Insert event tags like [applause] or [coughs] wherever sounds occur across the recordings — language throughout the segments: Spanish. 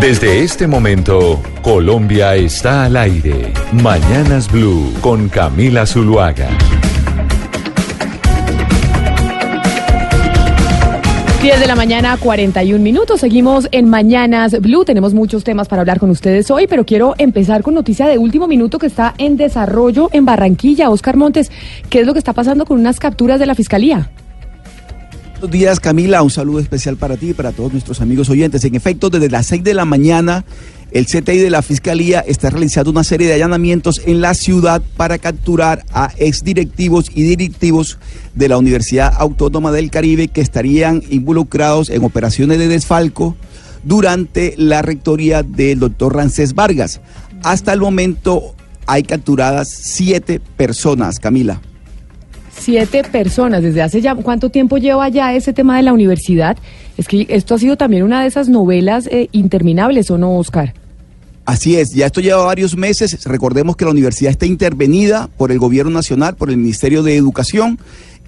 Desde este momento, Colombia está al aire. Mañanas Blue con Camila Zuluaga. 10 de la mañana, 41 minutos. Seguimos en Mañanas Blue. Tenemos muchos temas para hablar con ustedes hoy, pero quiero empezar con noticia de último minuto que está en desarrollo en Barranquilla. Oscar Montes, ¿qué es lo que está pasando con unas capturas de la Fiscalía? Buenos días, Camila. Un saludo especial para ti y para todos nuestros amigos oyentes. En efecto, desde las 6 de la mañana, el CTI de la Fiscalía está realizando una serie de allanamientos en la ciudad para capturar a exdirectivos y directivos de la Universidad Autónoma del Caribe que estarían involucrados en operaciones de desfalco durante la rectoría del doctor Rancés Vargas. Hasta el momento hay capturadas siete personas, Camila. Siete personas. ¿Desde hace ya cuánto tiempo lleva ya ese tema de la universidad? Es que esto ha sido también una de esas novelas eh, interminables, ¿o no, Oscar? Así es, ya esto lleva varios meses. Recordemos que la universidad está intervenida por el gobierno nacional, por el Ministerio de Educación.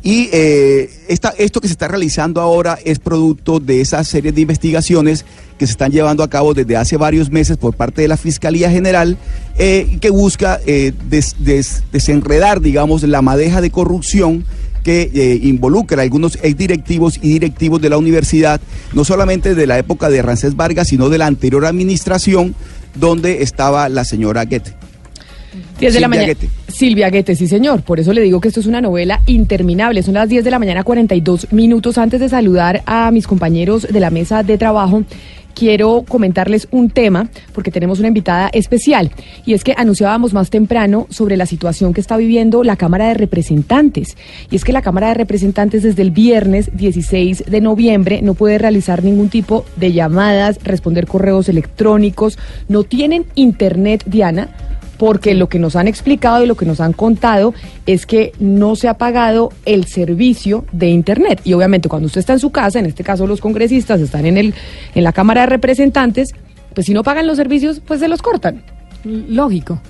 Y eh, esta, esto que se está realizando ahora es producto de esa serie de investigaciones que se están llevando a cabo desde hace varios meses por parte de la Fiscalía General, eh, que busca eh, des- des- desenredar, digamos, la madeja de corrupción que involucra a algunos exdirectivos y directivos de la universidad, no solamente de la época de Rancés Vargas, sino de la anterior administración, donde estaba la señora Goethe. 10 de la Silvia mañana. Guete. Silvia Guete, sí señor. Por eso le digo que esto es una novela interminable. Son las 10 de la mañana, 42 minutos. Antes de saludar a mis compañeros de la mesa de trabajo, quiero comentarles un tema, porque tenemos una invitada especial. Y es que anunciábamos más temprano sobre la situación que está viviendo la Cámara de Representantes. Y es que la Cámara de Representantes desde el viernes 16 de noviembre no puede realizar ningún tipo de llamadas, responder correos electrónicos. No tienen internet, Diana porque lo que nos han explicado y lo que nos han contado es que no se ha pagado el servicio de internet. Y obviamente cuando usted está en su casa, en este caso los congresistas están en el en la Cámara de Representantes, pues si no pagan los servicios, pues se los cortan. Lógico.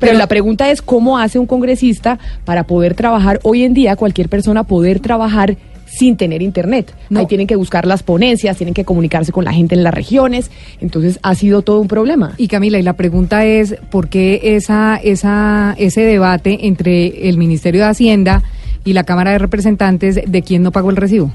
Pero, la pregunta es cómo hace un congresista para poder trabajar hoy en día, cualquier persona poder trabajar sin tener internet. Ahí tienen que buscar las ponencias, tienen que comunicarse con la gente en las regiones, entonces ha sido todo un problema. Y Camila, y la pregunta es, ¿por qué esa, esa, ese debate entre el Ministerio de Hacienda y la Cámara de Representantes de quién no pagó el recibo?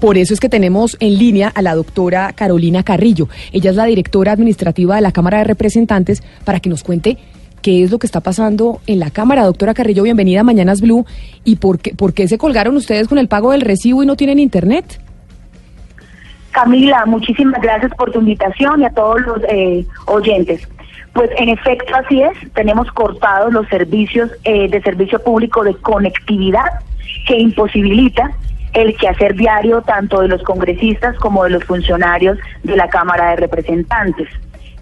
Por eso es que tenemos en línea a la doctora Carolina Carrillo. Ella es la directora administrativa de la Cámara de Representantes para que nos cuente qué es lo que está pasando en la Cámara. Doctora Carrillo, bienvenida a Mañanas Blue. ¿Y por qué, por qué se colgaron ustedes con el pago del recibo y no tienen internet? Camila, muchísimas gracias por tu invitación y a todos los eh, oyentes. Pues en efecto así es, tenemos cortados los servicios eh, de servicio público de conectividad que imposibilita el quehacer diario tanto de los congresistas como de los funcionarios de la Cámara de Representantes.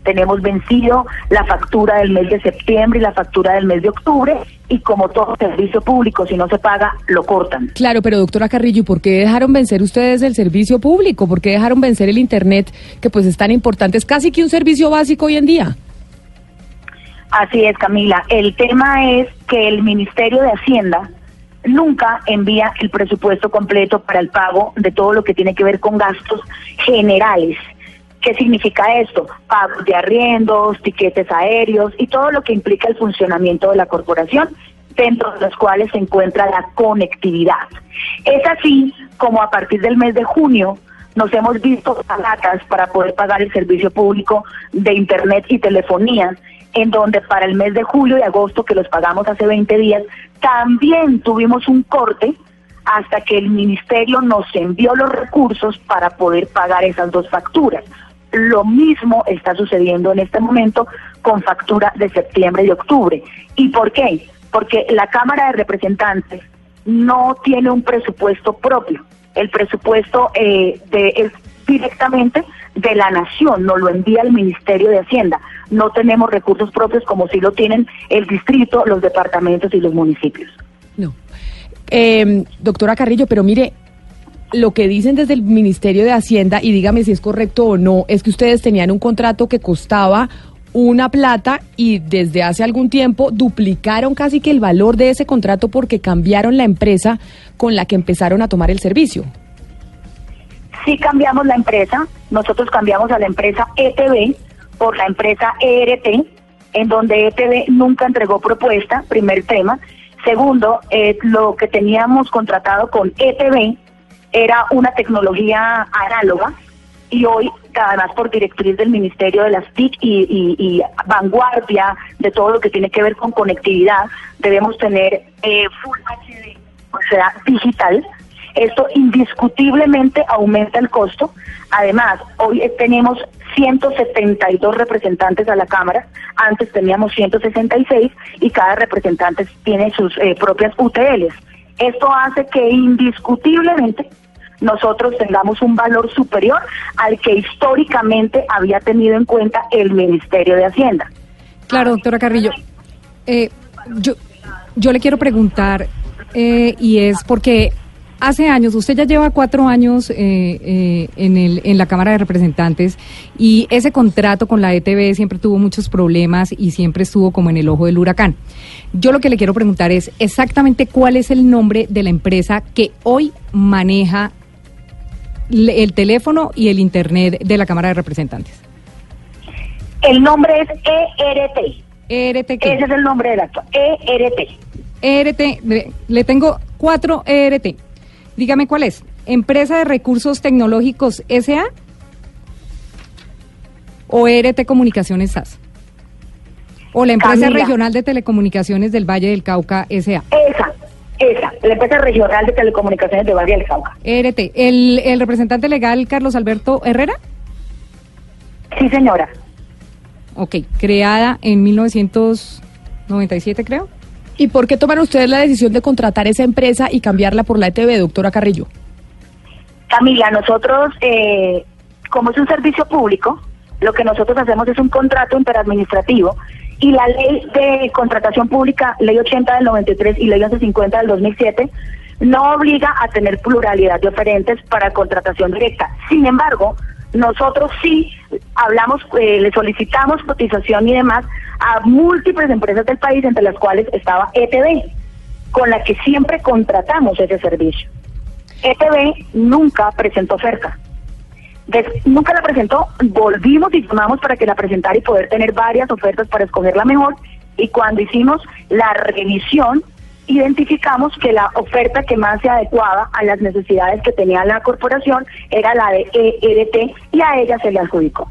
Tenemos vencido la factura del mes de septiembre y la factura del mes de octubre y como todo servicio público, si no se paga, lo cortan. Claro, pero doctora Carrillo, ¿y ¿por qué dejaron vencer ustedes el servicio público? ¿Por qué dejaron vencer el internet que pues es tan importante? Es casi que un servicio básico hoy en día. Así es, Camila. El tema es que el Ministerio de Hacienda nunca envía el presupuesto completo para el pago de todo lo que tiene que ver con gastos generales. ¿Qué significa esto? Pagos de arriendos, tiquetes aéreos y todo lo que implica el funcionamiento de la corporación, dentro de los cuales se encuentra la conectividad. Es así como a partir del mes de junio nos hemos visto palatas para poder pagar el servicio público de Internet y telefonía, en donde para el mes de julio y agosto, que los pagamos hace 20 días, también tuvimos un corte hasta que el ministerio nos envió los recursos para poder pagar esas dos facturas. Lo mismo está sucediendo en este momento con factura de septiembre y octubre. ¿Y por qué? Porque la Cámara de Representantes no tiene un presupuesto propio. El presupuesto eh, de, es directamente de la nación, nos lo envía el Ministerio de Hacienda. No tenemos recursos propios como si lo tienen el distrito, los departamentos y los municipios. No. Eh, doctora Carrillo, pero mire, lo que dicen desde el Ministerio de Hacienda, y dígame si es correcto o no, es que ustedes tenían un contrato que costaba una plata y desde hace algún tiempo duplicaron casi que el valor de ese contrato porque cambiaron la empresa con la que empezaron a tomar el servicio. Sí cambiamos la empresa, nosotros cambiamos a la empresa ETV por la empresa ERT, en donde ETV nunca entregó propuesta, primer tema. Segundo, eh, lo que teníamos contratado con ETV era una tecnología análoga y hoy, además por directriz del Ministerio de las TIC y, vanguardia de todo lo que tiene que ver con conectividad, debemos tener eh, Full HD, o sea, digital. Esto indiscutiblemente aumenta el costo. Además, hoy tenemos 172 representantes a la Cámara, antes teníamos 166 y cada representante tiene sus eh, propias UTLs. Esto hace que indiscutiblemente nosotros tengamos un valor superior al que históricamente había tenido en cuenta el Ministerio de Hacienda. Claro, doctora Carrillo. Eh, yo, yo le quiero preguntar, eh, y es porque hace años, usted ya lleva cuatro años eh, eh, en, el, en la Cámara de Representantes y ese contrato con la ETB siempre tuvo muchos problemas y siempre estuvo como en el ojo del huracán. Yo lo que le quiero preguntar es exactamente cuál es el nombre de la empresa que hoy maneja el teléfono y el Internet de la Cámara de Representantes. El nombre es ERT. ERT, ¿qué? Ese es el nombre del acto. ERT. ERT, le, le tengo cuatro ERT. Dígame cuál es. Empresa de Recursos Tecnológicos SA o ERT Comunicaciones SAS. O la Empresa Camila. Regional de Telecomunicaciones del Valle del Cauca SA. Esa, esa, la empresa regional de telecomunicaciones de Valle del Cauca. ERT. El, el representante legal Carlos Alberto Herrera. Sí, señora. Ok, creada en 1997 creo. ¿Y por qué toman ustedes la decisión de contratar esa empresa y cambiarla por la ETV, doctora Carrillo? Camila, nosotros, eh, como es un servicio público, lo que nosotros hacemos es un contrato interadministrativo y la ley de contratación pública, ley 80 del 93 y ley 1150 del 2007, no obliga a tener pluralidad de oferentes para contratación directa. Sin embargo, nosotros sí hablamos, eh, le solicitamos cotización y demás a múltiples empresas del país, entre las cuales estaba ETV, con la que siempre contratamos ese servicio. ETV nunca presentó oferta. Nunca la presentó, volvimos y llamamos para que la presentara y poder tener varias ofertas para escoger la mejor. Y cuando hicimos la revisión, identificamos que la oferta que más se adecuaba a las necesidades que tenía la corporación era la de ERT y a ella se le adjudicó.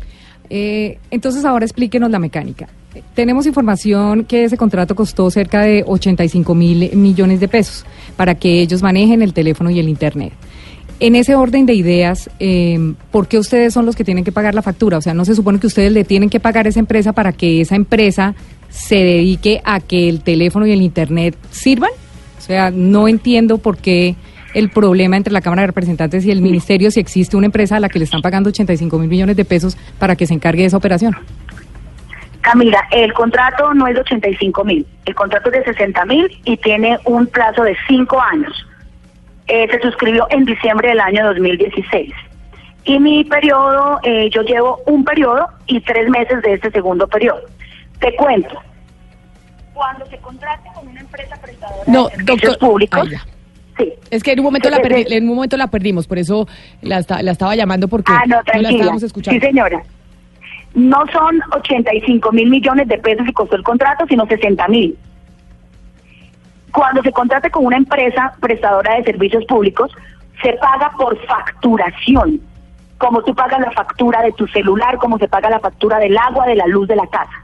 Eh, entonces ahora explíquenos la mecánica. Tenemos información que ese contrato costó cerca de 85 mil millones de pesos para que ellos manejen el teléfono y el Internet. En ese orden de ideas, eh, ¿por qué ustedes son los que tienen que pagar la factura? O sea, ¿no se supone que ustedes le tienen que pagar a esa empresa para que esa empresa se dedique a que el teléfono y el Internet sirvan? O sea, no entiendo por qué el problema entre la Cámara de Representantes y el Ministerio si existe una empresa a la que le están pagando 85 mil millones de pesos para que se encargue de esa operación. Camila, el contrato no es de 85 mil, el contrato es de 60 mil y tiene un plazo de cinco años. Eh, se suscribió en diciembre del año 2016. Y mi periodo, eh, yo llevo un periodo y tres meses de este segundo periodo. Te cuento. Cuando se contrate con una empresa prestadora No, de servicios doctor- públicos, Ay, sí. Es que en un momento la Desde- perdi- en un momento la perdimos, por eso la, esta- la estaba llamando porque Ah, no, la tranquila. estábamos escuchando. Sí, señora. No son 85 mil millones de pesos que costó el contrato, sino 60 mil. Cuando se contrate con una empresa prestadora de servicios públicos, se paga por facturación. Como tú pagas la factura de tu celular, como se paga la factura del agua, de la luz de la casa.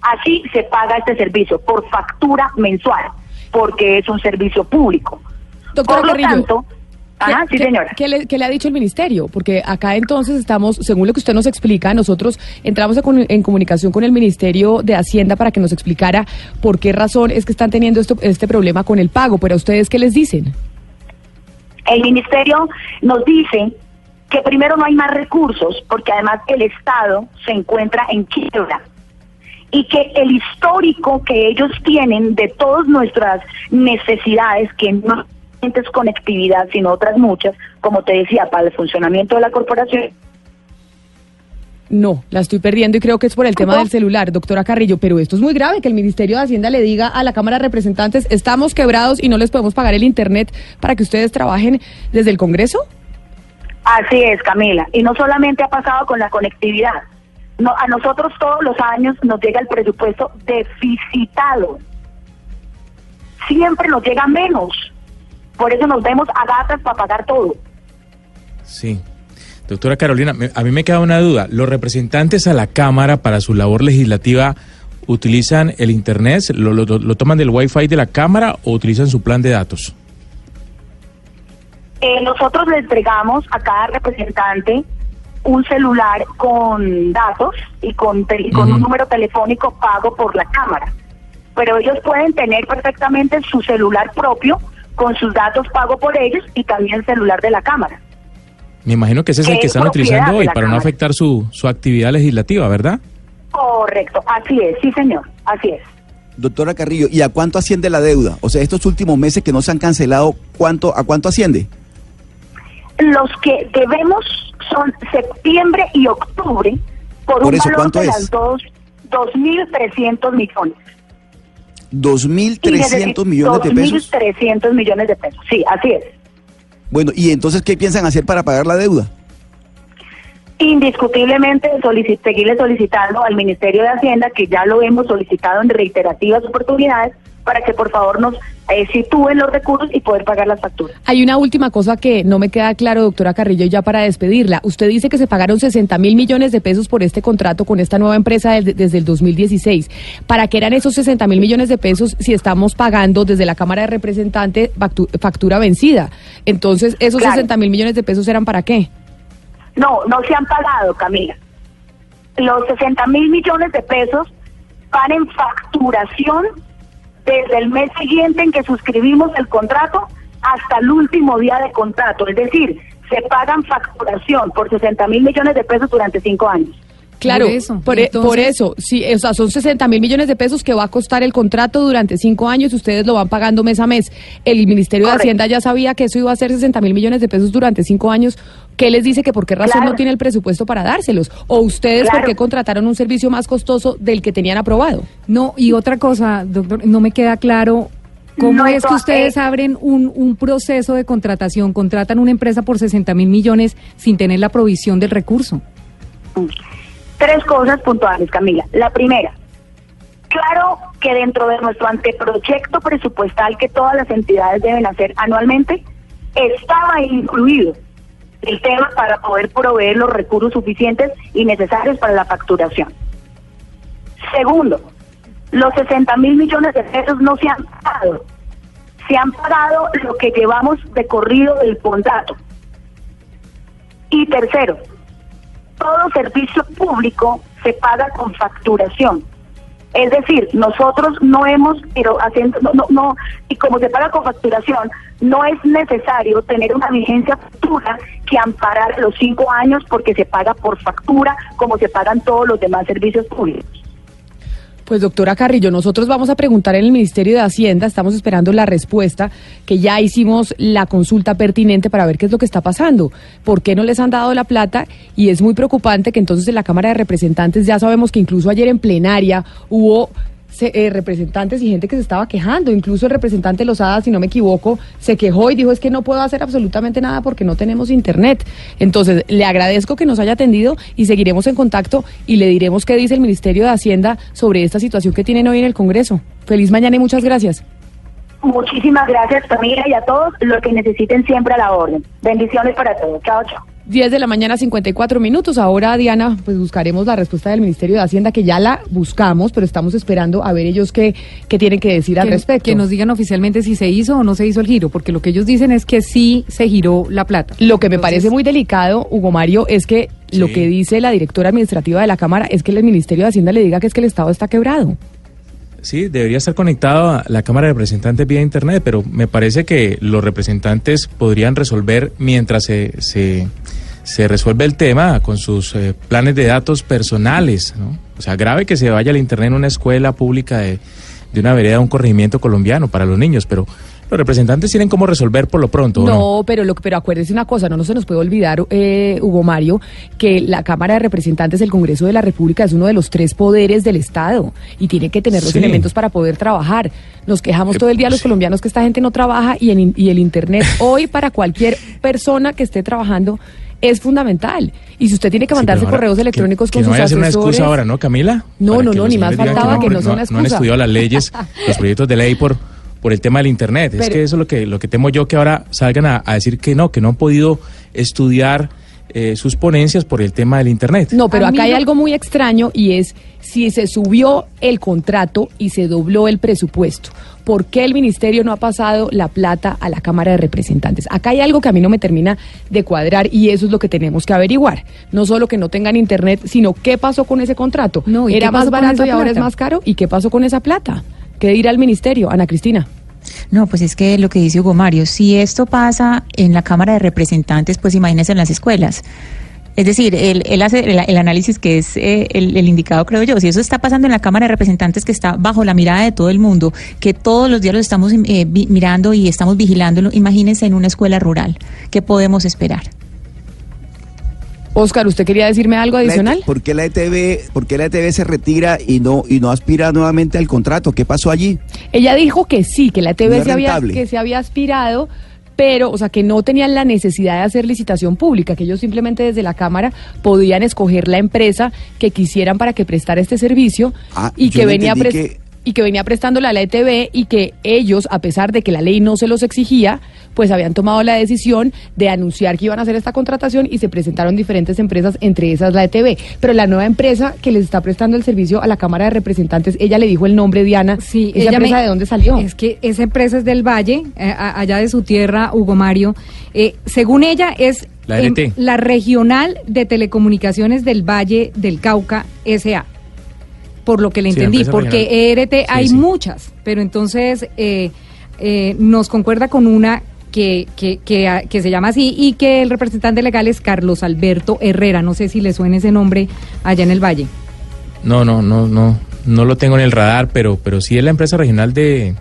Así se paga este servicio, por factura mensual, porque es un servicio público. Doctora por lo Carrillo. tanto, Ajá, sí, ¿Qué- señora. ¿qué le, qué le ha dicho el ministerio? Porque acá entonces estamos, según lo que usted nos explica, nosotros entramos en comunicación con el Ministerio de Hacienda para que nos explicara por qué razón es que están teniendo esto- este problema con el pago. Pero a ustedes, ¿qué les dicen? El ministerio nos dice que primero no hay más recursos porque además el Estado se encuentra en quiebra y que el histórico que ellos tienen de todas nuestras necesidades, que no solamente es conectividad, sino otras muchas, como te decía, para el funcionamiento de la corporación, No, la estoy perdiendo y creo que es por el tema del celular, doctora Carrillo. Pero esto es muy grave, que el Ministerio de Hacienda le diga a la Cámara de Representantes, estamos quebrados y no les podemos pagar el Internet para que ustedes trabajen desde el Congreso. Así es, Camila. Y no solamente ha pasado con la conectividad. No, a nosotros todos los años nos llega el presupuesto deficitado. Siempre nos llega menos. Por eso nos vemos a gatas para pagar todo. Sí. Doctora Carolina, me- a mí me queda una duda. ¿Los representantes a la Cámara para su labor legislativa utilizan el Internet? ¿Lo, lo- lo toman del Wi-Fi de la Cámara o utilizan su plan de datos? Eh, nosotros le entregamos a cada representante un celular con datos y con, tel- con un número telefónico pago por la Cámara. Pero ellos pueden tener perfectamente su celular propio con sus datos pago por ellos y también el celular de la Cámara. Me imagino que ese es el que es están utilizando hoy para no afectar su, su actividad legislativa, ¿verdad? Correcto, así es, sí señor, así es. Doctora Carrillo, ¿y a cuánto asciende la deuda? O sea, estos últimos meses que no se han cancelado, ¿cuánto, ¿a cuánto asciende? Los que debemos son septiembre y octubre por, Por un eso, valor ¿cuánto de es? las dos, 2.300 millones. Y 2.300 millones de pesos. 2.300 millones de pesos, sí, así es. Bueno, ¿y entonces qué piensan hacer para pagar la deuda? Indiscutiblemente seguirle solicitando al Ministerio de Hacienda, que ya lo hemos solicitado en reiterativas oportunidades, para que por favor nos eh, sitúen los recursos y poder pagar las facturas. Hay una última cosa que no me queda claro, doctora Carrillo, ya para despedirla. Usted dice que se pagaron 60 mil millones de pesos por este contrato con esta nueva empresa del- desde el 2016. ¿Para qué eran esos 60 mil millones de pesos si estamos pagando desde la Cámara de Representantes factu- factura vencida? Entonces, ¿esos Claro. 60 mil millones de pesos eran para qué? No, no se han pagado, Camila. Los 60 mil millones de pesos van en facturación desde el mes siguiente en que suscribimos el contrato hasta el último día de contrato. Es decir, se pagan facturación por 60 mil millones de pesos durante cinco años. Claro, Por eso, por, e- entonces- por eso, sí, o sea, son 60 mil millones de pesos que va a costar el contrato durante cinco años, ustedes lo van pagando mes a mes. El Ministerio Correcto. de Hacienda ya sabía que eso iba a ser 60 mil millones de pesos durante cinco años. ¿Qué les dice que por qué razón Claro. no tiene el presupuesto para dárselos? ¿O ustedes por Claro. qué contrataron un servicio más costoso del que tenían aprobado? No, y otra cosa, doctor, no me queda claro cómo No, es que ustedes eh, abren un, un proceso de contratación, contratan una empresa por 60 mil millones sin tener la provisión del recurso. Tres cosas puntuales, Camila. La primera, claro que dentro de nuestro anteproyecto presupuestal que todas las entidades deben hacer anualmente, estaba incluido el tema para poder proveer los recursos suficientes y necesarios para la facturación. Segundo, los 60 mil millones de pesos no se han pagado. Se han pagado lo que llevamos de corrido del contrato. Y tercero, todo servicio público se paga con facturación. Es decir, nosotros no hemos, pero haciendo, no, no, no, y como se paga con facturación, no es necesario tener una vigencia futura que amparar los cinco años porque se paga por factura, como se pagan todos los demás servicios públicos. Pues doctora Carrillo, nosotros vamos a preguntar en el Ministerio de Hacienda, estamos esperando la respuesta, que ya hicimos la consulta pertinente para ver qué es lo que está pasando, por qué no les han dado la plata y es muy preocupante que entonces en la Cámara de Representantes ya sabemos que incluso ayer en plenaria hubo eh, representantes y gente que se estaba quejando, incluso el representante Lozada, si no me equivoco, se quejó y dijo es que no puedo hacer absolutamente nada porque no tenemos internet. Entonces, le agradezco que nos haya atendido y seguiremos en contacto y le diremos qué dice el Ministerio de Hacienda sobre esta situación que tienen hoy en el Congreso. Feliz mañana y muchas gracias. Muchísimas gracias, familia, y a todos los que necesiten siempre a la orden. Bendiciones para todos. Chao, chao. 10 de la mañana, 54 minutos. Ahora, Diana, pues buscaremos la respuesta del Ministerio de Hacienda, que ya la buscamos, pero estamos esperando a ver ellos qué, qué tienen que decir al que, respecto. que nos digan oficialmente si se hizo o no se hizo el giro, porque lo que ellos dicen es que sí se giró la plata. Lo que me parece muy delicado, Hugo Mario, es que lo que dice la directora administrativa de la Cámara es que el Ministerio de Hacienda le diga que es que el Estado está quebrado. Sí, debería estar conectado a la Cámara de Representantes vía Internet, pero me parece que los representantes podrían resolver mientras se, se, se resuelve el tema con sus eh, planes de datos personales. ¿no? O sea, grave que se vaya al Internet en una escuela pública de, de una vereda, un corregimiento colombiano para los niños, pero los representantes tienen cómo resolver por lo pronto. ¿o No, no? pero lo, pero acuérdese una cosa, no, no se nos puede olvidar, eh, Hugo Mario, que la Cámara de Representantes del Congreso de la República es uno de los tres poderes del Estado y tiene que tener los Sí. elementos para poder trabajar. Nos quejamos Eh, todo el día los sí. colombianos que esta gente no trabaja y, en, y el Internet [laughs] hoy para cualquier persona que esté trabajando es fundamental. Y si usted tiene que Sí, mandarse pero ahora correos que- electrónicos que con no sus vaya a ser una excusa ahora, ¿no, Camila? No, no, que no, ni más señores digan faltaba que no sea una No han excusa. estudiado las leyes, [laughs] los proyectos de ley por, por el tema del Internet. es Pero- que eso es lo que, lo que temo yo, que ahora salgan a, a decir que no, que no han podido estudiar eh, sus ponencias por el tema del Internet. No, pero acá hay algo muy extraño y es si se subió el contrato y se dobló el presupuesto. ¿Por qué el ministerio no ha pasado la plata a la Cámara de Representantes? Acá hay algo que a mí no me termina de cuadrar y eso es lo que tenemos que averiguar. No solo que no tengan internet, sino qué pasó con ese contrato. No, ¿y Era más barato y ahora es más caro. ¿Y qué pasó con esa plata? ¿Qué dirá el ministerio? Ana Cristina. No, pues es que lo que dice Hugo Mario, si esto pasa en la Cámara de Representantes, pues imagínense en las escuelas. Es decir, él, él hace el, el análisis que es eh, el, el indicado, creo yo. Si eso está pasando en la Cámara de Representantes, que está bajo la mirada de todo el mundo, que todos los días lo estamos eh, vi- mirando y estamos vigilándolo, imagínense en una escuela rural. ¿Qué podemos esperar? Oscar, ¿usted quería decirme algo adicional? ¿Por qué la ETV, por qué la ETV se retira y no y no aspira nuevamente al contrato? ¿Qué pasó allí? Ella dijo que sí, que la No TV es se había, que se había aspirado, pero, o sea, que no tenían la necesidad de hacer licitación pública, que ellos simplemente desde la Cámara podían escoger la empresa que quisieran para que prestara este servicio Ah, y que venía que- y que venía prestándola a la ETV y que ellos, a pesar de que la ley no se los exigía, pues habían tomado la decisión de anunciar que iban a hacer esta contratación y se presentaron diferentes empresas, entre esas la ETV. Pero la nueva empresa que les está prestando el servicio a la Cámara de Representantes, ella le dijo el nombre, Diana. Sí, ¿Esa ella empresa me- de dónde salió? Es que esa empresa es del Valle, eh, allá de su tierra, Hugo Mario. Eh, según ella, es La RT. la regional de telecomunicaciones del Valle del Cauca SA. Por lo que le Sí, entendí, porque regional. ERT Sí, hay sí. muchas, pero entonces eh, eh, nos concuerda con una que, que, que, que se llama así y que el representante legal es Carlos Alberto Herrera. No sé si le suena ese nombre allá en el Valle. No, no, no, no, no lo tengo en el radar, pero, pero sí es la empresa regional de,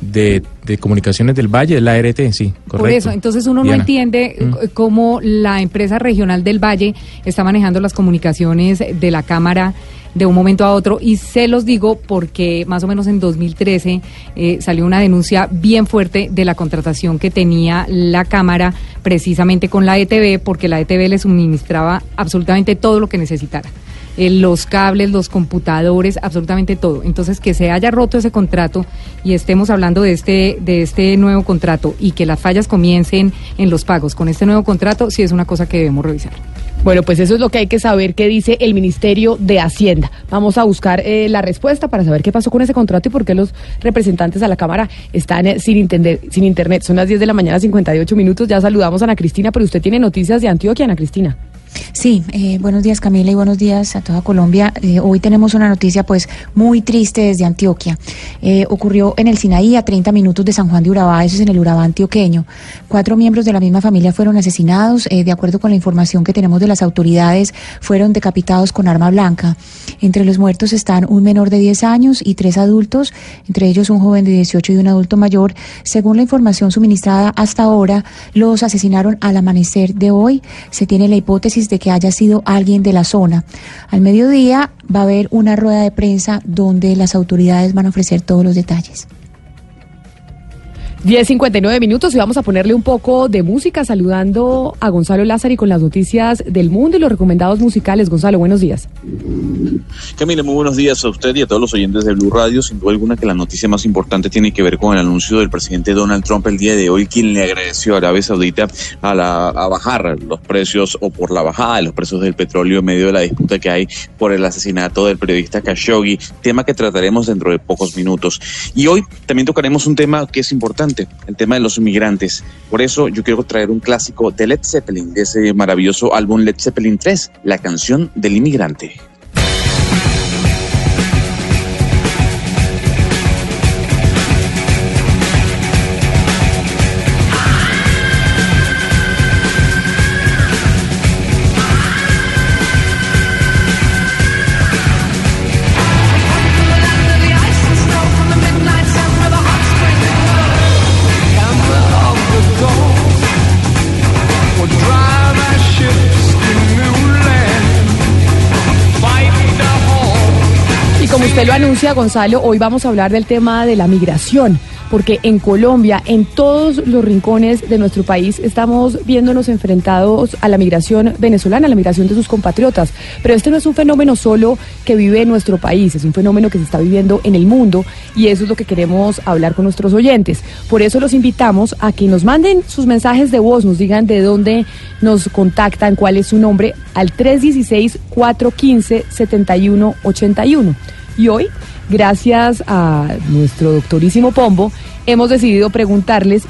de, de comunicaciones del Valle, la RT, sí, correcto. Por eso, entonces uno Diana. no entiende Mm. eh, cómo la empresa regional del Valle está manejando las comunicaciones de la Cámara de un momento a otro y se los digo porque más o menos en 2013 eh, salió una denuncia bien fuerte de la contratación que tenía la Cámara precisamente con la ETV porque la ETV le suministraba absolutamente todo lo que necesitara. Eh, los cables, los computadores, absolutamente todo. Entonces, que se haya roto ese contrato y estemos hablando de este, de este nuevo contrato y que las fallas comiencen en los pagos con este nuevo contrato, sí es una cosa que debemos revisar. Bueno, pues eso es lo que hay que saber qué dice el Ministerio de Hacienda. Vamos a buscar eh, la respuesta para saber qué pasó con ese contrato y por qué los representantes a la Cámara están eh, sin, entender, sin internet. Son las 10 de la mañana, 58 minutos. Ya saludamos a Ana Cristina, pero usted tiene noticias de Antioquia, Ana Cristina. Sí, eh, buenos días Camila y buenos días a toda Colombia. Eh, hoy tenemos una noticia pues muy triste desde Antioquia. Eh, ocurrió en el Sinaí a 30 minutos de San Juan de Urabá, eso es en el Urabá antioqueño. Cuatro miembros de la misma familia fueron asesinados, eh, de acuerdo con la información que tenemos de las autoridades, fueron decapitados con arma blanca. Entre los muertos están un menor de 10 años y tres adultos, entre ellos un joven de 18 y un adulto mayor. Según la información suministrada hasta ahora, los asesinaron al amanecer de hoy. Se tiene la hipótesis de que haya sido alguien de la zona. Al mediodía va a haber una rueda de prensa donde las autoridades van a ofrecer todos los detalles. 10.59 minutos y vamos a ponerle un poco de música saludando a Gonzalo Lázari con las noticias del mundo y los recomendados musicales. Gonzalo, buenos días. Camila, muy buenos días a usted y a todos los oyentes de Blue Radio. Sin duda alguna que la noticia más importante tiene que ver con el anuncio del presidente Donald Trump el día de hoy, quien le agradeció a Arabia Saudita a, la, a bajar los precios o por la bajada de los precios del petróleo en medio de la disputa que hay por el asesinato del periodista Khashoggi, tema que trataremos dentro de pocos minutos. Y hoy también tocaremos un tema que es importante el tema de los inmigrantes. Por eso yo quiero traer un clásico de Led Zeppelin, de ese maravilloso álbum Led Zeppelin 3, la canción del inmigrante. Usted lo anuncia, Gonzalo, hoy vamos a hablar del tema de la migración, porque en Colombia, en todos los rincones de nuestro país, estamos viéndonos enfrentados a la migración venezolana, a la migración de sus compatriotas. Pero este no es un fenómeno solo que vive nuestro país, es un fenómeno que se está viviendo en el mundo y eso es lo que queremos hablar con nuestros oyentes. Por eso los invitamos a que nos manden sus mensajes de voz, nos digan de dónde nos contactan, cuál es su nombre, al 316-415-7181. Y hoy, gracias a nuestro doctorísimo Pombo, hemos decidido preguntarles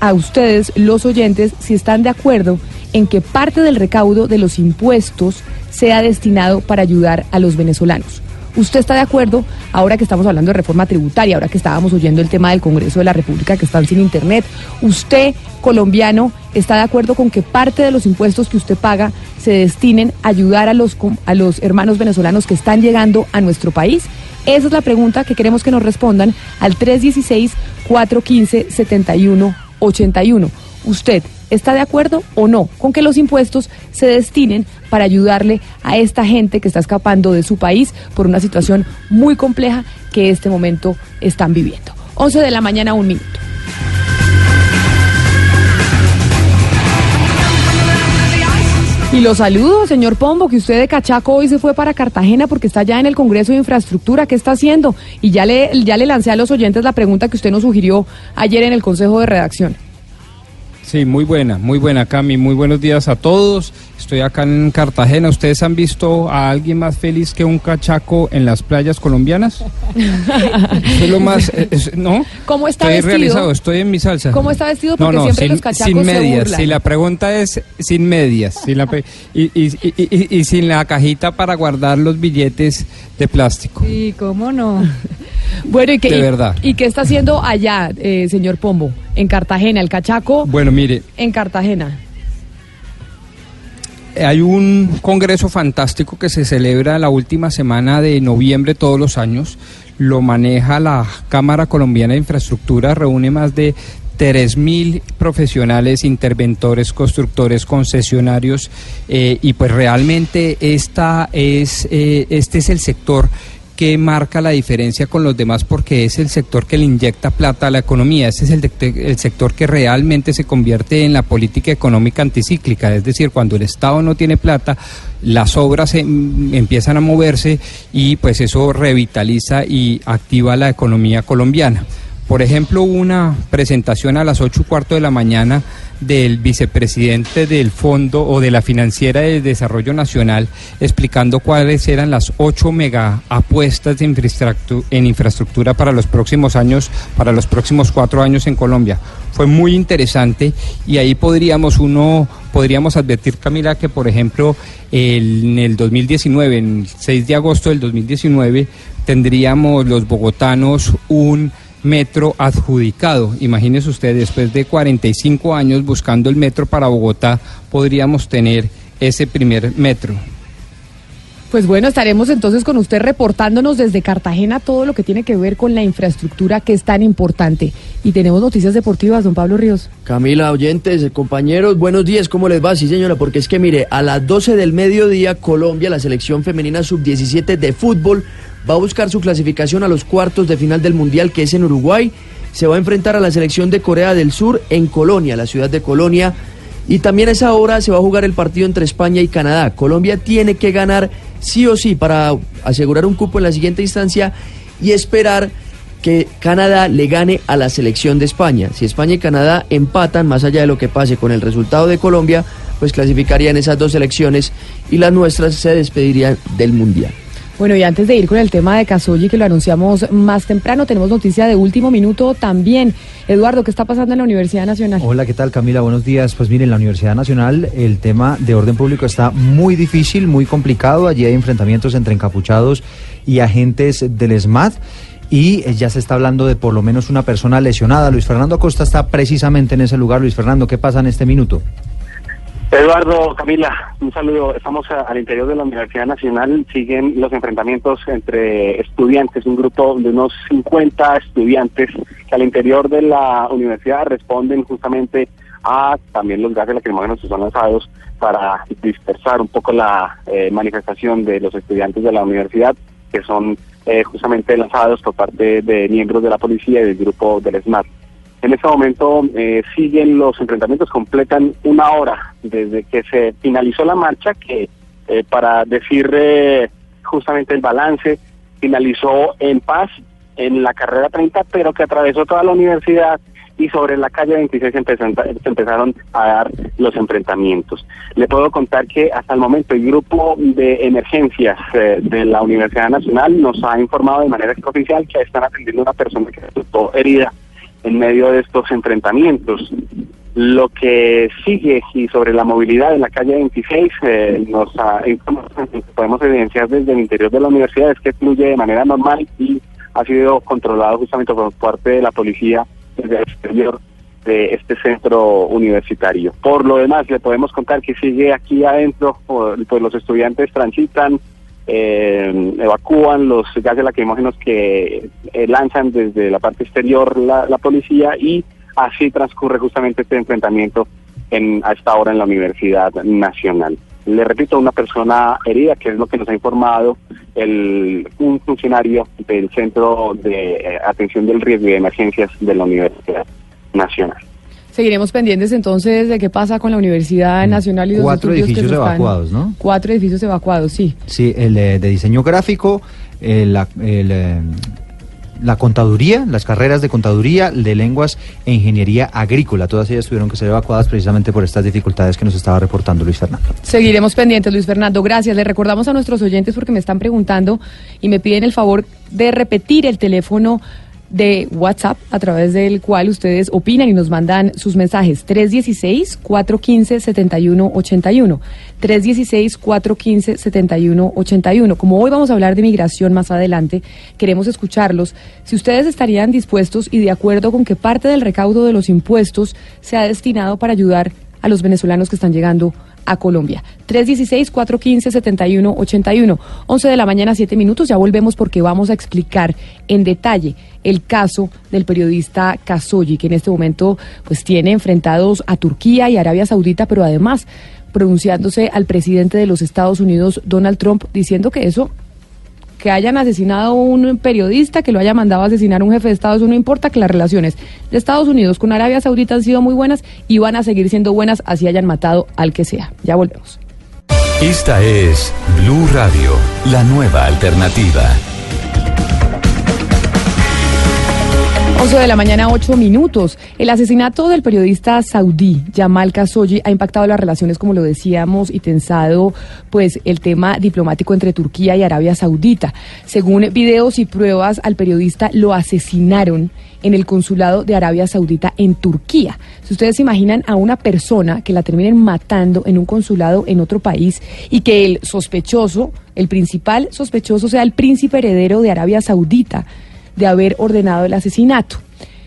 a ustedes, los oyentes, si están de acuerdo en que parte del recaudo de los impuestos sea destinado para ayudar a los venezolanos. ¿Usted está de acuerdo ahora que estamos hablando de reforma tributaria, ahora que estábamos oyendo el tema del Congreso de la República que están sin Internet? ¿Usted, colombiano, está de acuerdo con que parte de los impuestos que usted paga se destinen a ayudar a los, a los hermanos venezolanos que están llegando a nuestro país? Esa es la pregunta que queremos que nos respondan al 316-415-7181. ¿Usted está de acuerdo o no con que los impuestos se destinen para ayudarle a esta gente que está escapando de su país por una situación muy compleja que este momento están viviendo? 11 de la mañana, un minuto. Y lo saludo, señor Pombo, que usted de Cachaco hoy se fue para Cartagena porque está ya en el Congreso de Infraestructura. ¿Qué está haciendo? Y ya le, ya le lancé a los oyentes la pregunta que usted nos sugirió ayer en el Consejo de Redacción. Sí, muy buena, muy buena, Cami. Muy buenos días a todos. Estoy acá en Cartagena. ¿Ustedes han visto a alguien más feliz que un cachaco en las playas colombianas? [laughs] Eso es lo más, eh, es- ¿no? ¿Cómo está estoy vestido? realizado, estoy en mi salsa. ¿Cómo está vestido? Porque no, siempre sin, los cachacos sin se medias. burlan. Si la pregunta es sin medias, sin la y, y- y- y- sin la cajita para guardar los billetes de plástico. Sí, cómo no. [laughs] Bueno, ¿y qué, De verdad. ¿y qué está haciendo allá, eh, señor Pombo? En Cartagena, el Cachaco Bueno, mire, en Cartagena. Hay un congreso fantástico que se celebra la última semana de noviembre todos los años. Lo maneja la Cámara Colombiana de Infraestructura, reúne más de 3.000 profesionales, interventores, constructores, concesionarios eh, y pues realmente esta es, eh, este es el sector que marca la diferencia con los demás porque es el sector que le inyecta plata a la economía, ese es el, el sector que realmente se convierte en la política económica anticíclica, es decir, cuando el Estado no tiene plata, las obras mm, empiezan a moverse y pues eso revitaliza y activa la economía colombiana. Por ejemplo, una presentación a las ocho y cuarto de la mañana del vicepresidente del Fondo o de la Financiera de Desarrollo Nacional explicando cuáles eran las ocho mega apuestas de infraestructura, en infraestructura para los próximos años, para los próximos cuatro años en Colombia. Fue muy interesante y ahí podríamos uno podríamos advertir Camila que por ejemplo el- en el 2019, en el 6 de agosto del 2019 tendríamos los bogotanos un metro adjudicado. Imagínese usted, después de 45 años buscando el metro para Bogotá, podríamos tener ese primer metro. Pues bueno, estaremos entonces con usted reportándonos desde Cartagena todo lo que tiene que ver con la infraestructura que es tan importante. Y tenemos noticias deportivas, don Pablo Ríos. Camila, oyentes, compañeros, buenos días, ¿cómo les va? Sí, señora, porque es que mire, a las 12 del mediodía, Colombia, la selección femenina sub-17 de fútbol, va a buscar su clasificación a los cuartos de final del Mundial, que es en Uruguay. se va a enfrentar a la selección de Corea del Sur en Colonia, la ciudad de Colonia. Y también a esa hora se va a jugar el partido entre España y Canadá. Colombia tiene que ganar sí o sí para asegurar un cupo en la siguiente instancia y esperar que Canadá le gane a la selección de España. Si España y Canadá empatan, más allá de lo que pase con el resultado de Colombia, pues clasificarían esas dos selecciones y las nuestras se despedirían del Mundial. Bueno, y antes de ir con el tema de Casoyi, que lo anunciamos más temprano, tenemos noticia de último minuto también. Eduardo, ¿qué está pasando en la Universidad Nacional? Hola, ¿qué tal Camila? Buenos días. Pues miren, en la Universidad Nacional el tema de orden público está muy difícil, muy complicado. Allí hay enfrentamientos entre encapuchados y agentes del SMAT y eh, ya se está hablando de por lo menos una persona lesionada. Luis Fernando Acosta está precisamente en ese lugar. Luis Fernando, ¿qué pasa en este minuto? Eduardo, Camila, un saludo. Estamos al interior de la Universidad Nacional. Siguen los enfrentamientos entre estudiantes, un grupo de unos 50 estudiantes que al interior de la universidad responden justamente a también los gases lacrimógenos que son lanzados para dispersar un poco la eh, manifestación de los estudiantes de la universidad, que son eh, justamente lanzados por parte de miembros de la policía y del grupo del SMAT. En este momento eh, siguen los enfrentamientos, completan una hora desde que se finalizó la marcha, que eh, para decir eh, justamente el balance, finalizó en paz en la carrera 30, pero que atravesó toda la universidad y sobre la calle 26 empezan- se empezaron a dar los enfrentamientos. Le puedo contar que hasta el momento el grupo de emergencias eh, de la Universidad Nacional nos ha informado de manera extraoficial que están atendiendo a una persona que resultó herida en medio de estos enfrentamientos. Lo que sigue y sobre la movilidad en la calle 26 eh, nos ha podemos evidenciar desde el interior de la universidad es que fluye de manera normal y ha sido controlado justamente por parte de la policía desde el exterior de este centro universitario. Por lo demás, le podemos contar que sigue aquí adentro, pues los estudiantes transitan, eh, evacúan los gases lacrimógenos que eh, lanzan desde la parte exterior la, la policía y así transcurre justamente este enfrentamiento en, a esta hora en la Universidad Nacional. Le repito, una persona herida, que es lo que nos ha informado el, un funcionario del Centro de eh, Atención del Riesgo y de Emergencias de la Universidad Nacional. Seguiremos pendientes entonces de qué pasa con la Universidad Nacional y los Mm. Cuatro que edificios evacuados, ¿no? Cuatro edificios evacuados, sí. Sí, el eh, de diseño gráfico, eh, la, el, eh, la contaduría, las carreras de contaduría, de lenguas e ingeniería agrícola. Todas ellas tuvieron que ser evacuadas precisamente por estas dificultades que nos estaba reportando Luis Fernando. Seguiremos pendientes, Luis Fernando. Gracias. Le recordamos a nuestros oyentes porque me están preguntando y me piden el favor de repetir el teléfono de WhatsApp a través del cual ustedes opinan y nos mandan sus mensajes. 316-415-7181 316-415-7181 como hoy vamos a hablar de migración más adelante queremos escucharlos. Si ustedes estarían dispuestos y de acuerdo con que parte del recaudo de los impuestos sea destinado para ayudar a los venezolanos que están llegando Colombia. 316-415-7181. 11 de la mañana, 7 minutos. Ya volvemos porque vamos a explicar en detalle el caso del periodista Khashoggi, que en este momento pues tiene enfrentados a Turquía y Arabia Saudita, pero además pronunciándose al presidente de los Estados Unidos, Donald Trump, diciendo que eso que hayan asesinado un periodista, que lo haya mandado a asesinar un jefe de Estado, eso no importa, que las relaciones de Estados Unidos con Arabia Saudita han sido muy buenas y van a seguir siendo buenas así hayan matado al que sea. Ya volvemos. Esta es Blue Radio, la nueva alternativa. 11 de la mañana, 8 minutos. El asesinato del periodista saudí Jamal Khashoggi ha impactado las relaciones, como lo decíamos, y tensado pues el tema diplomático entre Turquía y Arabia Saudita. Según videos y pruebas, al periodista lo asesinaron en el consulado de Arabia Saudita en Turquía. Si ustedes se imaginan a una persona que la terminen matando en un consulado en otro país y que el sospechoso, el principal sospechoso sea el príncipe heredero de Arabia Saudita de haber ordenado el asesinato.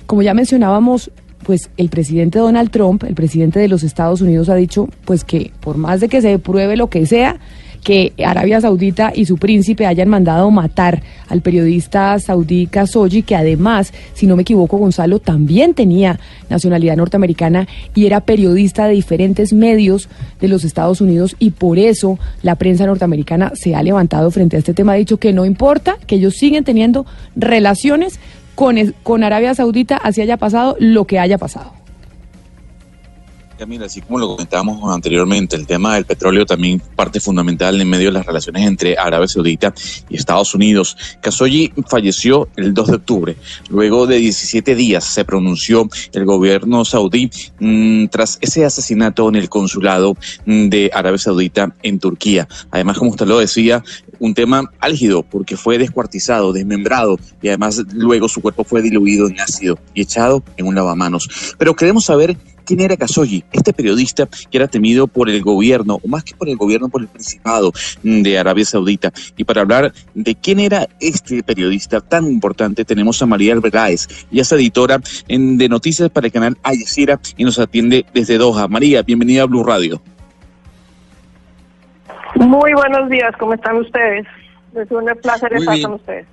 Como ya mencionábamos, pues el presidente Donald Trump, el presidente de los Estados Unidos, ha dicho pues que por más de que se pruebe lo que sea, que Arabia Saudita y su príncipe hayan mandado matar al periodista saudí Khashoggi, que además, si no me equivoco, Gonzalo también tenía nacionalidad norteamericana y era periodista de diferentes medios de los Estados Unidos y por eso la prensa norteamericana se ha levantado frente a este tema, ha dicho que no importa, que ellos siguen teniendo relaciones con, con Arabia Saudita, así haya pasado lo que haya pasado. Camila, así como lo comentábamos anteriormente, el tema del petróleo también parte fundamental en medio de las relaciones entre Arabia Saudita y Estados Unidos. Khashoggi falleció el 2 de octubre. Luego de 17 días se pronunció el gobierno saudí mm, tras ese asesinato en el consulado mm, de Arabia Saudita en Turquía. Además, como usted lo decía, un tema álgido porque fue descuartizado, desmembrado y además luego su cuerpo fue diluido en ácido y echado en un lavamanos. Pero queremos saber quién era Khashoggi, este periodista que era temido por el gobierno, o más que por el gobierno, por el Principado de Arabia Saudita. Y para hablar de quién era este periodista tan importante, tenemos a María Albergáez. Ella es editora de noticias para el canal Al y nos atiende desde Doha. María, bienvenida a Blue Radio. Muy buenos días, ¿cómo están ustedes? Es un placer Muy estar bien. con ustedes.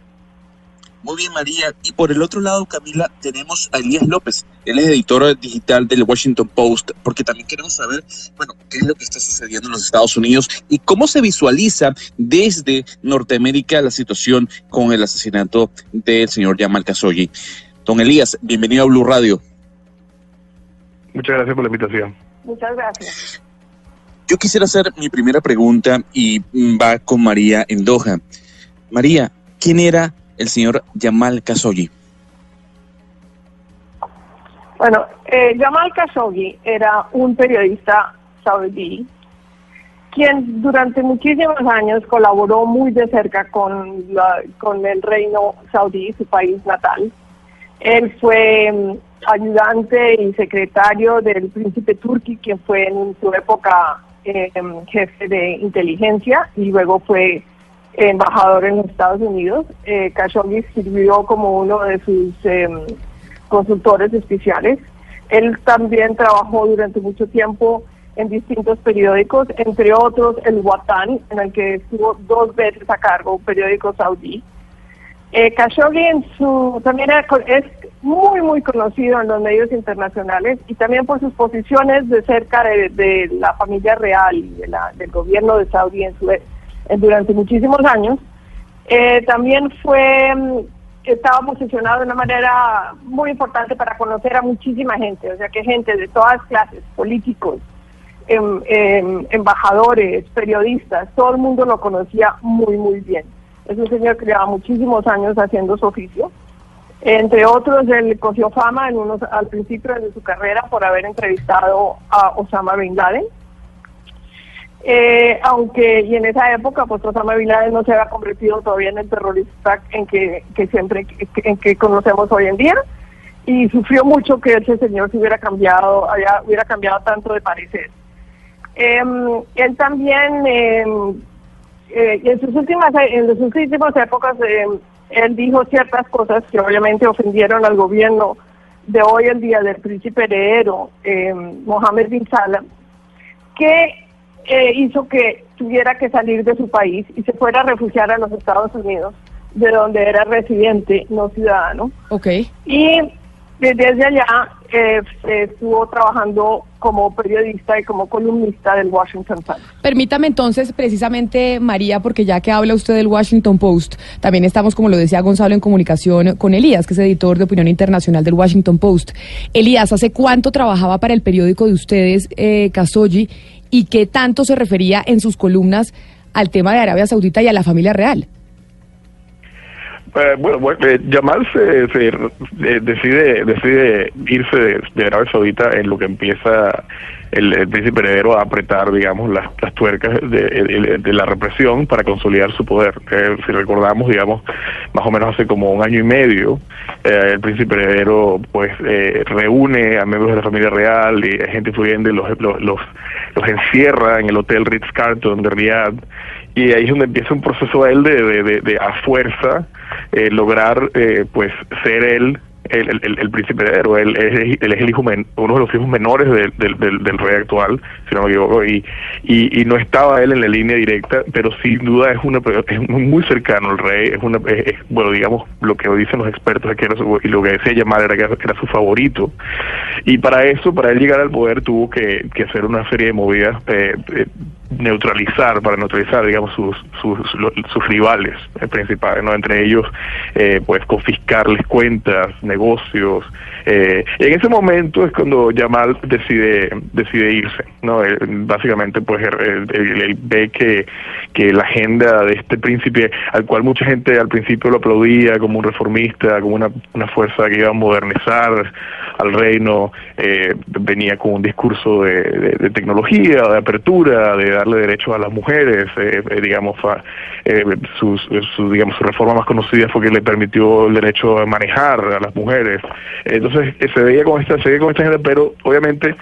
Muy bien, María. Y por el otro lado, Camila, tenemos a Elías López. Él es editor digital del Washington Post, porque también queremos saber, bueno, qué es lo que está sucediendo en los Estados Unidos y cómo se visualiza desde Norteamérica la situación con el asesinato del señor Jamal Khashoggi. Don Elías, bienvenido a Blue Radio. Muchas gracias por la invitación. Muchas gracias. Yo quisiera hacer mi primera pregunta y mm, va con María en Doha. María, ¿quién era el señor Jamal Khashoggi? Bueno, eh, Jamal Khashoggi era un periodista saudí quien durante muchísimos años colaboró muy de cerca con, la- con el reino saudí, su país natal. Él fue mm, ayudante y secretario del príncipe Turki, quien fue en su época eh, jefe de inteligencia y luego fue embajador en los Estados Unidos. Eh, Khashoggi sirvió como uno de sus em, consultores especiales. Él también trabajó durante mucho tiempo en distintos periódicos, entre otros el Watan, en el que estuvo dos veces a cargo, periódico saudí. Eh, Khashoggi en su, también es muy, muy conocido en los medios internacionales y también por sus posiciones de cerca de, la familia real y de la- del gobierno de Saudí en su, durante muchísimos años. Eh, también fue mm, estaba posicionado de una manera muy importante para conocer a muchísima gente, o sea que gente de todas clases, políticos, em- em, embajadores, periodistas, todo el mundo lo conocía muy, muy bien. Es un señor que lleva muchísimos años haciendo su oficio. Entre otros, él cogió fama en unos, al principio de su carrera por haber entrevistado a Osama Bin Laden. Eh, aunque y en esa época pues Osama Bin Laden no se había convertido todavía en el terrorista en que, que siempre en que conocemos hoy en día y sufrió mucho que ese señor se hubiera cambiado haya- hubiera cambiado tanto de parecer Em, él también em, eh, en sus últimas en sus últimas épocas em, él dijo ciertas cosas que obviamente ofendieron al gobierno de hoy en día del príncipe heredero em, Mohammed bin Salah que eh, hizo que tuviera que salir de su país y se fuera a refugiar a los Estados Unidos, de donde era residente, no ciudadano. Ok. Y desde allá eh, estuvo trabajando como periodista y como columnista del Washington Times. Permítame entonces, precisamente, María, porque ya que habla usted del Washington Post, también estamos, como lo decía Gonzalo, en comunicación con Elías, que es editor de opinión internacional del Washington Post. Elías, ¿hace cuánto trabajaba para el periódico de ustedes, eh, Khashoggi, y qué tanto se refería en sus columnas al tema de Arabia Saudita y a la familia real? Eh, bueno, bueno, eh, Yamal se, se, eh, decide decide irse de, Arabia Saudita en lo que empieza el, príncipe heredero a apretar, digamos, las, las tuercas de, la represión para consolidar su poder. Eh, si recordamos, digamos, más o menos hace como un año y medio, eh, el príncipe heredero pues eh, reúne a miembros de la familia real y gente influyente, los, los, los, los encierra en el hotel Ritz Carlton de Riyadh y ahí es donde empieza un proceso a él de, de, de- de a fuerza eh, lograr eh, pues ser él el, el, el- príncipe heredero, él, él es el hijo men- uno de los hijos menores del, del, del, rey actual, si no me equivoco, y, y, no estaba él en la línea directa, pero sin duda es una es muy cercano al rey, es una bueno digamos lo que dicen los expertos es que era su- y lo que decía llamar era que era, su favorito, y para eso, para él llegar al poder tuvo que, que hacer una serie de movidas eh, eh, neutralizar, para neutralizar, digamos, sus, sus, sus rivales eh, principales, ¿no? Entre ellos, eh, pues, confiscarles cuentas, negocios. Eh, en ese momento es cuando Yamal decide decide irse, ¿no? Básicamente, pues, él, él- ve que, que la agenda de este príncipe, al cual mucha gente al principio lo aplaudía como un reformista, como una, una fuerza que iba a modernizar al reino, eh, venía con un discurso de, de- tecnología, de apertura, de darle derechos a las mujeres, eh, eh, digamos, eh, su, digamos, su reforma más conocida fue que le permitió el derecho a manejar a las mujeres. Entonces eh, se veía con esta, se veía con esta agenda, pero obviamente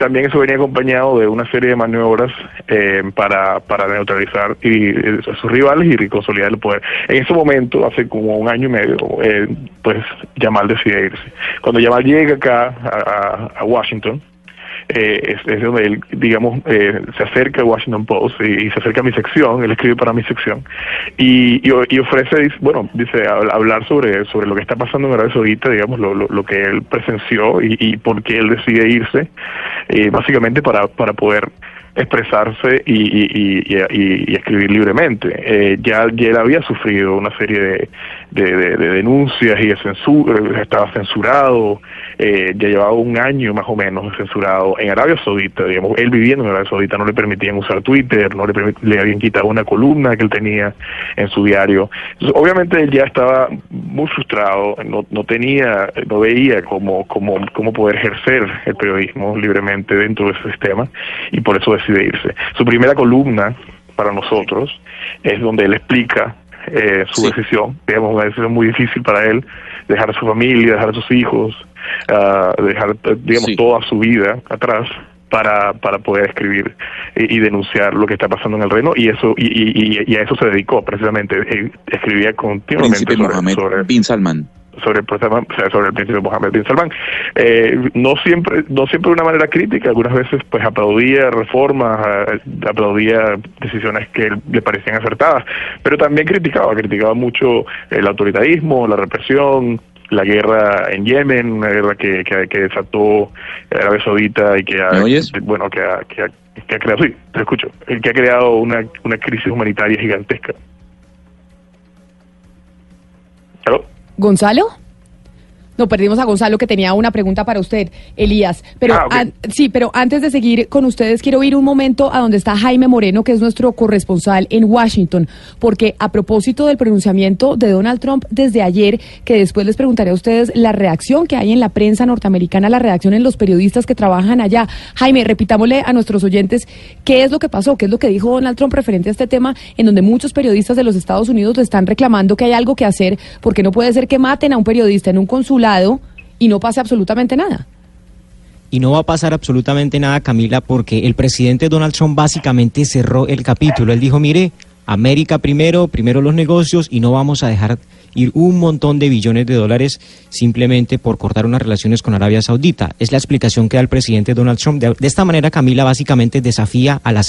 también eso venía acompañado de una serie de maniobras eh, para, para neutralizar y, eh, a sus rivales y consolidar el poder. En ese momento, hace como un año y medio, eh, pues Yamal decide irse. Cuando Yamal llega acá a Washington, eh, es, es donde él, digamos, eh, se acerca al Washington Post y, se acerca a mi sección, él escribe para mi sección y, y, ofrece, bueno, dice, hab- hablar sobre, sobre lo que está pasando en Arabia Saudita, digamos, lo, lo, lo que él presenció y, y por qué él decide irse, eh, básicamente para, para poder expresarse y, y, y, y- y escribir libremente. Eh, ya, ya él había sufrido una serie de, de, de- de denuncias y de censura, estaba censurado, eh, ya llevaba un año más o menos censurado en Arabia Saudita, digamos, él viviendo en Arabia Saudita, no le permitían usar Twitter, no le, permit- le habían quitado una columna que él tenía en su diario. Entonces, obviamente él ya estaba muy frustrado, no, no tenía, no veía cómo, cómo, cómo poder ejercer el periodismo libremente dentro de ese sistema y por eso decide irse. Su primera columna para nosotros es donde él explica eh, su decisión, digamos, una decisión muy difícil para él, dejar a su familia, dejar a sus hijos, dejar, eh, digamos, toda su vida atrás para, para poder escribir y, y denunciar lo que está pasando en el reino y eso y, y- y- a eso se dedicó precisamente Él escribía continuamente Príncipe sobre- Mohammed sobre, bin Salman. sobre el sobre el príncipe Mohammed bin Salman. Eh, no siempre no siempre de una manera crítica, algunas veces pues aplaudía reformas, eh, aplaudía decisiones que le parecían acertadas, pero también criticaba, criticaba mucho el autoritarismo, la represión, la guerra en Yemen, una guerra que, que, que desató Arabia Saudita y que ha, bueno, que ha, que ha, que ha creado, sí, te escucho, el que ha creado una, una crisis humanitaria gigantesca. ¿Aló? ¿Gonzalo? No, perdimos a Gonzalo que tenía una pregunta para usted, Elías. Pero Ah, sí, pero antes de seguir con ustedes, quiero ir un momento a donde está Jaime Moreno, que es nuestro corresponsal en Washington, porque a propósito del pronunciamiento de Donald Trump desde ayer, que después les preguntaré a ustedes la reacción que hay en la prensa norteamericana, la reacción en los periodistas que trabajan allá. Jaime, repitámosle a nuestros oyentes qué es lo que pasó, qué es lo que dijo Donald Trump referente a este tema, en donde muchos periodistas de los Estados Unidos le están reclamando que hay algo que hacer, porque no puede ser que maten a un periodista en un consulado y no pase absolutamente nada. Y no va a pasar absolutamente nada, Camila, porque el presidente Donald Trump básicamente cerró el capítulo. Él dijo, mire, América primero, primero los negocios y no vamos a dejar ir un montón de billones de dólares simplemente por cortar unas relaciones con Arabia Saudita. Es la explicación que da el presidente Donald Trump. De, esta manera, Camila básicamente desafía a la,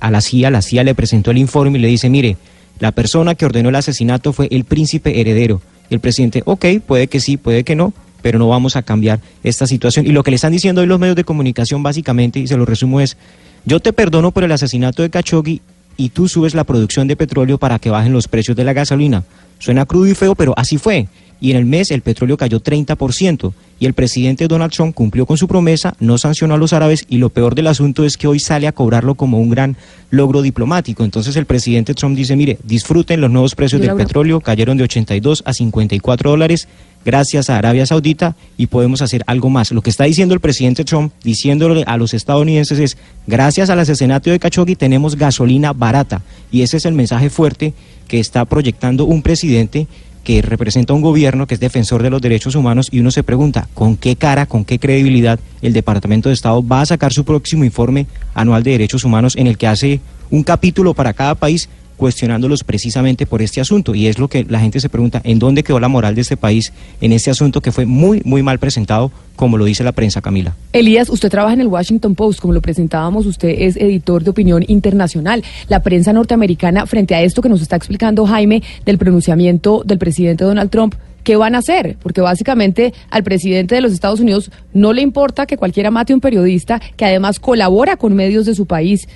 a la CIA. La CIA le presentó el informe y le dice, mire, la persona que ordenó el asesinato fue el príncipe heredero. Y el presidente, ok, puede que sí, puede que no, pero no vamos a cambiar esta situación. Y lo que le están diciendo hoy los medios de comunicación básicamente, y se lo resumo, es, yo te perdono por el asesinato de Khashoggi y tú subes la producción de petróleo para que bajen los precios de la gasolina. Suena crudo y feo, pero así fue. Y en el mes el petróleo cayó 30%. Y el presidente Donald Trump cumplió con su promesa, no sancionó a los árabes y lo peor del asunto es que hoy sale a cobrarlo como un gran logro diplomático. Entonces el presidente Trump dice, mire, disfruten los nuevos precios del petróleo, cayeron de 82 a 54 dólares gracias a Arabia Saudita y podemos hacer algo más. Lo que está diciendo el presidente Trump, diciéndole a los estadounidenses es, gracias al asesinato de Khashoggi tenemos gasolina barata. Y ese es el mensaje fuerte que está proyectando un presidente que representa un gobierno que es defensor de los derechos humanos y uno se pregunta con qué cara, con qué credibilidad el Departamento de Estado va a sacar su próximo informe anual de derechos humanos en el que hace un capítulo para cada país cuestionándolos precisamente por este asunto. Y es lo que la gente se pregunta, ¿en dónde quedó la moral de este país en este asunto que fue muy, muy mal presentado, como lo dice la prensa, Camila? Elías, usted trabaja en el Washington Post, como lo presentábamos, usted es editor de opinión internacional. La prensa norteamericana, frente a esto que nos está explicando Jaime del pronunciamiento del presidente Donald Trump, ¿qué van a hacer? Porque básicamente al presidente de los Estados Unidos no le importa que cualquiera mate a un periodista que además colabora con medios de su país.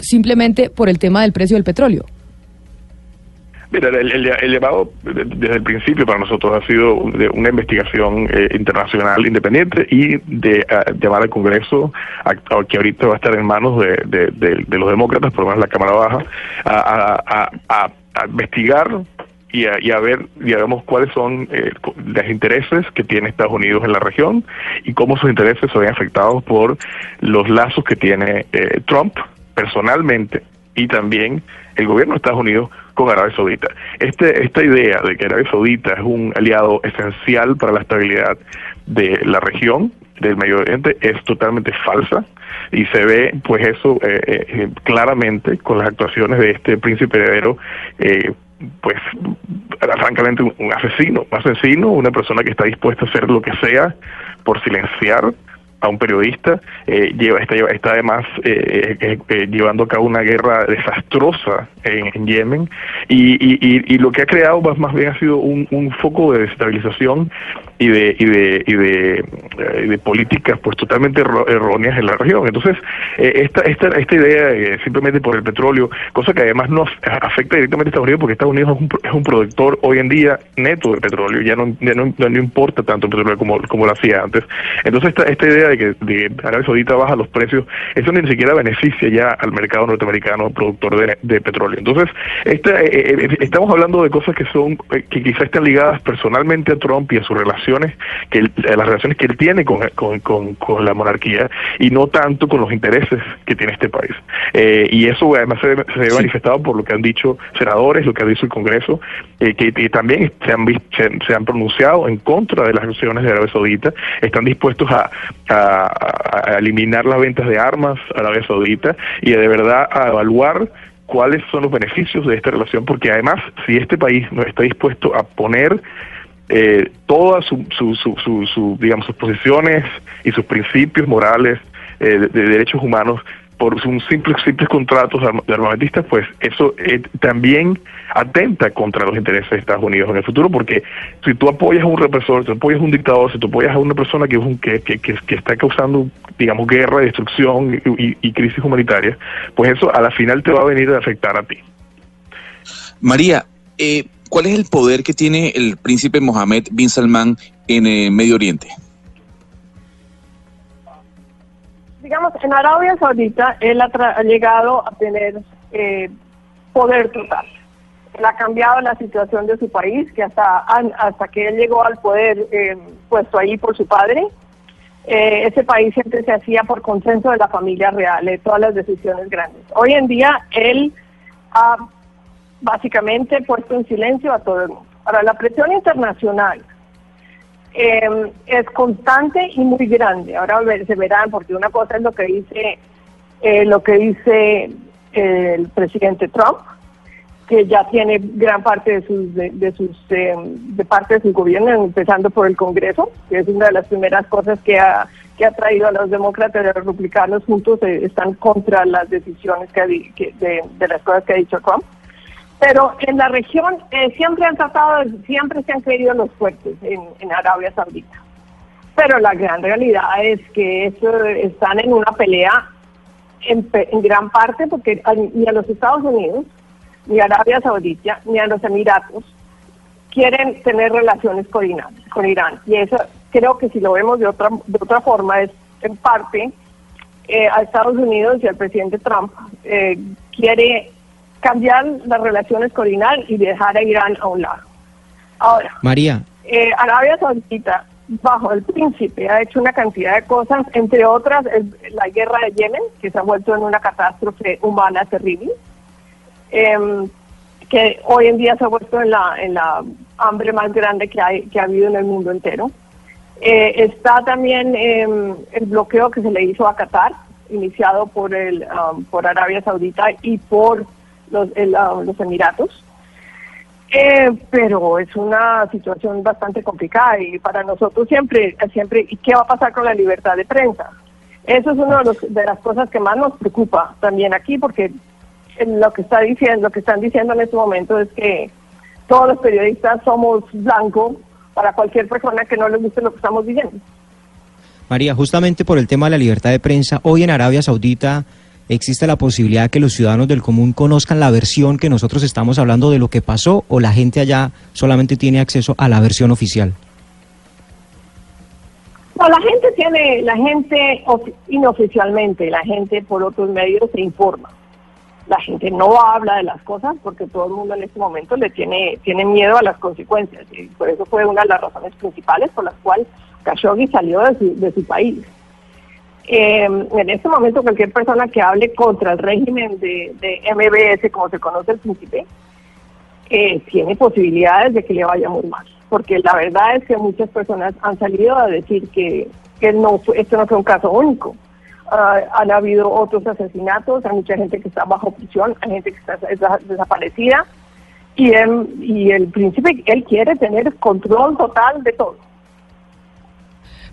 simplemente por el tema del precio del petróleo? Mira, el, el- el llamado de- desde el principio para nosotros ha sido una investigación eh, internacional independiente y de ah, llamar al Congreso, a- a- que ahorita va a estar en manos de, de- los demócratas, por lo menos la Cámara Baja, a, a- investigar y a, y a ver, digamos, cuáles son eh, los intereses que tiene Estados Unidos en la región y cómo sus intereses se ven afectados por los lazos que tiene eh, Trump personalmente y también el gobierno de Estados Unidos con Arabia Saudita. Este, esta idea de que Arabia Saudita es un aliado esencial para la estabilidad de la región del Medio Oriente es totalmente falsa y se ve pues eso eh, eh, claramente con las actuaciones de este príncipe heredero eh, pues francamente un, un asesino, un asesino, una persona que está dispuesta a hacer lo que sea por silenciar a un periodista, eh, lleva, está, está además eh, eh, eh, llevando a cabo una guerra desastrosa en, en Yemen. Y, y, y, lo que ha creado más, más bien ha sido un, un foco de desestabilización y de y de y de, eh, políticas pues totalmente erróneas en la región. Entonces eh, esta esta esta idea eh, simplemente por el petróleo cosa que además no af- afecta directamente a Estados Unidos porque Estados Unidos es un, es un productor hoy en día neto de petróleo ya no ya no- no importa tanto el petróleo como como lo hacía antes. Entonces esta esta idea de que de Arabia Saudita baja los precios eso ni siquiera beneficia ya al mercado norteamericano productor de, de petróleo. Entonces esta, eh, eh, estamos hablando de cosas que son eh, que quizás están ligadas personalmente a Trump y a sus relaciones que él- a las relaciones que él tiene con, con, con- con la monarquía y no tanto con los intereses que tiene este país. Eh, y eso además se, ve- se ve manifestado por lo que han dicho senadores lo que ha dicho el Congreso eh, que, que también se han, se, se han pronunciado en contra de las acciones de Arabia Saudita están dispuestos a, a- a- a eliminar las ventas de armas a Arabia Saudita y de verdad a evaluar cuáles son los beneficios de esta relación, porque además, si este país no está dispuesto a poner eh, todas su, su, su, digamos, sus posiciones y sus principios morales eh, de derechos humanos por un simple, simples contratos de arma- de armamentistas, pues eso eh, también atenta contra los intereses de Estados Unidos en el futuro, porque si tú apoyas a un represor, si tú apoyas a un dictador, si tú apoyas a una persona que, que, que, que- está causando, digamos, guerra, destrucción y, y- y crisis humanitaria, pues eso a la final te va a venir a afectar a ti. María, eh, ¿cuál es el poder que tiene el príncipe Mohammed bin Salman en eh, Medio Oriente? Digamos, en Arabia Saudita él ha, tra- ha llegado a tener eh, poder total. Él ha cambiado la situación de su país, que hasta, hasta que él llegó al poder eh, puesto ahí por su padre, eh, ese país siempre se hacía por consenso de la familia real, de todas las decisiones grandes. Hoy en día él ha básicamente puesto en silencio a todo el mundo. Ahora, la presión internacional eh, es constante y muy grande. Ahora se verán, porque una cosa es lo que dice eh, lo que dice el presidente Trump, que ya tiene gran parte de sus de, de parte de su gobierno, empezando por el Congreso, que es una de las primeras cosas que ha que ha traído a los demócratas y a los republicanos juntos, eh, están contra las decisiones que, que- de las cosas que ha dicho Trump. Pero en la región eh, siempre han tratado, siempre se han creído los fuertes en, Arabia Saudita. Pero la gran realidad es que eso, están en una pelea en, en gran parte porque ni a los Estados Unidos, ni a Arabia Saudita, ni a los Emiratos quieren tener relaciones con Irán. Con Irán. Y eso creo que si lo vemos de otra, de otra forma es en parte eh, a Estados Unidos y al presidente Trump eh, quiere cambiar las relaciones con Irán y dejar a Irán a un lado. Ahora, María, eh, Arabia Saudita, bajo el príncipe, ha hecho una cantidad de cosas, entre otras el- la guerra de Yemen, que se ha vuelto en una catástrofe humana terrible, em, que hoy en día se ha vuelto en la, en la hambre más grande que, hay, que ha habido en el mundo entero. Eh, está también em, el bloqueo que se le hizo a Qatar, iniciado por, el, um, por Arabia Saudita y por los, el, um, los Emiratos. Eh, pero es una situación bastante complicada y para nosotros siempre, siempre, ¿y qué va a pasar con la libertad de prensa? Eso es una de, de las cosas que más nos preocupa también aquí, porque eh, lo que está diciendo, lo que están diciendo en este momento es que todos los periodistas somos blancos para cualquier persona que no les guste lo que estamos diciendo. María, justamente por el tema de la libertad de prensa, hoy en Arabia Saudita ¿existe la posibilidad que los ciudadanos del común conozcan la versión que nosotros estamos hablando de lo que pasó o la gente allá solamente tiene acceso a la versión oficial? No, la gente tiene, la gente ofi- inoficialmente, la gente por otros medios se informa. La gente no habla de las cosas porque todo el mundo en este momento le tiene, tiene miedo a las consecuencias. Y por eso fue una de las razones principales por las cuales Khashoggi salió de su, de su país. Eh, en este momento cualquier persona que hable contra el régimen de, de MBS, como se conoce el príncipe, eh, tiene posibilidades de que le vaya muy mal. Porque la verdad es que muchas personas han salido a decir que, que no esto no fue un caso único. Ah, han habido otros asesinatos, hay mucha gente que está bajo prisión, hay gente que está desa- desaparecida. Y, él- y el príncipe, él quiere tener control total de todo.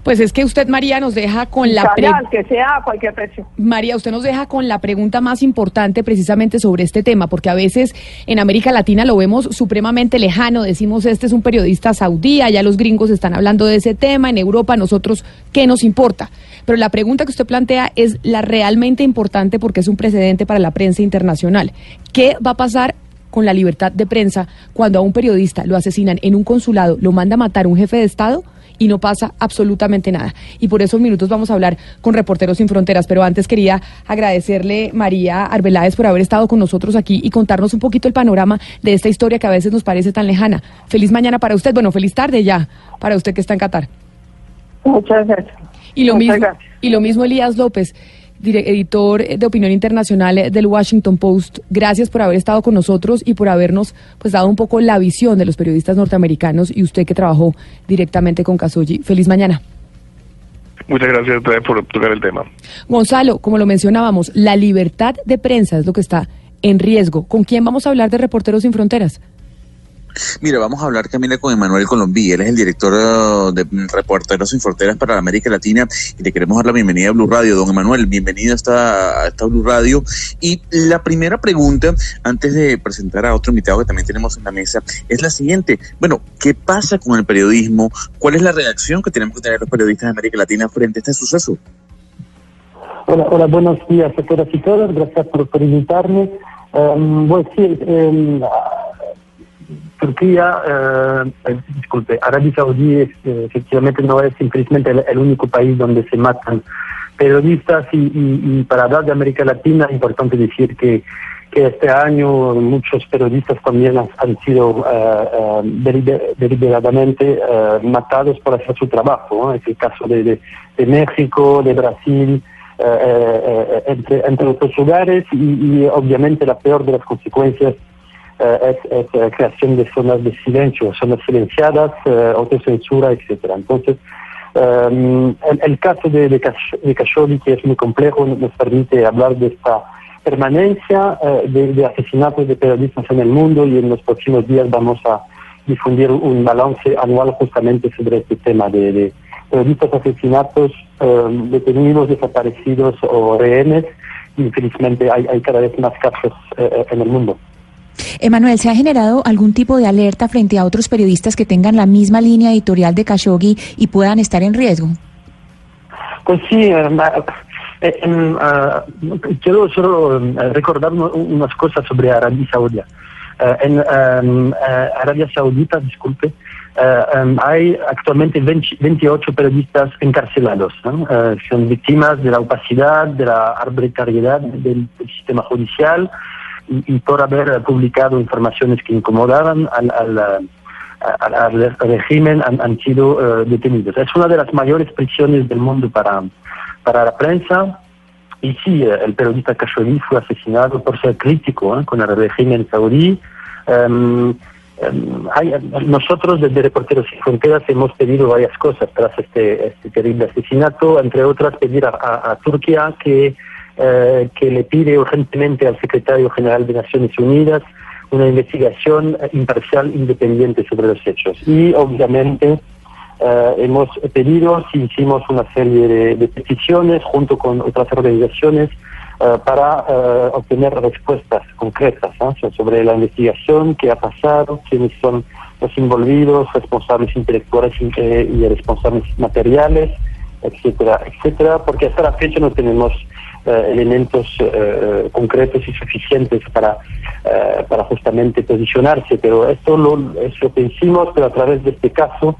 Pues es que usted, María, nos deja con la pre- Callar, que sea a cualquier precio. María, usted nos deja con la pregunta más importante precisamente sobre este tema, porque a veces en América Latina lo vemos supremamente lejano, decimos este es un periodista saudí, allá los gringos están hablando de ese tema, en Europa nosotros, ¿qué nos importa? Pero la pregunta que usted plantea es la realmente importante porque es un precedente para la prensa internacional. ¿Qué va a pasar con la libertad de prensa cuando a un periodista lo asesinan en un consulado, lo manda a matar un jefe de Estado? Y no pasa absolutamente nada. Y por esos minutos vamos a hablar con Reporteros Sin Fronteras. Pero antes quería agradecerle, María Arbeláez, por haber estado con nosotros aquí y contarnos un poquito el panorama de esta historia que a veces nos parece tan lejana. Feliz mañana para usted, bueno, feliz tarde ya para usted que está en Qatar. Muchas gracias. Y lo, Muchas mismo, gracias. y lo mismo Elías López, editor de opinión internacional eh, del Washington Post. Gracias por haber estado con nosotros y por habernos pues dado un poco la visión de los periodistas norteamericanos y usted que trabajó directamente con Khashoggi. Feliz mañana. Muchas gracias por tocar el tema. Gonzalo, como lo mencionábamos, la libertad de prensa es lo que está en riesgo. ¿Con quién vamos a hablar de Reporteros Sin Fronteras? Mira, vamos a hablar, Camila, con Emanuel Colombí. Él es el director eh, de Reporteros Sin Fronteras para América Latina y le queremos dar la bienvenida a Blue Radio. Don Emanuel, bienvenido a esta, Blue Radio. Y la primera pregunta, antes de presentar a otro invitado que también tenemos en la mesa, es la siguiente. Bueno, ¿qué pasa con el periodismo? ¿Cuál es la reacción que tenemos que tener los periodistas de América Latina frente a este suceso? Hola, hola, buenos días a y todos. Gracias por, por invitarme. Bueno, sí, em, Turquía, eh, eh, disculpe, Arabia Saudí eh, efectivamente no es infelizmente el, el único país donde se matan periodistas y, para hablar de América Latina es importante decir que, este año muchos periodistas también han, sido deliber- deliberadamente matados por hacer su trabajo. Es el caso de, de- de México, de Brasil, eh, eh, entre, entre otros lugares y, y obviamente la peor de las consecuencias es, es la creación de zonas de silencio, zonas silenciadas, eh, autocensura, etcétera. Entonces, eh, el, caso de, de, de que es muy complejo, nos permite hablar de esta permanencia eh, de, asesinatos de periodistas en el mundo y en los próximos días vamos a difundir un balance anual justamente sobre este tema de, de periodistas asesinatos, eh, detenidos, desaparecidos o rehenes. Infelizmente hay, hay cada vez más casos eh, en el mundo. Emanuel, ¿se ha generado algún tipo de alerta frente a otros periodistas que tengan la misma línea editorial de Khashoggi y puedan estar en riesgo? Pues sí, eh, eh, em, ah, quiero solo eh, recordar unas cosas sobre Arabia Saudita. En em, Arabia Saudita, disculpe, em, hay actualmente 20 28 periodistas encarcelados. ¿no? Son víctimas de la opacidad, de la arbitrariedad del sistema judicial y, y por haber publicado informaciones que incomodaban al, al, al, al régimen han, sido eh, detenidos. Es una de las mayores prisiones del mundo para, para la prensa. Y sí, eh, el periodista Khashoggi fue asesinado por ser crítico ¿eh? con el régimen saudí. Hay- nosotros desde Reporteros Sin Fronteras hemos pedido varias cosas tras este, este terrible asesinato, entre otras pedir a- a Turquía que, eh, que le pide urgentemente al secretario general de Naciones Unidas una investigación eh, imparcial, independiente sobre los hechos. Y obviamente eh, hemos pedido, sí hicimos una serie de, peticiones junto con otras organizaciones eh, para obtener respuestas concretas sobre la investigación, qué ha pasado, quiénes son los involuidos, responsables intelectuales y, responsables materiales, etcétera, etcétera, porque hasta la fecha no tenemos elementos eh, concretos y suficientes para, eh, para justamente posicionarse. Pero esto lo, es lo que pero a través de este caso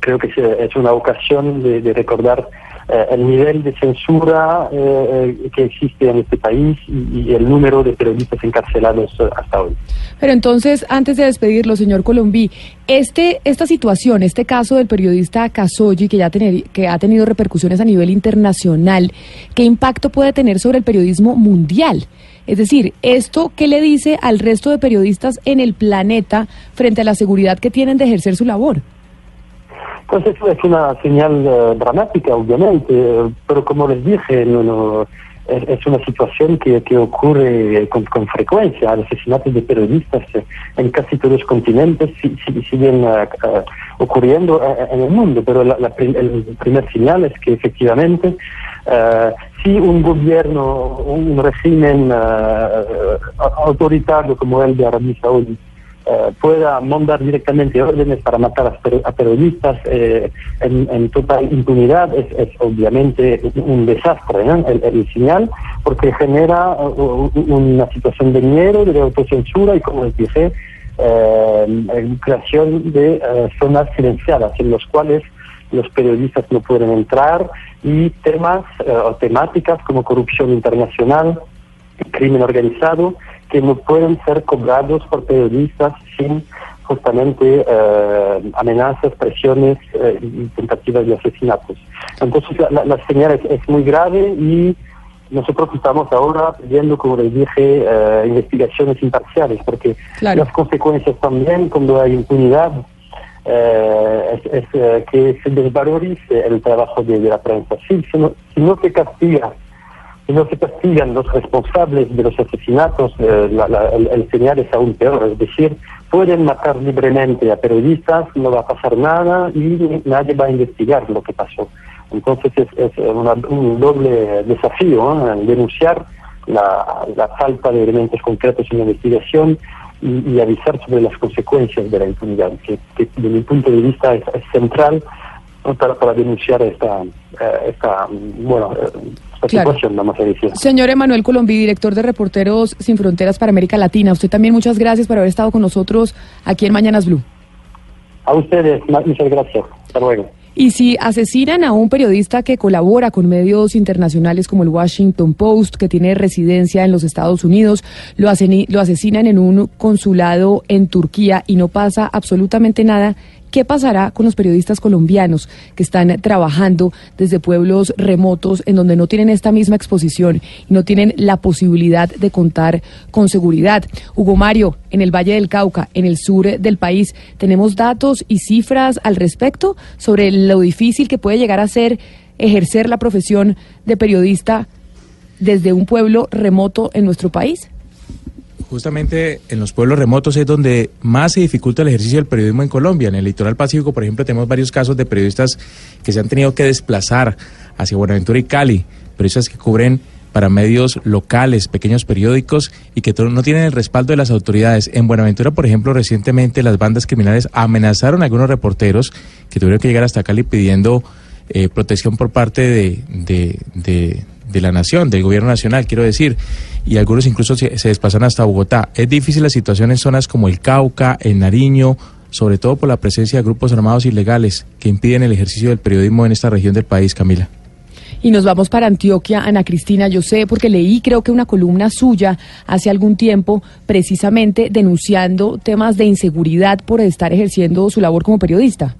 creo que es una ocasión de, de recordar eh, el nivel de censura eh, eh, que existe en este país y, el número de periodistas encarcelados eh, hasta hoy. Pero entonces, antes de despedirlo, señor Colombí, este, esta situación, este caso del periodista Khashoggi, que ya que ha tenido repercusiones a nivel internacional, ¿qué impacto puede tener sobre el periodismo mundial? Es decir, ¿esto qué le dice al resto de periodistas en el planeta frente a la seguridad que tienen de ejercer su labor? Pues eso es una señal eh, dramática, obviamente, pero como les dije, no, no, es, una situación que, que ocurre con, frecuencia. Los asesinatos de periodistas eh, en casi todos los continentes si- si- siguen eh, eh, ocurriendo en el mundo, pero la- la el primer señal es que efectivamente si un gobierno, un régimen autoritario como el de Arabia Saudí eh, pueda mandar directamente órdenes para matar a, per- a periodistas eh, en, total impunidad es, es obviamente un, desastre, el, el señal, porque genera uh, uh, una situación de miedo, de autocensura y, como les dije, eh, creación de zonas silenciadas en los cuales los periodistas no pueden entrar y temas o temáticas como corrupción internacional, crimen organizado que no pueden ser cobrados por periodistas sin justamente eh, amenazas, presiones eh, y tentativas de asesinatos. Entonces la, la- señal es, es muy grave y nosotros estamos ahora pidiendo, como les dije, eh, investigaciones imparciales, porque Claro. las consecuencias también cuando hay impunidad eh, es, es, eh, que se desvalorice el trabajo de, de la prensa. Sí, si no, si no se castiga no se castigan los responsables de los asesinatos, eh, el, el señal es aún peor. Es decir, pueden matar libremente a periodistas, no va a pasar nada y nadie va a investigar lo que pasó. Entonces es, una- un doble desafío, denunciar la, falta de elementos concretos en la investigación y, avisar sobre las consecuencias de la impunidad, que, que desde mi punto de vista es, es central para, para denunciar esta, eh, esta bueno, Claro. situación, vamos a decir. Señor Emanuel Colombí, director de Reporteros Sin Fronteras para América Latina, usted también muchas gracias por haber estado con nosotros aquí en Mañanas Blue. A ustedes, muchas gracias. Hasta luego. Y si asesinan a un periodista que colabora con medios internacionales como el Washington Post, que tiene residencia en los Estados Unidos, lo, aseni- lo asesinan en un consulado en Turquía y no pasa absolutamente nada, ¿qué pasará con los periodistas colombianos que están trabajando desde pueblos remotos en donde no tienen esta misma exposición y no tienen la posibilidad de contar con seguridad? Hugo Mario, en el Valle del Cauca, en el sur del país, ¿tenemos datos y cifras al respecto sobre lo difícil que puede llegar a ser ejercer la profesión de periodista desde un pueblo remoto en nuestro país? Justamente en los pueblos remotos es donde más se dificulta el ejercicio del periodismo en Colombia. En el litoral pacífico, por ejemplo, tenemos varios casos de periodistas que se han tenido que desplazar hacia Buenaventura y Cali, periodistas que cubren para medios locales, pequeños periódicos y que no tienen el respaldo de las autoridades. En Buenaventura, por ejemplo, recientemente las bandas criminales amenazaron a algunos reporteros que tuvieron que llegar hasta Cali pidiendo eh, protección por parte de- de la nación, del gobierno nacional, quiero decir, y algunos incluso se, desplazan hasta Bogotá. Es difícil la situación en zonas como el Cauca, el Nariño, sobre todo por la presencia de grupos armados ilegales que impiden el ejercicio del periodismo en esta región del país, Camila. Y nos vamos para Antioquia, Ana Cristina, yo sé, porque leí creo que una columna suya hace algún tiempo precisamente denunciando temas de inseguridad por estar ejerciendo su labor como periodista.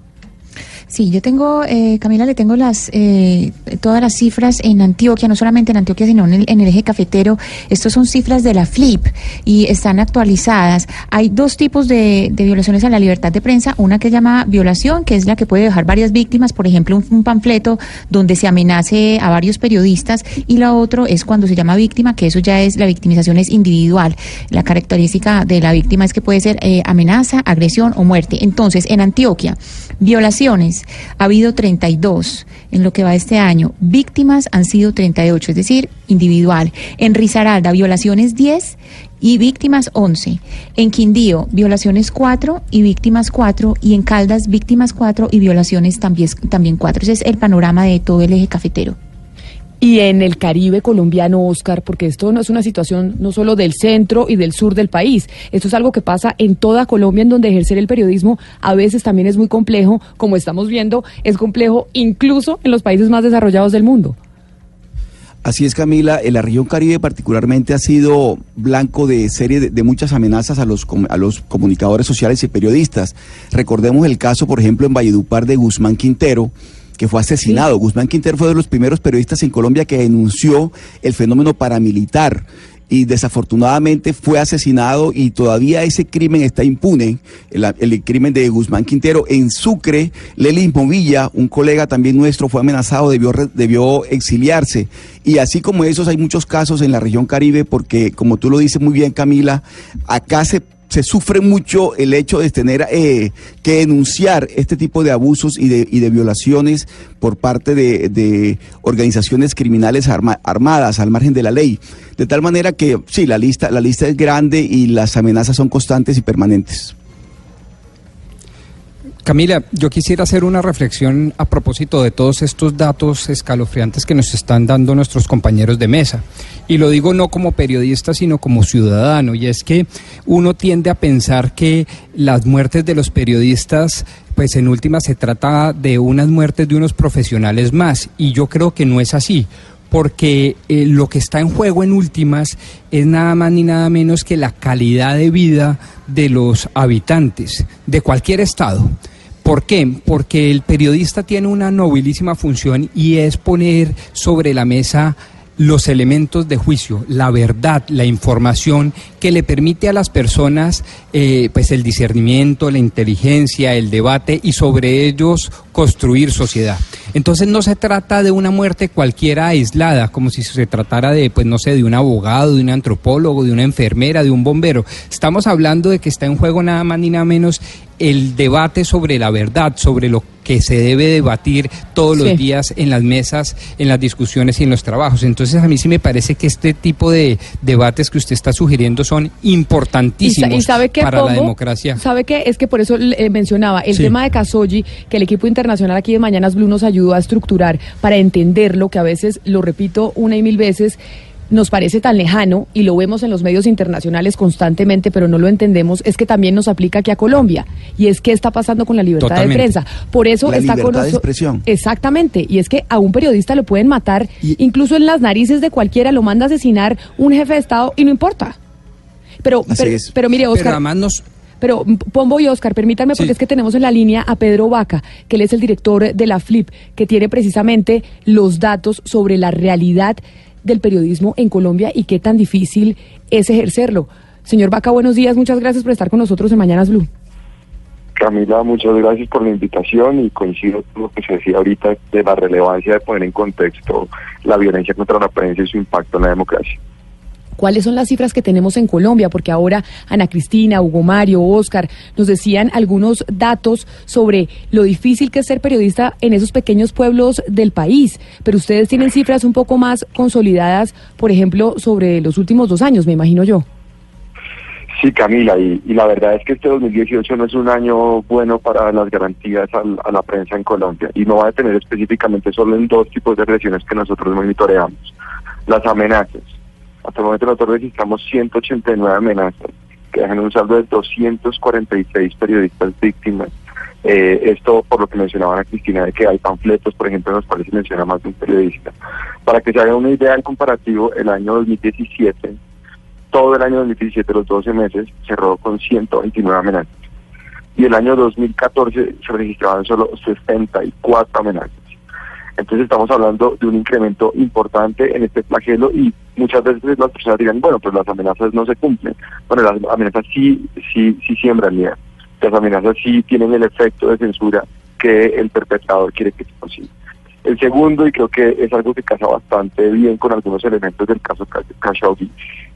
Sí, yo tengo, eh, Camila, le tengo las eh, todas las cifras en Antioquia, no solamente en Antioquia, sino en el, eje cafetero. Estos son cifras de la FLIP y están actualizadas. Hay dos tipos de, violaciones a la libertad de prensa. Una que llama violación, que es la que puede dejar varias víctimas, por ejemplo, un, un panfleto donde se amenace a varios periodistas. Y la otra es cuando se llama víctima, que eso ya es la victimización es individual. La característica de la víctima es que puede ser eh, amenaza, agresión o muerte. Entonces, en Antioquia, violaciones ha habido 32 en lo que va este año. Víctimas han sido 38, es decir, individual. En Risaralda, violaciones 10 y víctimas 11. En Quindío, violaciones 4 y víctimas 4. Y en Caldas, víctimas 4 y violaciones también, también 4. Ese es el panorama de todo el eje cafetero. Y en el Caribe colombiano, Oscar, porque esto no es una situación no solo del centro y del sur del país, esto es algo que pasa en toda Colombia, en donde ejercer el periodismo a veces también es muy complejo, como estamos viendo, es complejo incluso en los países más desarrollados del mundo. Así es, Camila. En la región Caribe particularmente ha sido blanco de serie de, muchas amenazas a los, a los comunicadores sociales y periodistas. Recordemos el caso, por ejemplo, en Valledupar de Guzmán Quintero, que fue asesinado. Guzmán Quintero fue de los primeros periodistas en Colombia que denunció el fenómeno paramilitar y desafortunadamente fue asesinado y todavía ese crimen está impune, el, el crimen de Guzmán Quintero. En Sucre, Lely Movilla, un colega también nuestro, fue amenazado, debió, debió exiliarse. Y así como esos hay muchos casos en la región Caribe porque, como tú lo dices muy bien Camila, acá se se sufre mucho el hecho de tener eh, que denunciar este tipo de abusos y de, y de violaciones por parte de, organizaciones criminales arma- armadas al margen de la ley. De tal manera que sí, la lista, la lista es grande y las amenazas son constantes y permanentes. Camila, yo quisiera hacer una reflexión a propósito de todos estos datos escalofriantes que nos están dando nuestros compañeros de mesa. Y lo digo no como periodista, sino como ciudadano. Y es que uno tiende a pensar que las muertes de los periodistas, pues en última se trata de unas muertes de unos profesionales más. Y yo creo que no es así porque eh, lo que está en juego en últimas es nada más ni nada menos que la calidad de vida de los habitantes de cualquier estado. ¿Por qué? Porque el periodista tiene una nobilísima función y es poner sobre la mesa los elementos de juicio, la verdad, la información que le permite a las personas eh, pues el discernimiento, la inteligencia, el debate y sobre ellos construir sociedad. Entonces no se trata de una muerte cualquiera aislada, como si se tratara de, pues no sé, de un abogado, de un antropólogo, de una enfermera, de un bombero. Estamos hablando de que está en juego nada más ni nada menos el debate sobre la verdad, sobre lo que se debe debatir todos Sí. los días en las mesas, en las discusiones y en los trabajos. Entonces a mí sí me parece que este tipo de debates que usted está sugiriendo son importantísimos y sabe para la democracia. ¿Sabe qué? Es que por eso le mencionaba el Sí. tema de Casoyi, que el equipo internacional aquí de Mañanas Blue nos ayudó a estructurar para entenderlo, que a veces, lo repito una y mil veces, nos parece tan lejano y lo vemos en los medios internacionales constantemente, pero no lo entendemos, es que también nos aplica aquí a Colombia. Y es que está pasando con la libertad Totalmente. de prensa. Por eso La está con libertad de noso- expresión. Exactamente. Y es que a un periodista lo pueden matar, incluso en las narices de cualquiera, lo manda a asesinar un jefe de Estado y no importa. Pero, Así pero, es. pero mire, Pero Oscar. además nos- Pero Pombo y Oscar, permítanme, porque Sí. es que tenemos en la línea a Pedro Vaca, que él es el director de la FLIP, que tiene precisamente los datos sobre la realidad del periodismo en Colombia y qué tan difícil es ejercerlo. Señor Vaca, buenos días, muchas gracias por estar con nosotros en Mañanas Blue. Camila, muchas gracias por la invitación y coincido con lo que se decía ahorita de la relevancia de poner en contexto la violencia contra la prensa y su impacto en la democracia. ¿Cuáles son las cifras que tenemos en Colombia? Porque ahora Ana Cristina, Hugo Mario, Oscar nos decían algunos datos sobre lo difícil que es ser periodista en esos pequeños pueblos del país. Pero ustedes tienen cifras un poco más consolidadas, por ejemplo, sobre los últimos dos años, me imagino yo. Sí, Camila, y, la verdad es que este 2018 no es un año bueno para las garantías a la prensa en Colombia y no va a detener específicamente solo en dos tipos de agresiones que nosotros monitoreamos. Las amenazas. Hasta el momento nosotros registramos 189 amenazas que dejan un saldo de 246 periodistas víctimas. Eh, esto por lo que mencionaba Cristina de que hay panfletos, por ejemplo, en los cuales se menciona más de un periodista. Para que se haga una idea en comparativo, el año 2017 todo el año 2017, los 12 meses, cerró con 129 amenazas. Y el año 2014 se registraban solo 64 amenazas. Entonces estamos hablando de un incremento importante en este flagelo y muchas veces las personas dirán, bueno, pues las amenazas no se cumplen. Bueno, las amenazas sí, sí, sí siembran miedo. Las amenazas sí tienen el efecto de censura que el perpetrador quiere que se consiga. El segundo, y creo que es algo que casa bastante bien con algunos elementos del caso Ca- Khashoggi,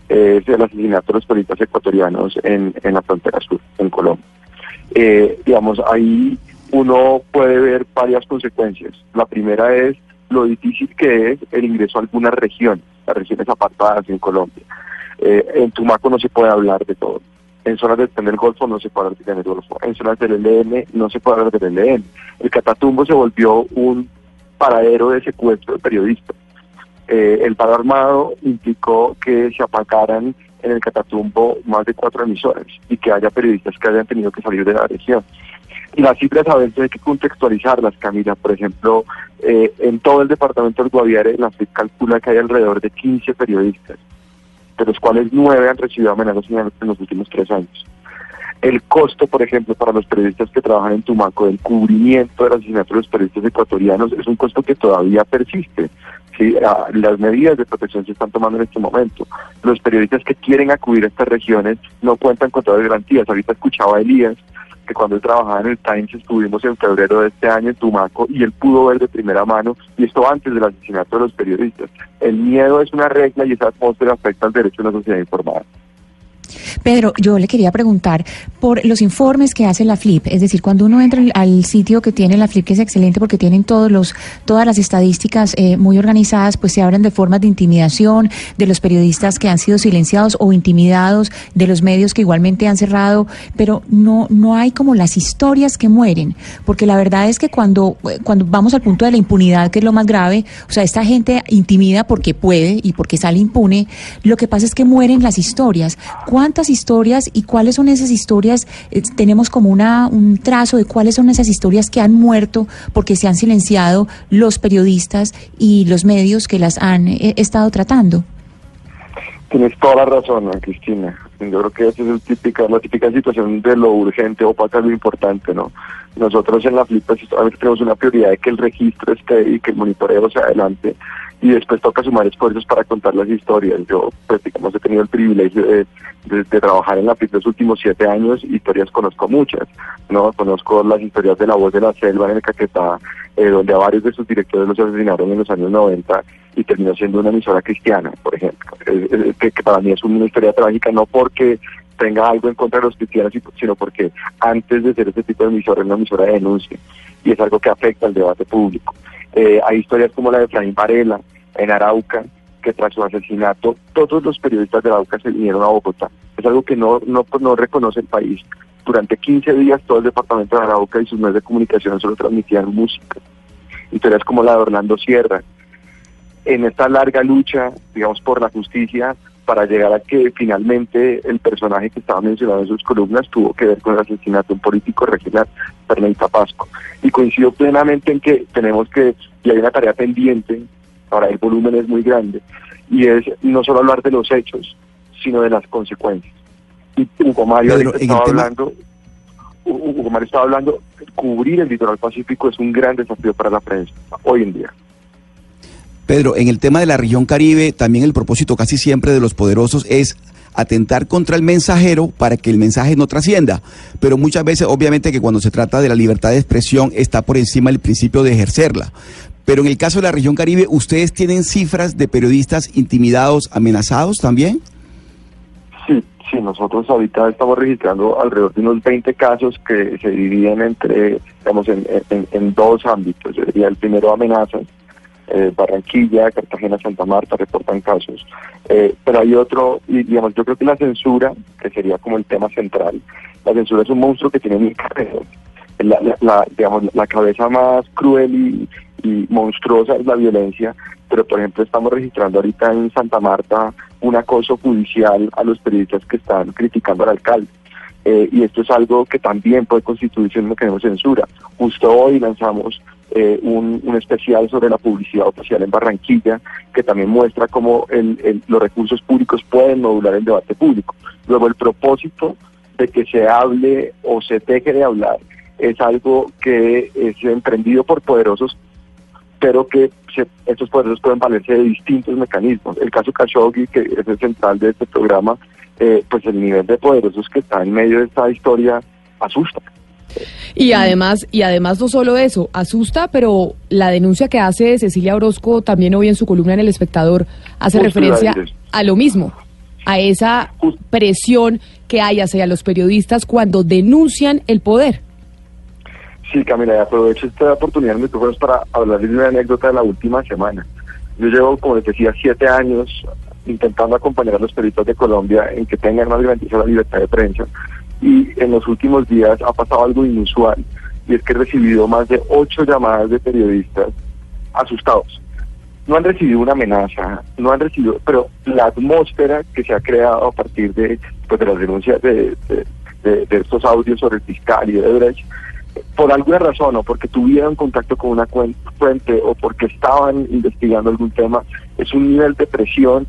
es el asesinato de los periodistas ecuatorianos en, en la frontera sur, en Colombia. Eh, digamos, ahí uno puede ver varias consecuencias. La primera es lo difícil que es el ingreso a algunas regiones, las regiones apartadas en Colombia. Eh, en Tumaco no se puede hablar de todo. En zonas del Tren del Golfo no se puede hablar del Tren del Golfo. En zonas del ELN no se puede hablar del ELN. El Catatumbo se volvió un paradero de secuestro de periodistas. Eh, el paro armado implicó que se apagaran en el Catatumbo más de cuatro emisoras y que haya periodistas que hayan tenido que salir de la región. Y las cifras a veces hay que contextualizarlas, Camila. Por ejemplo, eh, en todo el departamento del Guaviare, la FIP calcula que hay alrededor de 15 periodistas, de los cuales nueve han recibido amenazas en en los últimos tres años. El costo, por ejemplo, para los periodistas que trabajan en Tumaco del cubrimiento del asesinato de los periodistas ecuatorianos es un costo que todavía persiste. Sí, Ah, las medidas de protección se están tomando en este momento. Los periodistas que quieren acudir a estas regiones no cuentan con todas las garantías. Ahorita escuchaba a Elías que cuando él trabajaba en el Times estuvimos en febrero de este año en Tumaco y él pudo ver de primera mano, y esto antes del asesinato de los periodistas. El miedo es una regla y esa atmósfera afecta al derecho a una sociedad informada. Pedro, yo le quería preguntar por los informes que hace la FLIP, es decir, cuando uno entra al- sitio que tiene la FLIP, que es excelente porque tienen todos los, todas las estadísticas eh, muy organizadas, pues se hablan de formas de intimidación, de los periodistas que han sido silenciados o intimidados, de los medios que igualmente han cerrado, pero no, no hay como las historias que mueren, porque la verdad es que cuando, cuando vamos al punto de la impunidad, que es lo más grave, o sea, esta gente intimida porque puede y porque sale impune, lo que pasa es que mueren las historias. ¿Cuántas historias y cuáles son esas historias? Eh, tenemos como una, un trazo de cuáles son esas historias que han muerto porque se han silenciado los periodistas y los medios que las han eh, estado tratando. Tienes toda la razón, Cristina. Yo creo que esa es típica, la típica situación de lo urgente o lo importante, ¿no? Nosotros en la FLIP pues, tenemos una prioridad de que el registro esté y que el monitoreo sea adelante y después toca sumar esfuerzos para contar las historias. Yo, pues, digamos, he tenido el privilegio de, trabajar en la FLIP los últimos siete años, historias conozco muchas, ¿no? Conozco las historias de La Voz de la Selva en el Caquetá, eh, donde a varios de sus directores los asesinaron en los años 90 y terminó siendo una emisora cristiana, por ejemplo, Eh, eh, que, para mí es una historia trágica, no porque tenga algo en contra de los cristianos, sino porque antes de ser ese tipo de emisora era una emisora de denuncia y es algo que afecta al debate público. Hay historias como la de Efraín Varela en Arauca, que tras su asesinato todos los periodistas de Arauca se vinieron a Bogotá. Es algo que no, no, no reconoce el país. Durante 15 días todo el departamento de Arauca y sus medios de comunicación solo transmitían música. Historias como la de Orlando Sierra, en esta larga lucha, digamos, por la justicia, para llegar a que finalmente el personaje que estaba mencionado en sus columnas tuvo que ver con el asesinato de un político regional, Fernando Tapasco. Y coincido plenamente en que tenemos que, y hay una tarea pendiente, ahora el volumen es muy grande, y es no solo hablar de los hechos, sino de las consecuencias. Y Hugo Mario Pedro, estaba hablando, Hugo Mario estaba hablando, cubrir el litoral pacífico es un gran desafío para la prensa hoy en día. Pedro, en el tema de la región Caribe, también el propósito casi siempre de los poderosos es atentar contra el mensajero para que el mensaje no trascienda. Pero muchas veces, obviamente, que cuando se trata de la libertad de expresión está por encima el principio de ejercerla. Pero en el caso de la región Caribe, ¿ustedes tienen cifras de periodistas intimidados, amenazados también? Sí, sí, nosotros ahorita estamos registrando alrededor de unos 20 casos que se dividen entre, digamos, en, en- dos ámbitos. Yo el primero amenazas, eh, Barranquilla, Cartagena, Santa Marta reportan casos. Eh, pero hay otro, y digamos, yo creo que la censura, que sería como el tema central, la censura es un monstruo que tiene mil cabezas. La, la- la- digamos, la cabeza más cruel y, y monstruosa es la violencia, pero por ejemplo estamos registrando ahorita en Santa Marta un acoso judicial a los periodistas que están criticando al alcalde. Eh, y esto es algo que también puede constituirse un mecanismo de censura. Justo hoy lanzamos eh, un, un especial sobre la publicidad oficial en Barranquilla, que también muestra cómo el- el- los recursos públicos pueden modular el debate público. Luego, el propósito de que se hable o se deje de hablar es algo que es emprendido por poderosos pero que se- estos poderosos pueden valerse de distintos mecanismos. El caso Khashoggi, que es el central de este programa, eh, pues el nivel de poderosos que está en medio de esta historia asusta. Y además, y además no solo eso, asusta, pero la denuncia que hace Cecilia Orozco también hoy en su columna en El Espectador hace Justo referencia a lo mismo, a esa presión que hay hacia los periodistas cuando denuncian el poder. Sí, Camila, aprovecho esta oportunidad en micrófonos para hablarles de una anécdota de la última semana. Yo llevo, como les decía, siete años intentando acompañar a los periodistas de Colombia en que tengan más garantía la libertad de prensa. Y en los últimos días ha pasado algo inusual, y es que he recibido más de ocho llamadas de periodistas asustados, no han recibido una amenaza, no han recibido, pero la atmósfera que se ha creado a partir de, pues, de las denuncias de, de- de- estos audios sobre el fiscal y de Odebrecht, por alguna razón, o porque tuvieron contacto con una fuente, o porque estaban investigando algún tema, es un nivel de presión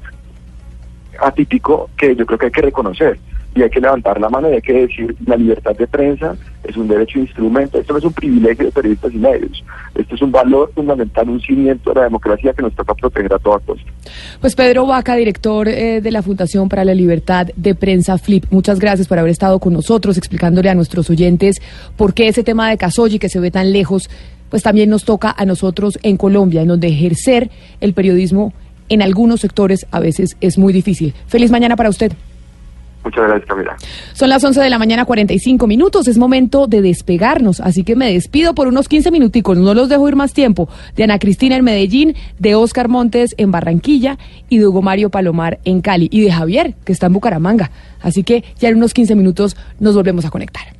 atípico que yo creo que hay que reconocer y hay que levantar la mano y hay que decir la libertad de prensa es un derecho de instrumento, esto no es un privilegio de periodistas y medios, esto es un valor fundamental, un cimiento de la democracia que nos toca proteger a toda costa. Pues Pedro Vaca, director eh, de la Fundación para la Libertad de Prensa Flip, muchas gracias por haber estado con nosotros explicándole a nuestros oyentes por qué ese tema de Casoyi que se ve tan lejos, pues también nos toca a nosotros en Colombia, en donde ejercer el periodismo en algunos sectores a veces es muy difícil. Feliz mañana para usted. Muchas gracias, Camila. Son las 11 de la mañana, 45 minutos. Es momento de despegarnos, así que me despido por unos 15 minuticos. No los dejo ir más tiempo. De Ana Cristina en Medellín, de Oscar Montes en Barranquilla y de Hugo Mario Palomar en Cali y de Javier, que está en Bucaramanga. Así que ya en unos 15 minutos nos volvemos a conectar.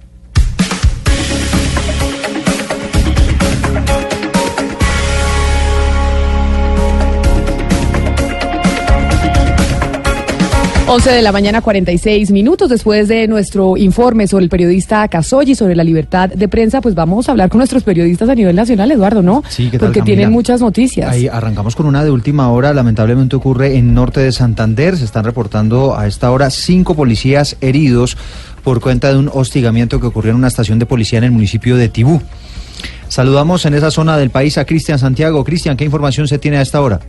Once de la mañana, 46 minutos después de nuestro informe sobre el periodista Casoyi, sobre la libertad de prensa, pues vamos a hablar con nuestros periodistas a nivel nacional, Eduardo, ¿no? Sí, ¿qué tal, Porque Camila? tienen muchas noticias. Ahí arrancamos con una de última hora. Lamentablemente ocurre en norte de Santander. Se están reportando a esta hora cinco policías heridos por cuenta de un hostigamiento que ocurrió en una estación de policía en el municipio de Tibú. Saludamos en esa zona del país a Cristian Santiago. Cristian, ¿qué información se tiene a esta hora?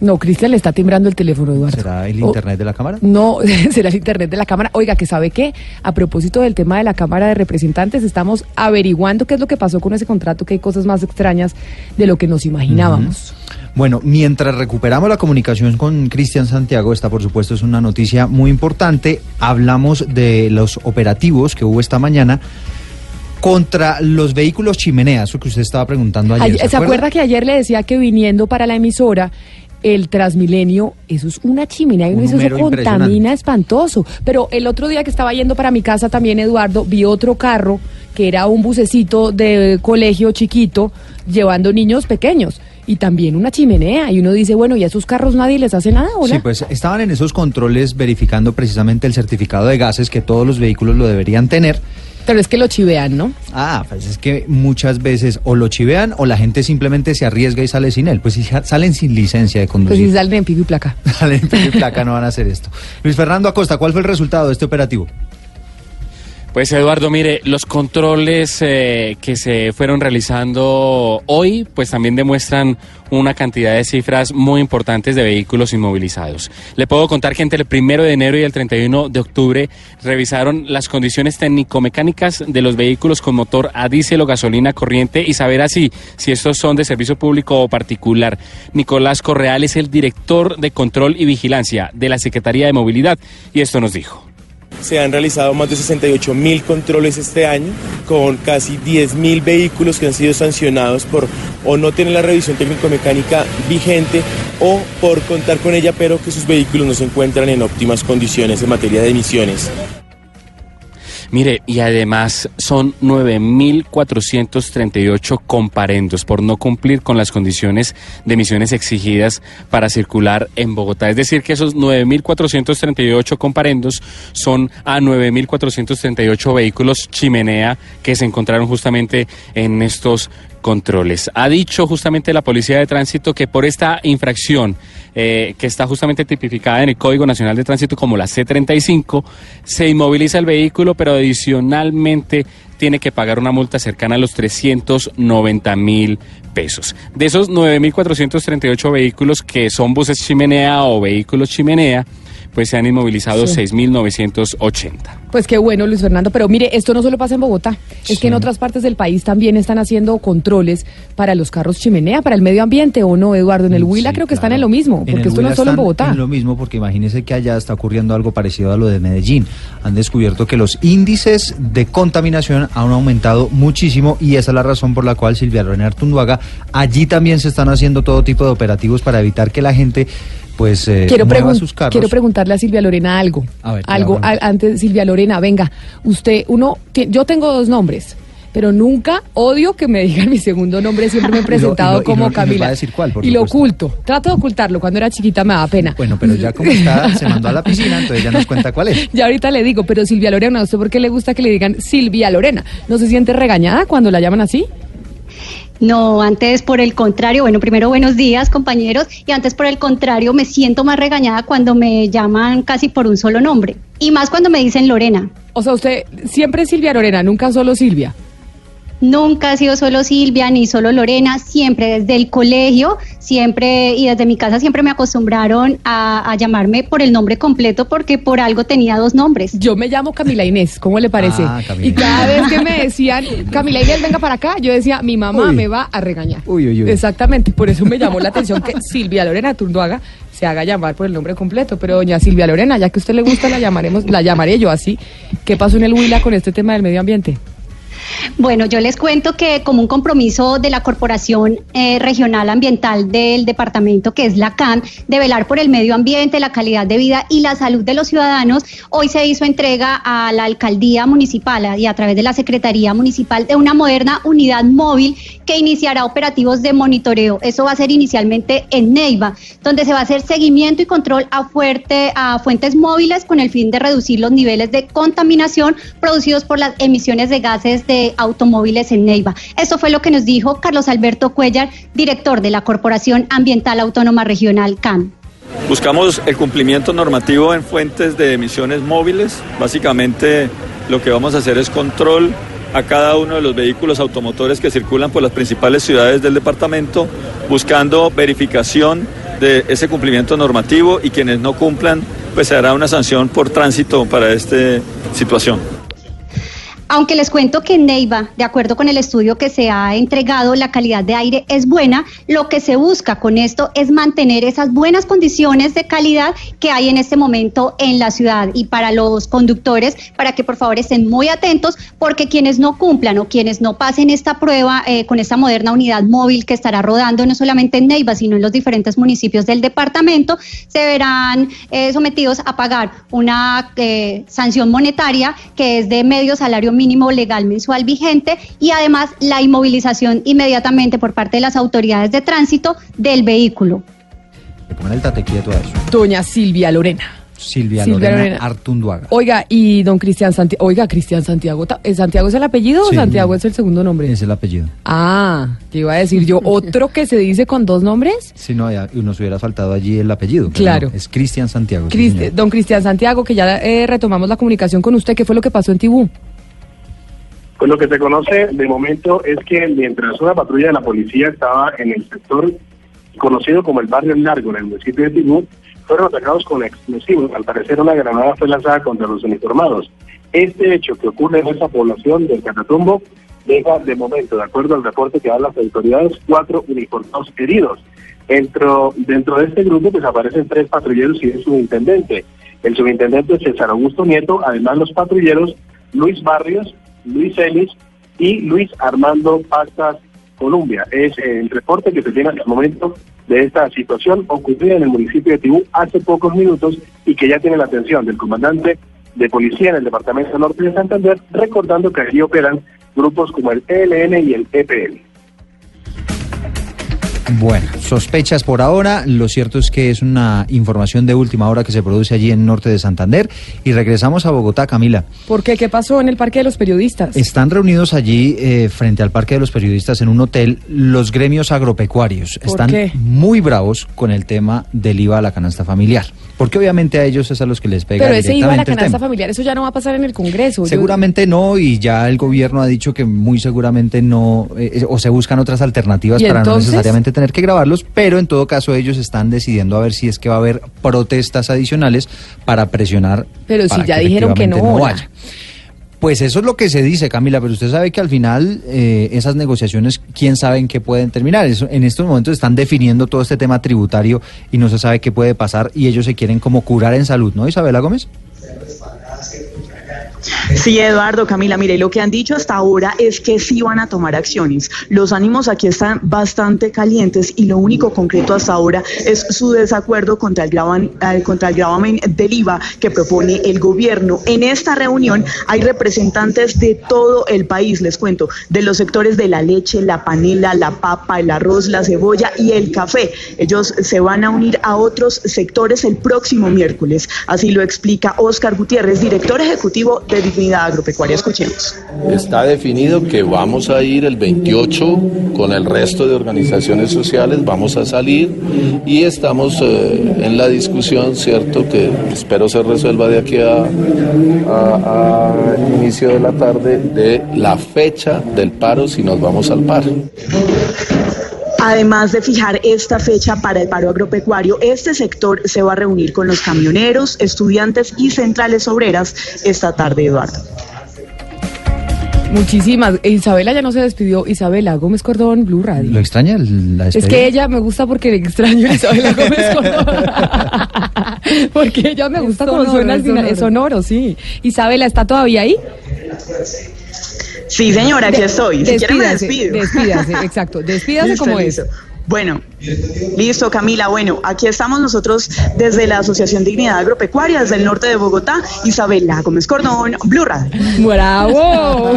No, Cristian le está timbrando el teléfono, Eduardo. ¿Será el internet de la cámara? No, [laughs] será el internet de la Cámara. Oiga, que sabe qué, a propósito del tema de la Cámara de Representantes, estamos averiguando qué es lo que pasó con ese contrato, que hay cosas más extrañas de lo que nos imaginábamos. Bueno, mientras recuperamos la comunicación con Cristian Santiago, esta por supuesto es una noticia muy importante. Hablamos de los operativos que hubo esta mañana contra los vehículos chimeneas, eso que usted estaba preguntando ayer. Ayer- ¿Se, acuerda? que ayer le decía que viniendo para la emisora, el Transmilenio, eso es una chimenea y uno Un dice, eso impresionante. contamina espantoso. Pero el otro día que estaba yendo para mi casa también, Eduardo, vi otro carro que era un bucecito de colegio chiquito llevando niños pequeños. Y también una chimenea. Y uno dice, bueno, ¿y a esos carros nadie les hace nada? Hola? Sí, pues estaban en esos controles verificando precisamente el certificado de gases que todos los vehículos lo deberían tener. Pero es que lo chivean, ¿no? Ah, pues es que muchas veces o lo chivean o la gente simplemente se arriesga y sale sin él. Pues si salen sin licencia de Pues conducir. si salen en pico y placa. [laughs] Salen en pico y placa, no van a hacer esto. [laughs] Luis Fernando Acosta, ¿cuál fue el resultado de este operativo? Pues Eduardo, mire, los controles eh, que se fueron realizando hoy, pues también demuestran una cantidad de cifras muy importantes de vehículos inmovilizados. Le puedo contar que entre el primero de enero y el 31 de octubre revisaron las condiciones técnico-mecánicas de los vehículos con motor a diésel o gasolina corriente y saber así si estos son de servicio público o particular. Nicolás Correal es el director de control y vigilancia de la Secretaría de Movilidad y esto nos dijo. Se han realizado más de 68 mil controles este año, con casi 10 mil vehículos que han sido sancionados por o no tener la revisión técnico-mecánica vigente o por contar con ella, pero que sus vehículos no se encuentran en óptimas condiciones en materia de emisiones. Mire, y además son 9.438 comparendos por no cumplir con las condiciones de emisiones exigidas para circular en Bogotá. Es decir, que esos 9.438 comparendos son a 9.438 vehículos chimenea que se encontraron justamente en estos controles. Ha dicho justamente la Policía de Tránsito que por esta infracción eh, que está justamente tipificada en el Código Nacional de Tránsito como la C35, se inmoviliza el vehículo, pero adicionalmente tiene que pagar una multa cercana a los 390 mil pesos. De esos 9.438 vehículos que son buses chimenea o vehículos chimenea, pues se han inmovilizado Sí. 6.980. Pues qué bueno, Luis Fernando. Pero mire, esto no solo pasa en Bogotá. Es que en otras partes del país también están haciendo controles para los carros chimenea, para el medio ambiente, ¿o no, Eduardo? En el Huila creo que están en lo mismo, porque esto no Huila es solo en están Bogotá. en lo mismo, porque imagínese que allá está ocurriendo algo parecido a lo de Medellín. Han descubierto que los índices de contaminación han aumentado muchísimo y esa es la razón por la cual Silvia Lorena Artunduaga, allí también se están haciendo todo tipo de operativos para evitar que la gente pues eh, Quiero, mueva pregun- sus carros. quiero preguntarle a Silvia Lorena algo. A ver, ¿qué algo a antes, Silvia Lorena, venga, usted, uno, yo tengo dos nombres. pero nunca odio que me digan mi segundo nombre, siempre me he [laughs] Y lo- y presentado lo- y como no- y a Camila. decir cuál, por y lo oculto, trato de ocultarlo, cuando era chiquita me daba pena. Bueno, pero ya como está, [laughs] se mandó a la piscina, entonces ya nos cuenta cuál es. [laughs] Ya ahorita le digo, pero Silvia Lorena, ¿a usted por qué le gusta que le digan Silvia Lorena? ¿No se siente regañada cuando la llaman así? No, antes por el contrario, bueno, primero buenos días compañeros, y antes por el contrario me siento más regañada cuando me llaman casi por un solo nombre, y más cuando me dicen Lorena. O sea, usted siempre es Silvia Lorena, nunca solo Silvia. Nunca ha sido solo Silvia ni solo Lorena, siempre desde el colegio, siempre y desde mi casa siempre me acostumbraron a, a llamarme por el nombre completo porque por algo tenía dos nombres. Yo me llamo Camila Inés, ¿cómo le parece? Ah, y cada vez que me decían, [laughs] Camila Inés, venga para acá, yo decía, mi mamá Uy. me va a regañar. Uy, uy, uy. Exactamente, por eso me llamó la [laughs] atención que Silvia Lorena Turduaga se haga llamar por el nombre completo. Pero doña Silvia Lorena, ya que a usted le gusta, la llamaremos, la llamaré yo así. ¿Qué pasó en el Huila con este tema del medio ambiente? Bueno, yo les cuento que como un compromiso de la Corporación eh, Regional Ambiental del departamento, que es la CAM, de velar por el medio ambiente, la calidad de vida y la salud de los ciudadanos, hoy se hizo entrega a la alcaldía municipal y a través de la Secretaría Municipal de una moderna unidad móvil que iniciará operativos de monitoreo. Eso va a ser inicialmente en Neiva, donde se va a hacer seguimiento y control a, a fuentes móviles con el fin de reducir los niveles de contaminación producidos por las emisiones de gases de automóviles en Neiva. Eso fue lo que nos dijo Carlos Alberto Cuellar, director de la Corporación Ambiental Autónoma Regional CAM. Buscamos el cumplimiento normativo en fuentes de emisiones móviles. Básicamente lo que vamos a hacer es control a cada uno de los vehículos automotores que circulan por las principales ciudades del departamento, buscando verificación de ese cumplimiento normativo y quienes no cumplan, pues se hará una sanción por tránsito para esta situación. Aunque les cuento que en Neiva, de acuerdo con el estudio que se ha entregado, la calidad de aire es buena, lo que se busca con esto es mantener esas buenas condiciones de calidad que hay en este momento en la ciudad. Y para los conductores, para que por favor estén muy atentos, porque quienes no cumplan o quienes no pasen esta prueba eh, con esta moderna unidad móvil que estará rodando no solamente en Neiva, sino en los diferentes municipios del departamento, se verán eh, sometidos a pagar una eh, sanción monetaria que es de medio salario mínimo legal mensual vigente y además la inmovilización inmediatamente por parte de las autoridades de tránsito del vehículo. Le pongan el tate quieto a eso. Doña Silvia Lorena. Silvia, Silvia Lorena, Lorena. Artunduaga. Oiga, y don Cristian Santiago, oiga, Cristian Santiago, ¿eh, ¿Santiago es el apellido Sí. o Santiago es el segundo nombre? Es el apellido. Ah, te iba a decir yo, [laughs] otro que se dice con dos nombres. Si no, ya- nos hubiera faltado allí el apellido. Claro. no, es Cristian Santiago. sí, don Cristian Santiago, que ya eh, retomamos la comunicación con usted, ¿qué fue lo que pasó en Tibú? Pues lo que se conoce de momento es que mientras una patrulla de la policía estaba en el sector conocido como el barrio Largo, en el municipio de Tibú, fueron atacados con explosivos. Al parecer una granada fue lanzada contra los uniformados. Este hecho que ocurre en esa población del Catatumbo deja de momento, de acuerdo al reporte que dan las autoridades, cuatro uniformados heridos. Dentro, dentro de este grupo pues aparecen tres patrulleros y un subintendente. El subintendente César Augusto Nieto, además los patrulleros Luis Barrios, Luis Ellis y Luis Armando Pastas Colombia. Es el reporte que se tiene hasta el momento de esta situación ocurrida en el municipio de Tibú hace pocos minutos y que ya tiene la atención del comandante de policía en el departamento norte de Santander, recordando que allí operan grupos como el ELN y el EPL. Bueno, sospechas por ahora. Lo cierto es que es una información de última hora que se produce allí en norte de Santander. Y regresamos a Bogotá, Camila. ¿Por qué? ¿Qué pasó en el Parque de los Periodistas? Están reunidos allí eh, frente al Parque de los Periodistas en un hotel los gremios agropecuarios. ¿Por Están qué? muy bravos con el tema del IVA a la canasta familiar. Porque obviamente a ellos es a los que les pega Pero ese iba a la canasta familiar, eso ya no va a pasar en el Congreso. Yo- Seguramente no, y ya el gobierno ha dicho que muy seguramente no, eh, o se buscan otras alternativas ¿Y para entonces? no necesariamente tener que grabarlos, pero en todo caso ellos están decidiendo a ver si es que va a haber protestas adicionales para presionar. Pero si ya dijeron que efectivamente no, vaya. Pues eso es lo que se dice, Camila, pero usted sabe que al final eh, esas negociaciones, quién sabe en qué pueden terminar. Eso- en estos momentos están definiendo todo este tema tributario y no se sabe qué puede pasar y ellos se quieren como curar en salud, ¿no, Isabela Gómez? Sí, Eduardo, Camila, mire, lo que han dicho hasta ahora es que sí van a tomar acciones. Los ánimos aquí están bastante calientes y lo único concreto hasta ahora es su desacuerdo contra el, eh, contra el gravamen del IVA que propone el gobierno. En esta reunión hay representantes de todo el país, les cuento, de los sectores de la leche, la panela, la papa, el arroz, la cebolla y el café. Ellos se van a unir a otros sectores el próximo miércoles. Así lo explica Oscar Gutiérrez, director ejecutivo de Dignidad Agropecuaria. Escuchemos. Está definido que vamos a ir el 28 con el resto de organizaciones sociales, vamos a salir y estamos eh, en la discusión, ¿cierto? Que espero se resuelva de aquí a, a, a inicio de la tarde de la fecha del paro si nos vamos al paro. Además de fijar esta fecha para el paro agropecuario, este sector se va a reunir con los camioneros, estudiantes y centrales obreras esta tarde, Eduardo. Muchísimas. Isabela ya no se despidió. Isabela Gómez Cordón, Blue Radio. ¿Lo extraña la Es que ella me gusta porque le extraño a Isabela Gómez [laughs] Cordón. [laughs] porque ella me gusta como suena al es final. sonoro. Es sonoro, sí. Isabela, ¿está todavía ahí? Sí, señora, aquí estoy. Si quiere me despido. Despídase, exacto. Despídase [laughs] como es. Bueno, listo, Camila. Bueno, aquí estamos nosotros desde la Asociación Dignidad Agropecuaria, desde el norte de Bogotá. Isabela Gómez Cordón, Blue Radio. ¡Bravo!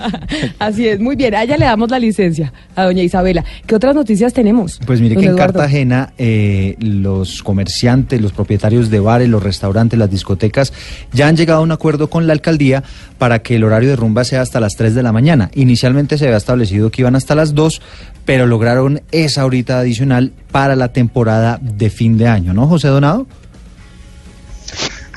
[laughs] Así es, muy bien. A ella le damos la licencia, a doña Isabela. ¿Qué otras noticias tenemos? Pues mire que en Eduardo? Cartagena eh, los comerciantes, los propietarios de bares, los restaurantes, las discotecas ya han llegado a un acuerdo con la alcaldía para que el horario de rumba sea hasta las 3 de la mañana. Inicialmente se había establecido que iban hasta las 2, pero lograron esa horita adicional para la temporada de fin de año, ¿no, José Donado?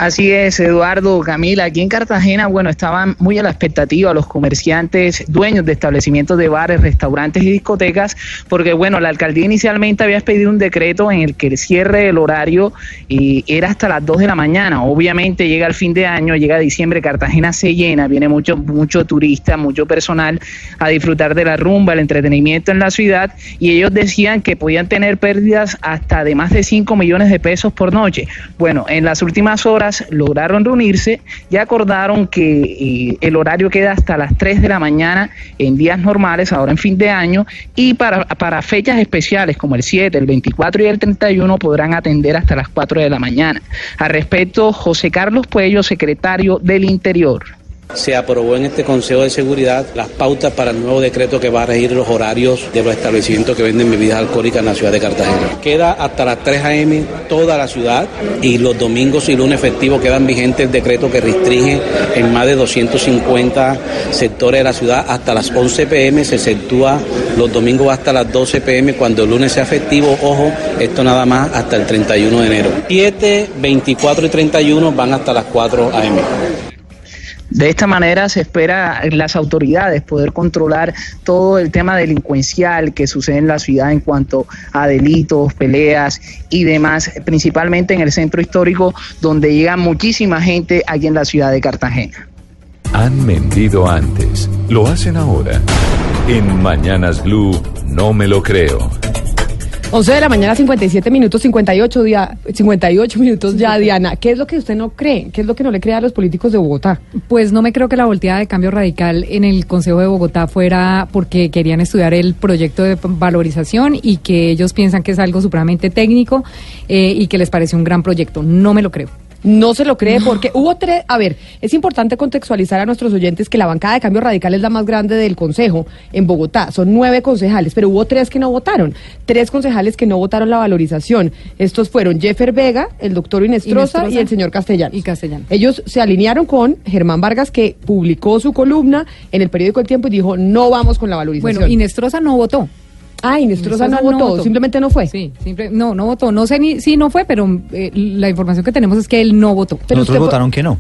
Así es, Eduardo, Camila. Aquí en Cartagena, bueno, estaban muy a la expectativa los comerciantes, dueños de establecimientos de bares, restaurantes y discotecas, porque, bueno, la alcaldía inicialmente había expedido un decreto en el que el cierre del horario eh, era hasta las 2 de la mañana. Obviamente llega el fin de año, llega diciembre, Cartagena se llena, viene mucho, mucho turista, mucho personal a disfrutar de la rumba, el entretenimiento en la ciudad, y ellos decían que podían tener pérdidas hasta de más de 5 millones de pesos por noche. Bueno, en las últimas horas lograron reunirse y acordaron que eh, el horario queda hasta las 3 de la mañana en días normales, ahora en fin de año, y para, para fechas especiales como el 7, el 24 y el 31 podrán atender hasta las 4 de la mañana. Al respecto, José Carlos Puello, secretario del Interior. Se aprobó en este Consejo de Seguridad las pautas para el nuevo decreto que va a regir los horarios de los establecimientos que venden bebidas alcohólicas en la ciudad de Cartagena. Queda hasta las 3 a.m. toda la ciudad y los domingos y lunes festivos quedan vigentes el decreto que restringe en más de 250 sectores de la ciudad hasta las 11 p.m. Se exceptúa los domingos hasta las 12 p.m. cuando el lunes sea festivo. Ojo, esto nada más hasta el 31 de enero. 7, 24 y 31 van hasta las 4 a.m. De esta manera se espera las autoridades poder controlar todo el tema delincuencial que sucede en la ciudad en cuanto a delitos, peleas y demás, principalmente en el centro histórico donde llega muchísima gente aquí en la ciudad de Cartagena. Han mentido antes, lo hacen ahora. En Mañanas Blue, no me lo creo. 11 de la mañana, 57 minutos, 58, día, 58 minutos ya, Diana. ¿Qué es lo que usted no cree? ¿Qué es lo que no le cree a los políticos de Bogotá? Pues no me creo que la volteada de cambio radical en el Consejo de Bogotá fuera porque querían estudiar el proyecto de valorización y que ellos piensan que es algo supremamente técnico eh, y que les parece un gran proyecto. No me lo creo. No se lo cree porque hubo tres, a ver, es importante contextualizar a nuestros oyentes que la bancada de cambio radical es la más grande del Consejo en Bogotá. Son nueve concejales, pero hubo tres que no votaron. Tres concejales que no votaron la valorización. Estos fueron Jeffer Vega, el doctor Inestrosa, Inestrosa y el señor Castellanos. Y Castellano. Ellos se alinearon con Germán Vargas, que publicó su columna en el periódico El Tiempo y dijo, no vamos con la valorización. Bueno, Inestrosa no votó. Ah, Inestrosa no votó, simplemente no fue. Sí, simple- no, no votó. No sé ni si no fue, pero eh, la información que tenemos es que él no votó. Los otros votaron que no.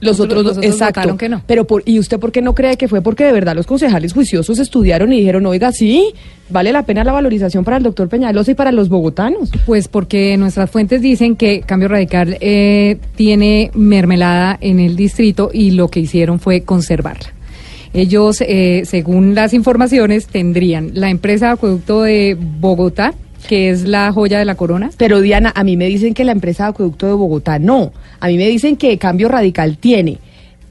Los otros, los otros exacto. votaron que no. Pero por, ¿y usted por qué no cree que fue porque de verdad los concejales juiciosos estudiaron y dijeron, oiga, sí, vale la pena la valorización para el doctor Peñalosa y para los bogotanos? Pues porque nuestras fuentes dicen que Cambio Radical eh, tiene mermelada en el distrito y lo que hicieron fue conservarla. Ellos, eh, según las informaciones, tendrían la empresa de acueducto de Bogotá, que es la joya de la corona. Pero Diana, a mí me dicen que la empresa de acueducto de Bogotá no. A mí me dicen que Cambio Radical tiene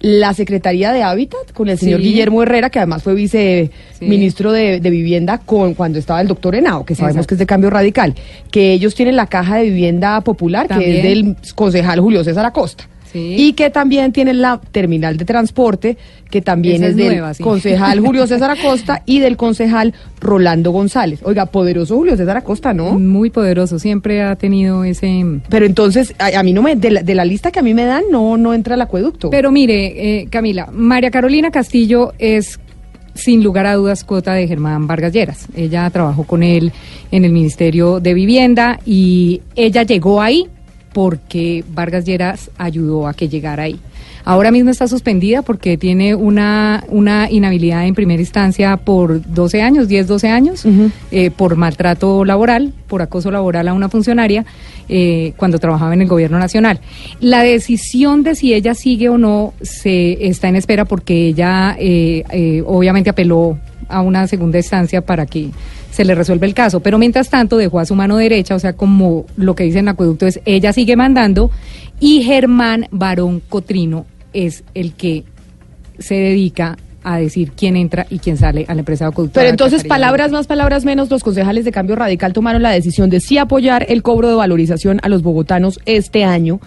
la Secretaría de Hábitat con el señor Sí. Guillermo Herrera, que además fue viceministro de, de Vivienda con cuando estaba el doctor Henao, que sabemos Exacto. que es de cambio radical, que ellos tienen la caja de vivienda popular, que es del concejal Julio César Acosta. Y que también tienen la terminal de transporte, que también es, es del nueva, sí. concejal Julio César Acosta y del concejal Rolando González. Oiga, poderoso Julio César Acosta, ¿no? Muy poderoso, siempre ha tenido ese... Pero entonces, a, a mí no me, de la, de la lista que a mí me dan, no, no entra el acueducto. Pero mire, eh, Camila, María Carolina Castillo es sin lugar a dudas cuota de Germán Vargas Lleras. Ella trabajó con él en el Ministerio de Vivienda y ella llegó ahí porque Vargas Lleras ayudó a que llegara ahí. Ahora mismo está suspendida porque tiene una, una inhabilidad en primera instancia por 12 años, 10, 12 años, eh, por maltrato laboral, por acoso laboral a una funcionaria eh, cuando trabajaba en el gobierno nacional. La decisión de si ella sigue o no se está en espera porque ella eh, eh, obviamente apeló a una segunda instancia para que se le resuelva el caso. Pero mientras tanto dejó a su mano derecha, o sea, como lo que dice en acueducto es, ella sigue mandando y Germán Barón Cotrino es el que se dedica a decir quién entra y quién sale a la empresa. Pero entonces, palabras más, palabras menos, los concejales de Cambio Radical tomaron la decisión de sí apoyar el cobro de valorización a los bogotanos este año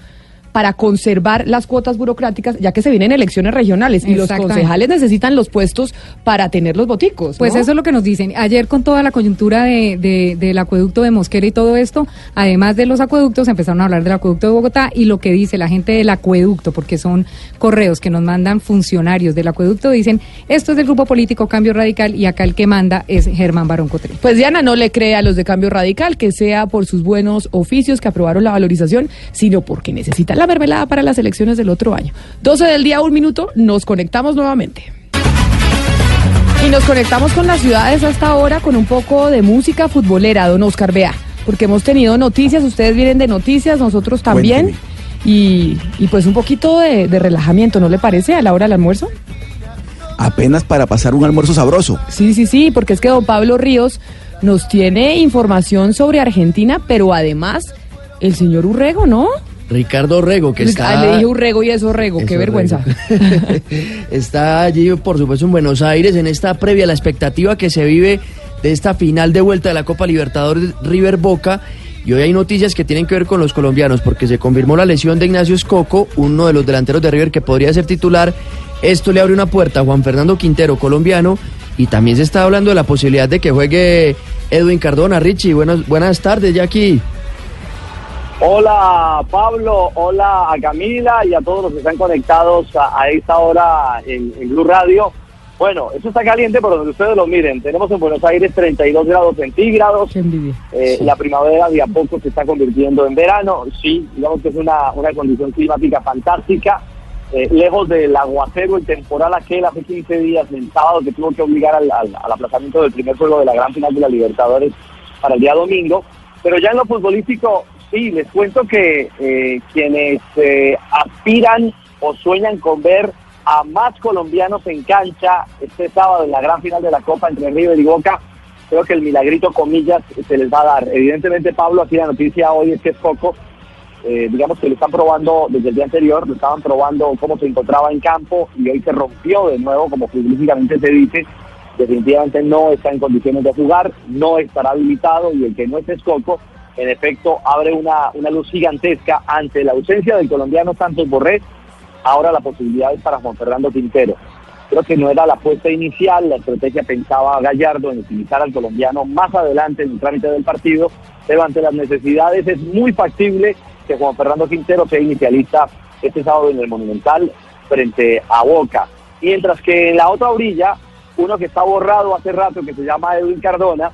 para conservar las cuotas burocráticas, ya que se vienen elecciones regionales y los concejales necesitan los puestos para tener los boticos. Pues eso es lo que nos dicen. Ayer con toda la coyuntura de, de- del acueducto de Mosquera y todo esto, además de los acueductos, empezaron a hablar del acueducto de Bogotá y lo que dice la gente del acueducto, porque son correos que nos mandan funcionarios del acueducto, dicen, esto es del grupo político Cambio Radical y acá el que manda es Germán Barón Cotré. Pues Diana no le cree a los de Cambio Radical que sea por sus buenos oficios que aprobaron la valorización, sino porque necesitan la mermelada para las elecciones del otro año. 12 del día, un minuto, nos conectamos nuevamente. Y nos conectamos con las ciudades hasta ahora con un poco de música futbolera, don Oscar Bea, porque hemos tenido noticias, ustedes vienen de noticias, nosotros también, y, y pues un poquito de, de relajamiento, ¿no le parece a la hora del almuerzo? Apenas para pasar un almuerzo sabroso. Sí, sí, sí, porque es que don Pablo Ríos nos tiene información sobre Argentina, pero además el señor Urrego, ¿no? Ricardo Rego, que está... Ah, le dije Urrego y es Orrego, qué Es vergüenza. [laughs] está allí, por supuesto, en Buenos Aires, en esta previa, la expectativa que se vive de esta final de vuelta de la Copa Libertadores River Boca. Y hoy hay noticias que tienen que ver con los colombianos, porque se confirmó la lesión de Ignacio Escoco, uno de los delanteros de River que podría ser titular. Esto le abre una puerta a Juan Fernando Quintero, colombiano, y también se está hablando de la posibilidad de que juegue Edwin Cardona. Richie, buenas, buenas tardes, Jackie. Hola Pablo, hola a Camila y a todos los que están conectados a, a esta hora en, en Blue Radio. Bueno, eso está caliente por donde ustedes lo miren. Tenemos en Buenos Aires 32 grados centígrados. Eh, La primavera de a poco se está convirtiendo en verano. Sí, digamos que es una, una condición climática fantástica. Eh, lejos del aguacero, el temporal aquel hace 15 días, el sábado, que tuvo que obligar al, al- al aplazamiento del primer juego de la gran final de la Libertadores para el día domingo. Pero ya en lo futbolístico, sí, les cuento que eh, quienes eh, aspiran o sueñan con ver a más colombianos en cancha este sábado en la gran final de la Copa entre River y Boca, creo que el milagrito, comillas, se les va a dar. Evidentemente, Pablo, aquí la noticia hoy es que es poco. Eh, digamos que lo están probando desde el día anterior, lo estaban probando cómo se encontraba en campo y hoy se rompió de nuevo, como futbolísticamente se dice. Definitivamente no está en condiciones de jugar, no estará habilitado y el que no es Escoco, en efecto, abre una, una luz gigantesca ante la ausencia del colombiano Santos Borré. Ahora la posibilidad es para Juan Fernando Quintero. Creo que no era la apuesta inicial, la estrategia pensaba Gallardo en utilizar al colombiano más adelante en el trámite del partido, pero ante las necesidades es muy factible que Juan Fernando Quintero sea inicialista este sábado en el Monumental frente a Boca. Mientras que en la otra orilla, uno que está borrado hace rato, que se llama Edwin Cardona,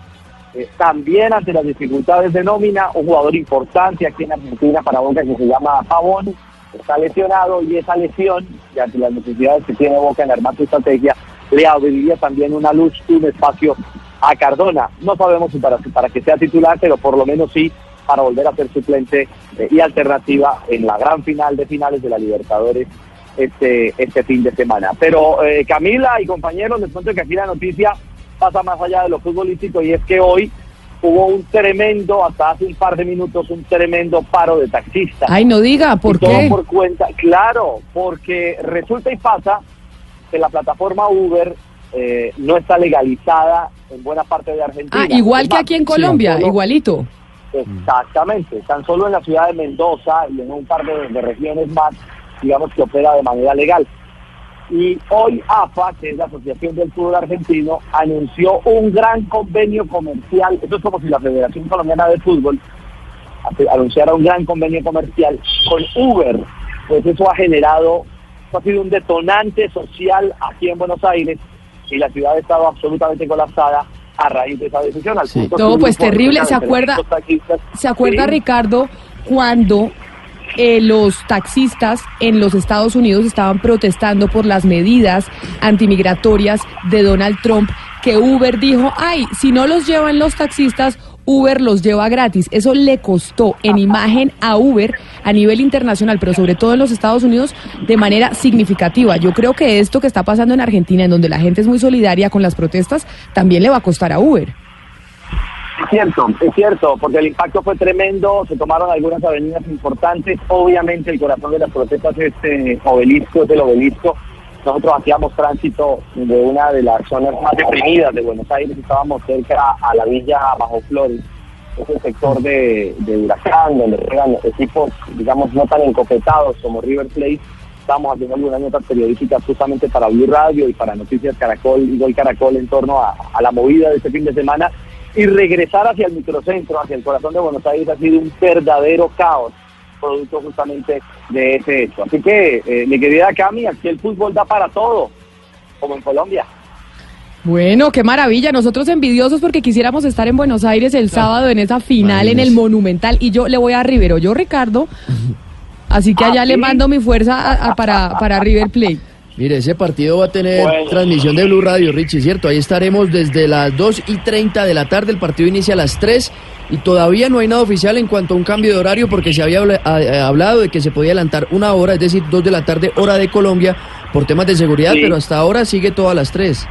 también ante las dificultades de nómina, un jugador importante aquí en Argentina para Boca que se llama Pavón, está lesionado y esa lesión, y ante las necesidades que tiene Boca en armar su estrategia, le abriría también una luz, un espacio a Cardona. No sabemos si para, para que sea titular, pero por lo menos sí para volver a ser suplente eh, y alternativa en la gran final de finales de la Libertadores este, este fin de semana. Pero eh, Camila y compañeros, les cuento que aquí la noticia pasa más allá de lo futbolístico y es que hoy hubo un tremendo, hasta hace un par de minutos, un tremendo paro de taxistas. Ay, no diga, ¿por Y todo qué? por cuenta, claro, porque resulta y pasa que la plataforma Uber eh, no está legalizada en buena parte de Argentina. Ah, igual que aquí en Colombia, solo- igualito. Exactamente, tan solo en la ciudad de Mendoza y en un par de, de regiones más, digamos que opera de manera legal. Y hoy AFA, que es la Asociación del Fútbol Argentino, anunció un gran convenio comercial. Esto es como si la Federación Colombiana de Fútbol anunciara un gran convenio comercial con Uber. Pues eso ha generado, eso ha sido un detonante social aquí en Buenos Aires y la ciudad ha estado absolutamente colapsada a raíz de esa decisión. Al punto No, pues terrible. ¿Se acuerda, 300 taxistas- ¿se acuerda Sí. Ricardo, cuando eh, los taxistas en los Estados Unidos estaban protestando por las medidas antimigratorias de Donald Trump, que Uber dijo, ay, si no los llevan los taxistas, Uber los lleva gratis. Eso le costó en imagen a Uber a nivel internacional, pero sobre todo en los Estados Unidos, de manera significativa. Yo creo que esto que está pasando en Argentina, en donde la gente es muy solidaria con las protestas, también le va a costar a Uber. Es cierto, es cierto, porque el impacto fue tremendo, se tomaron algunas avenidas importantes, obviamente el corazón de las protestas es este obelisco, es el obelisco. Nosotros hacíamos tránsito de una de las zonas más deprimidas de Buenos Aires, estábamos cerca a la villa Bajo Flores, es el sector de, Huracán, donde juegan equipos, digamos, no tan encopetados como River Plate. Estábamos haciendo algunas notas periodísticas justamente para Blue Radio y para Noticias Caracol y Gol Caracol en torno a la movida de este fin de semana. Y regresar hacia el microcentro, hacia el corazón de Buenos Aires, ha sido un verdadero caos, producto justamente de ese hecho. Así que, eh, mi querida Cami, aquí el fútbol da para todo, como en Colombia. Bueno, qué maravilla. Nosotros envidiosos porque quisiéramos estar en Buenos Aires el sábado en esa final en el Monumental. Y yo le voy a Rivero, yo Ricardo. Así que allá le mando mi fuerza a- a- para, para River Plate. Mire, ese partido va a tener Bueno. transmisión de Blue Radio, Richie, ¿cierto? Ahí estaremos desde las 2 y 30 de la tarde. El partido inicia a las 3 y todavía no hay nada oficial en cuanto a un cambio de horario porque se había eh, hablado de que se podía adelantar una hora, es decir, 2 de la tarde, hora de Colombia, por temas de seguridad, Sí. pero hasta ahora sigue todo a las 3.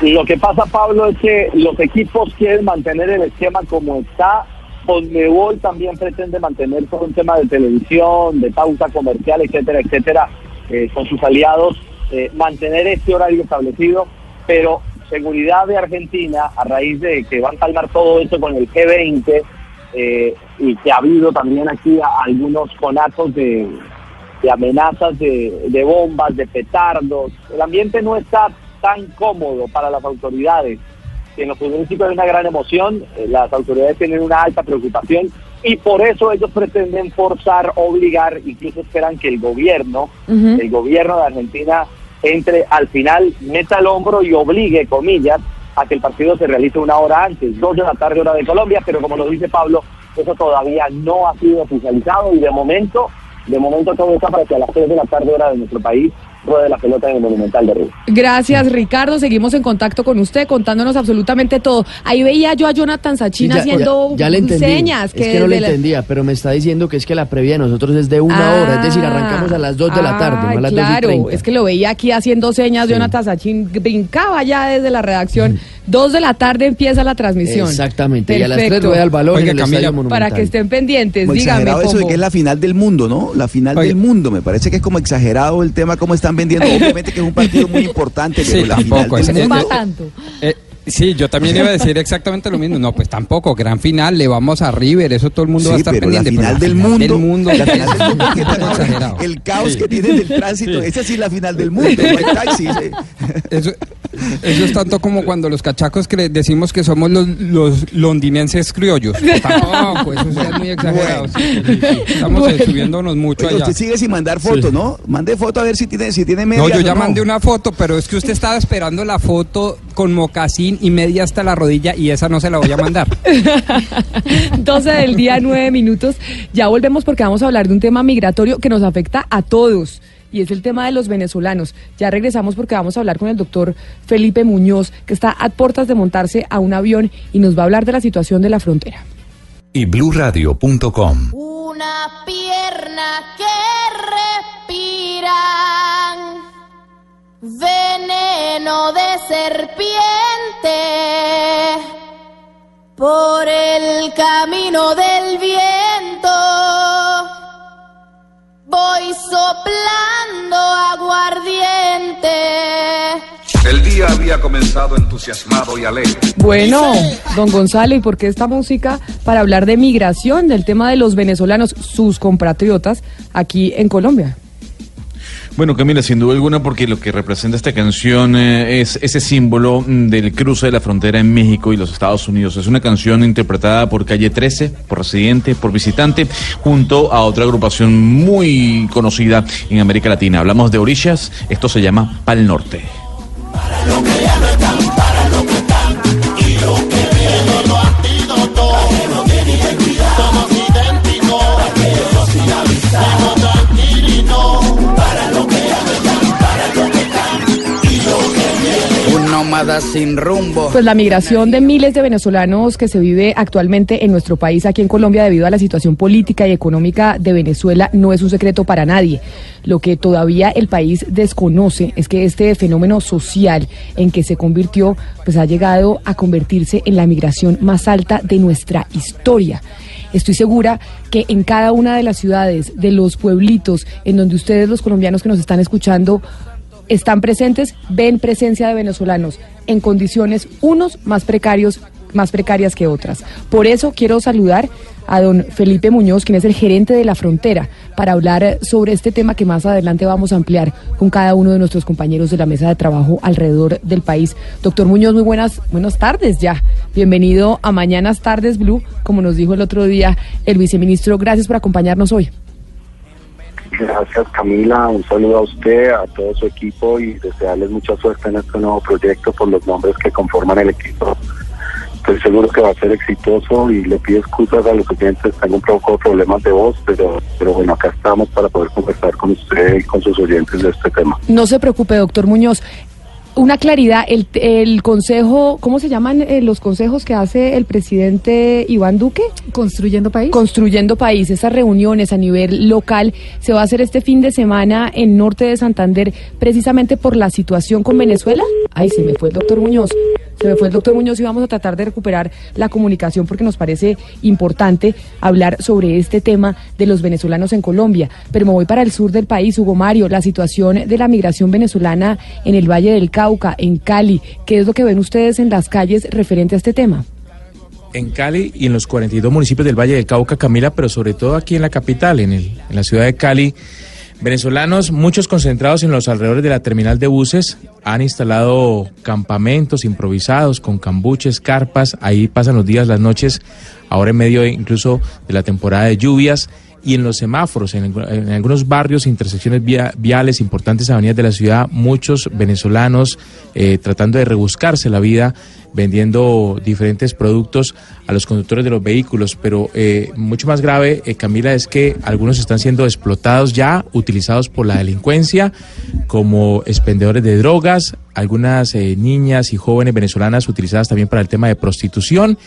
Lo que pasa, Pablo, es que los equipos quieren mantener el esquema como está. Conmebol también pretende mantener todo un tema de televisión, de pauta comercial, etcétera, etcétera, eh, con sus aliados, eh, mantener este horario establecido, pero seguridad de Argentina, a raíz de que van a calmar todo esto con el G20, eh, y que ha habido también aquí algunos conatos de, de amenazas de, de bombas, de petardos. El ambiente no está tan cómodo para las autoridades. En los municipios hay una gran emoción, eh, las autoridades tienen una alta preocupación y por eso ellos pretenden forzar, obligar, incluso esperan que el gobierno, el gobierno de Argentina entre al final, meta el hombro y obligue, comillas, a que el partido se realice una hora antes, dos de la tarde hora de Colombia, pero como lo dice Pablo, eso todavía no ha sido oficializado y de momento, de momento todo está para que a las tres de la tarde hora de nuestro país ruede la pelota en el Monumental de Río. Gracias, Ricardo. Seguimos en contacto con usted, contándonos absolutamente todo. Ahí veía yo a Jonathan Sachin Sí, ya- haciendo ya, ya le entendí. señas. es que no le la- entendía, pero me está diciendo que es que la previa de nosotros es de una Ah, hora, es decir, arrancamos a las 2 de la tarde, no a las 2 y claro, 30. es que lo veía aquí haciendo señas. Jonathan Sachin brincaba ya desde la redacción. Dos de la tarde empieza la transmisión. Exactamente, y a las tres Perfecto. rueda el balón Oiga, en el Camila, Estadio Monumental. Para que estén pendientes, Como dígame. exagerado eso de que es la final del mundo, ¿no? La final del mundo. Me parece que es como exagerado el tema, cómo están vendiendo. Obviamente que es un partido muy importante, pero Sí, la tampoco, final del es- mundo. es- Eh, sí, yo también iba a decir exactamente lo mismo. No, pues tampoco. Gran final, le vamos a River, eso todo el mundo Sí, va a estar pero la pendiente. final del final mundo, del mundo, la final del mundo. El caos Sí. que tienen del tránsito, Sí. esa sí es la final del mundo, no hay taxis. eh. Eso, eso es tanto como cuando los cachacos que decimos que somos los, los londinenses criollos. [laughs] Tampoco, eso sí es muy exagerado. sí, sí, sí. Estamos eh, subiéndonos mucho Oiga, allá. usted sigue sin mandar foto, Sí. ¿no? Mande foto a ver si tiene, si tiene medias No, yo ya mandé una foto, pero es que usted estaba esperando la foto con mocasín y media hasta la rodilla y esa no se la voy a mandar. [laughs] 12 del día, 9 minutos. Ya volvemos porque vamos a hablar de un tema migratorio que nos afecta a todos. Y es el tema de los venezolanos. Ya regresamos porque vamos a hablar con el doctor Felipe Muñoz, que está a puertas de montarse a un avión y nos va a hablar de la situación de la frontera. Y bluradio.com. Una pierna que respiran veneno de serpiente por el camino del viento. Voy soplando aguardiente. El día había comenzado entusiasmado y alegre. Bueno, don Gonzalo, ¿y por qué esta música para hablar de migración, del tema de los venezolanos, sus compatriotas, aquí en Colombia? Bueno, Camila, sin duda alguna, porque lo que representa esta canción eh, es ese símbolo mm, del cruce de la frontera en México y los Estados Unidos. Es una canción interpretada por Calle 13, por Residente, por Visitante, junto a otra agrupación muy conocida en América Latina. Hablamos de Orillas, esto se llama Pal Norte. Sin rumbo. Pues la migración de miles de venezolanos que se vive actualmente en nuestro país, aquí en Colombia, debido a la situación política y económica de Venezuela, no es un secreto para nadie. Lo que todavía el país desconoce es que este fenómeno social en que se convirtió, pues ha llegado a convertirse en la migración más alta de nuestra historia. Estoy segura que en cada una de las ciudades, de los pueblitos, en donde ustedes, los colombianos que nos están escuchando, están presentes, ven presencia de venezolanos en condiciones unos más precarios, más precarias que otras. Por eso quiero saludar a don Felipe Muñoz, quien es el gerente de la frontera, para hablar sobre este tema que más adelante vamos a ampliar con cada uno de nuestros compañeros de la mesa de trabajo alrededor del país. Doctor Muñoz, muy buenas, buenas tardes ya. Bienvenido a Mañanas Tardes Blue, como nos dijo el otro día el viceministro. Gracias por acompañarnos hoy. Gracias Camila, un saludo a usted, a todo su equipo y desearles mucha suerte en este nuevo proyecto por los nombres que conforman el equipo. Estoy seguro que va a ser exitoso y le pido excusas a los oyentes, tengo un poco de problemas de voz, pero, pero bueno, acá estamos para poder conversar con usted y con sus oyentes de este tema. No se preocupe, doctor Muñoz. Una claridad, el, el consejo, ¿cómo se llaman eh, los consejos que hace el presidente Iván Duque? Construyendo país. Construyendo país, esas reuniones a nivel local se va a hacer este fin de semana en norte de Santander precisamente por la situación con Venezuela. Ay, se me fue el doctor Muñoz. Se me fue el doctor Muñoz y vamos a tratar de recuperar la comunicación porque nos parece importante hablar sobre este tema de los venezolanos en Colombia. Pero me voy para el sur del país, Hugo Mario, la situación de la migración venezolana en el Valle del Cauca, en Cali. ¿Qué es lo que ven ustedes en las calles referente a este tema? en Cali y en los 42 municipios del Valle del Cauca, Camila, pero sobre todo aquí en la capital, en, el, en la ciudad de Cali. Venezolanos, muchos concentrados en los alrededores de la terminal de buses, han instalado campamentos improvisados con cambuches, carpas, ahí pasan los días, las noches, ahora en medio incluso de la temporada de lluvias y en los semáforos, en, algunos barrios, intersecciones via, viales, importantes avenidas de la ciudad, muchos venezolanos eh, tratando de rebuscarse la vida vendiendo diferentes productos a los conductores de los vehículos, pero eh, mucho más grave, eh, Camila, es que algunos están siendo explotados ya, utilizados por la delincuencia como expendedores de drogas, algunas eh, niñas y jóvenes venezolanas utilizadas también para el tema de prostitución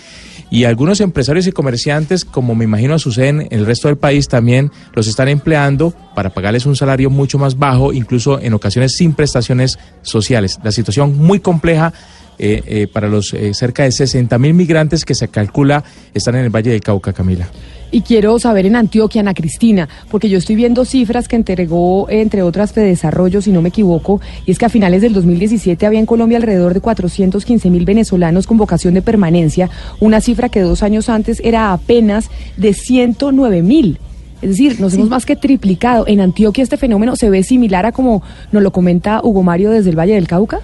y algunos empresarios y comerciantes, como me imagino suceden en el resto del país, también los están empleando para pagarles un salario mucho más bajo, incluso en ocasiones sin prestaciones sociales. La situación muy compleja eh, eh, para los eh, cerca de 60 mil migrantes que se calcula están en el Valle del Cauca, Camila. Y quiero saber en Antioquia, Ana Cristina, porque yo estoy viendo cifras que entregó, entre otras, Desarrollo, si no me equivoco, y es que a finales del 2017 había en Colombia alrededor de 415 mil venezolanos con vocación de permanencia, una cifra que dos años antes era apenas de 109 mil. Es decir, nos hemos más que triplicado. ¿En Antioquia este fenómeno se ve similar a como nos lo comenta Hugo Mario desde el Valle del Cauca?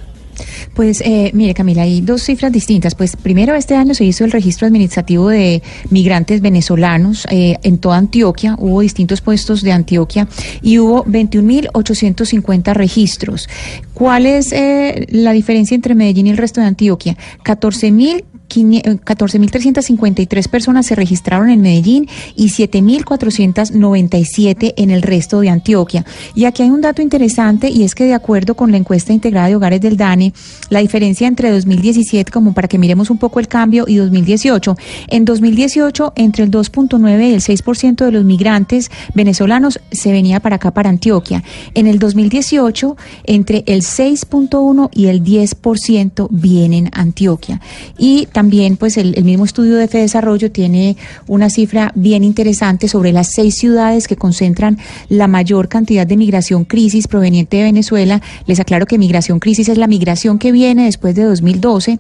Pues eh, mire Camila, hay dos cifras distintas. Pues primero este año se hizo el registro administrativo de migrantes venezolanos eh, en toda Antioquia, hubo distintos puestos de Antioquia y hubo 21.850 registros. ¿Cuál es eh, la diferencia entre Medellín y el resto de Antioquia? 14.000 14.353 personas se registraron en Medellín y 7.497 en el resto de Antioquia. Y aquí hay un dato interesante y es que de acuerdo con la encuesta integrada de hogares del DANE, la diferencia entre 2017, como para que miremos un poco el cambio, y 2018, en 2018 entre el 2.9 y el 6% de los migrantes venezolanos se venía para acá, para Antioquia. En el 2018, entre el 6.1 y el 10% vienen a Antioquia. Y también pues el, mismo estudio de Desarrollo tiene una cifra bien interesante sobre las seis ciudades que concentran la mayor cantidad de migración crisis proveniente de Venezuela. Les aclaro que migración crisis es la migración que viene después de 2012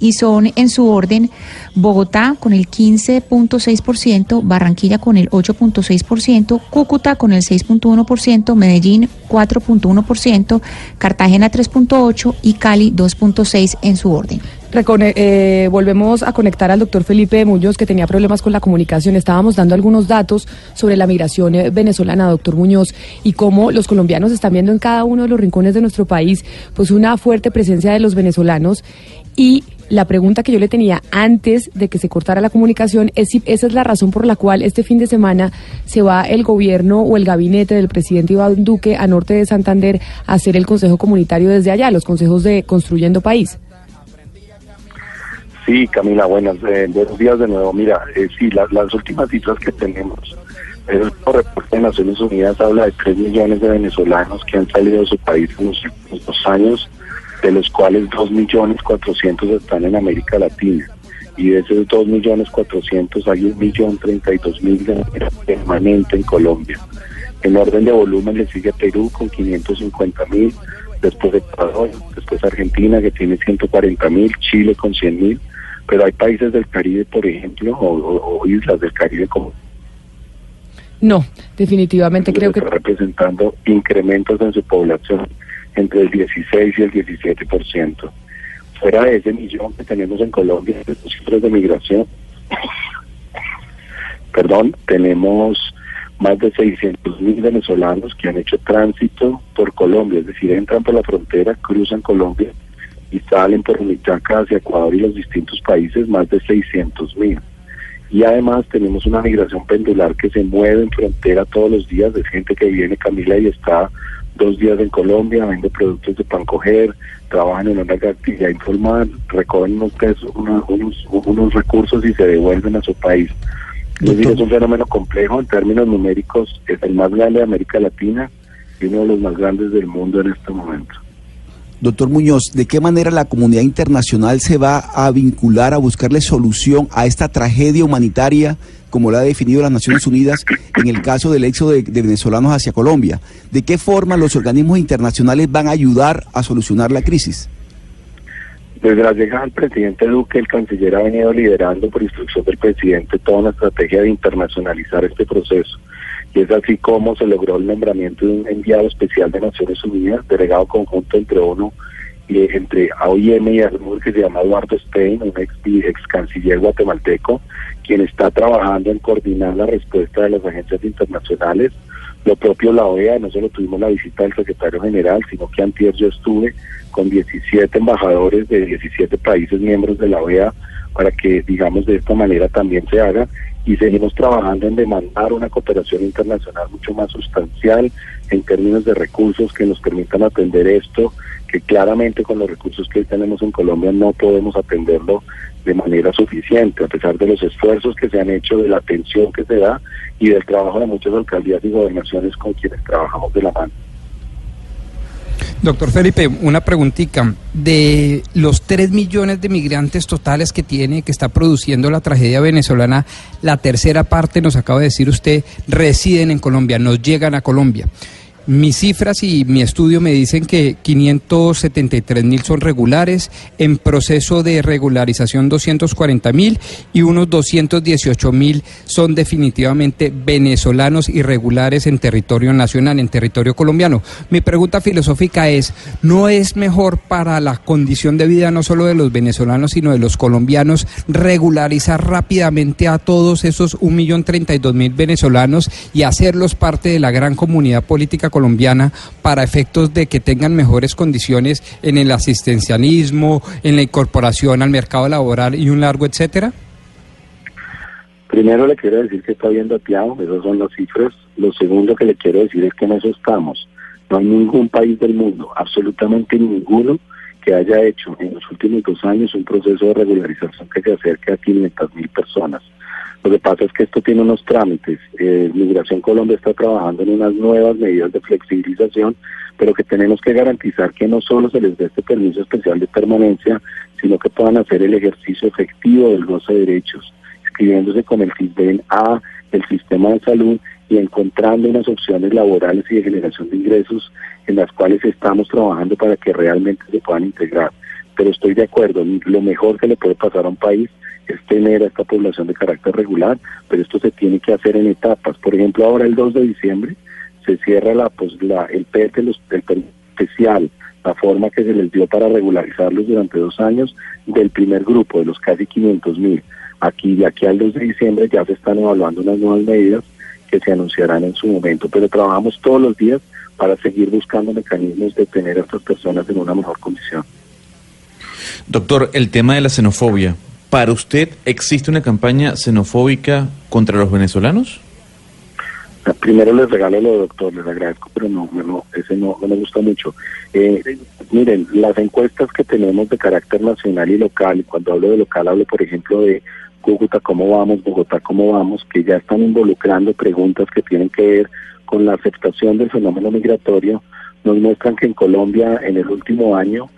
y son en su orden Bogotá con el 15.6%, Barranquilla con el 8.6%, Cúcuta con el 6.1%, Medellín 4.1%, Cartagena 3.8% y Cali 2.6% en su orden. Recone- eh, volvemos a conectar al doctor Felipe Muñoz, que tenía problemas con la comunicación. Estábamos dando algunos datos sobre la migración eh, venezolana, doctor Muñoz, y cómo los colombianos están viendo en cada uno de los rincones de nuestro país pues una fuerte presencia de los venezolanos. Y la pregunta que yo le tenía antes de que se cortara la comunicación es si esa es la razón por la cual este fin de semana se va el gobierno o el gabinete del presidente Iván Duque a norte de Santander a hacer el consejo comunitario desde allá, los consejos de Construyendo País. Sí, Camila, buenas, eh, buenos días de nuevo. Mira, eh, sí, la- las últimas cifras que tenemos, el reporte de Naciones Unidas habla de 3 millones de venezolanos que han salido de su país en los últimos dos años, de los cuales 2 millones 400 están en América Latina. Y de esos 2 millones 400 hay un millón 32 mil de manera permanente en Colombia. En orden de volumen le sigue Perú con 550 mil, después Ecuador, después Argentina que tiene 140 mil, Chile con 100 mil, pero hay países del Caribe, por ejemplo, o, o- o islas del Caribe como No, definitivamente creo que representando incrementos en su población entre el 16 y el 17%. Fuera de ese millón que tenemos en Colombia, de los cifras de migración, [coughs] perdón, tenemos más de 600 mil venezolanos que han hecho tránsito por Colombia, es decir, entran por la frontera, cruzan Colombia y salen por Humichaca hacia Ecuador y los distintos países, más de 600 mil. Y además tenemos una migración pendular que se mueve en frontera todos los días, de gente que viene, Camila, y está dos días en Colombia, vende productos de pan coger, trabajan en una actividad informal, recogen unos, pesos, unos, unos recursos y se devuelven a su país. Es decir, es un fenómeno complejo en términos numéricos, es el más grande de América Latina y uno de los más grandes del mundo en este momento. Doctor Muñoz, ¿de qué manera la comunidad internacional se va a vincular a buscarle solución a esta tragedia humanitaria, como la ha definido las Naciones Unidas en el caso del éxodo de, venezolanos hacia Colombia? ¿De qué forma los organismos internacionales van a ayudar a solucionar la crisis? Desde la llegada del presidente Duque, el canciller ha venido liderando por instrucción del presidente toda una estrategia de internacionalizar este proceso. Y es así como se logró el nombramiento de un enviado especial de Naciones Unidas, delegado conjunto entre ONU y entre AOIM y ASMUR, que se llama Eduardo Stein, un ex, ex canciller guatemalteco, quien está trabajando en coordinar la respuesta de las agencias internacionales. Lo propio la OEA, no solo tuvimos la visita del secretario general, sino que antier yo estuve con 17 embajadores de 17 países miembros de la OEA para que, digamos, de esta manera también se haga y seguimos trabajando en demandar una cooperación internacional mucho más sustancial en términos de recursos que nos permitan atender esto, que claramente con los recursos que tenemos en Colombia no podemos atenderlo de manera suficiente, a pesar de los esfuerzos que se han hecho, de la atención que se da y del trabajo de muchas alcaldías y gobernaciones con quienes trabajamos de la mano. Doctor Felipe, una preguntita. De los 3 millones de migrantes totales que tiene, que está produciendo la tragedia venezolana, la tercera parte, nos acaba de decir usted, residen en Colombia, nos llegan a Colombia. Mis cifras y mi estudio me dicen que 573 mil son regulares, en proceso de regularización 240 mil y unos 218 mil son definitivamente venezolanos irregulares en territorio nacional, en territorio colombiano. Mi pregunta filosófica es, ¿no es mejor para la condición de vida no solo de los venezolanos, sino de los colombianos regularizar rápidamente a todos esos 1.032.000 venezolanos y hacerlos parte de la gran comunidad política colombiana para efectos de que tengan mejores condiciones en el asistencialismo, en la incorporación al mercado laboral y un largo etcétera? Primero le quiero decir que está bien dateado, esas son las cifras. Lo segundo que le quiero decir es que en eso estamos. No hay ningún país del mundo, absolutamente ninguno, que haya hecho en los últimos dos años un proceso de regularización que se acerque a 500 mil personas. Lo que pasa es que esto tiene unos trámites. Eh, Migración Colombia está trabajando en unas nuevas medidas de flexibilización pero que tenemos que garantizar que no solo se les dé este permiso especial de permanencia, sino que puedan hacer el ejercicio efectivo del goce de derechos, inscribiéndose con el CISBEN a el sistema de salud y encontrando unas opciones laborales y de generación de ingresos en las cuales estamos trabajando para que realmente se puedan integrar. Pero estoy de acuerdo, lo mejor que le puede pasar a un país es tener a esta población de carácter regular, pero esto se tiene que hacer en etapas. Por ejemplo, ahora el 2 de diciembre se cierra la, pues, la, el PET, los, el permiso especial, la forma que se les dio para regularizarlos durante dos años del primer grupo, de los casi 500 mil. Aquí, de aquí al 2 de diciembre ya se están evaluando unas nuevas medidas que se anunciarán en su momento, pero trabajamos todos los días para seguir buscando mecanismos de tener a estas personas en una mejor condición. Doctor, el tema de la xenofobia, ¿para usted existe una campaña xenofóbica contra los venezolanos? Primero les regalo lo doctor, les agradezco, pero no, no ese no, no me gusta mucho. Eh, miren, las encuestas que tenemos de carácter nacional y local, y cuando hablo de local hablo, por ejemplo, de Cúcuta, cómo vamos, Bogotá, cómo vamos, que ya están involucrando preguntas que tienen que ver con la aceptación del fenómeno migratorio, nos muestran que en Colombia en el último año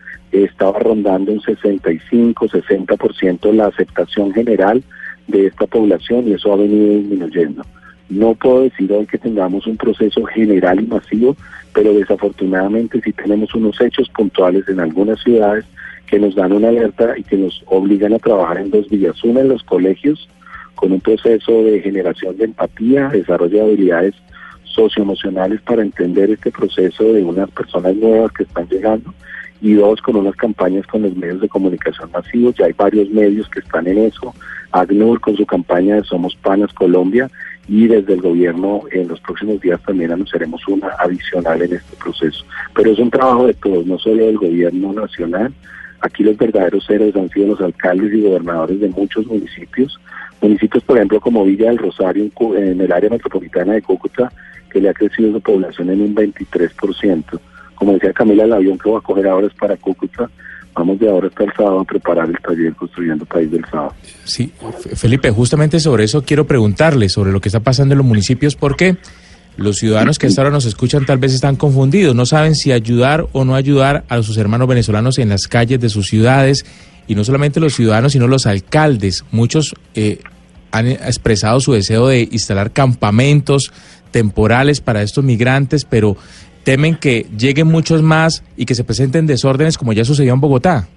estaba rondando un 65-60% la aceptación general de esta población y eso ha venido disminuyendo. No puedo decir hoy que tengamos un proceso general y masivo, pero desafortunadamente sí tenemos unos hechos puntuales en algunas ciudades que nos dan una alerta y que nos obligan a trabajar en dos vías. Una en los colegios, con un proceso de generación de empatía, desarrollo de habilidades socioemocionales para entender este proceso de unas personas nuevas que están llegando y dos, con unas campañas con los medios de comunicación masivos. Ya hay varios medios que están en eso. ACNUR con su campaña de Somos Panas Colombia y desde el gobierno en los próximos días también anunciaremos una adicional en este proceso. Pero es un trabajo de todos, no solo del gobierno nacional. Aquí los verdaderos héroes han sido los alcaldes y gobernadores de muchos municipios. Municipios, por ejemplo, como Villa del Rosario en, el área metropolitana de Cúcuta, que le ha crecido su población en un 23%. Como decía Camila, el avión que va a coger ahora es para Cúcuta. Vamos de ahora hasta el sábado a preparar el taller Construyendo País del Sábado. Sí, Felipe, justamente sobre eso quiero preguntarle, sobre lo que está pasando en los municipios, porque los ciudadanos que hasta ahora nos escuchan tal vez están confundidos, no saben si ayudar o no ayudar a sus hermanos venezolanos en las calles de sus ciudades, y no solamente los ciudadanos, sino los alcaldes. Muchos eh, han expresado su deseo de instalar campamentos temporales para estos migrantes, pero temen que lleguen muchos más y que se presenten desórdenes como ya sucedió en Bogotá.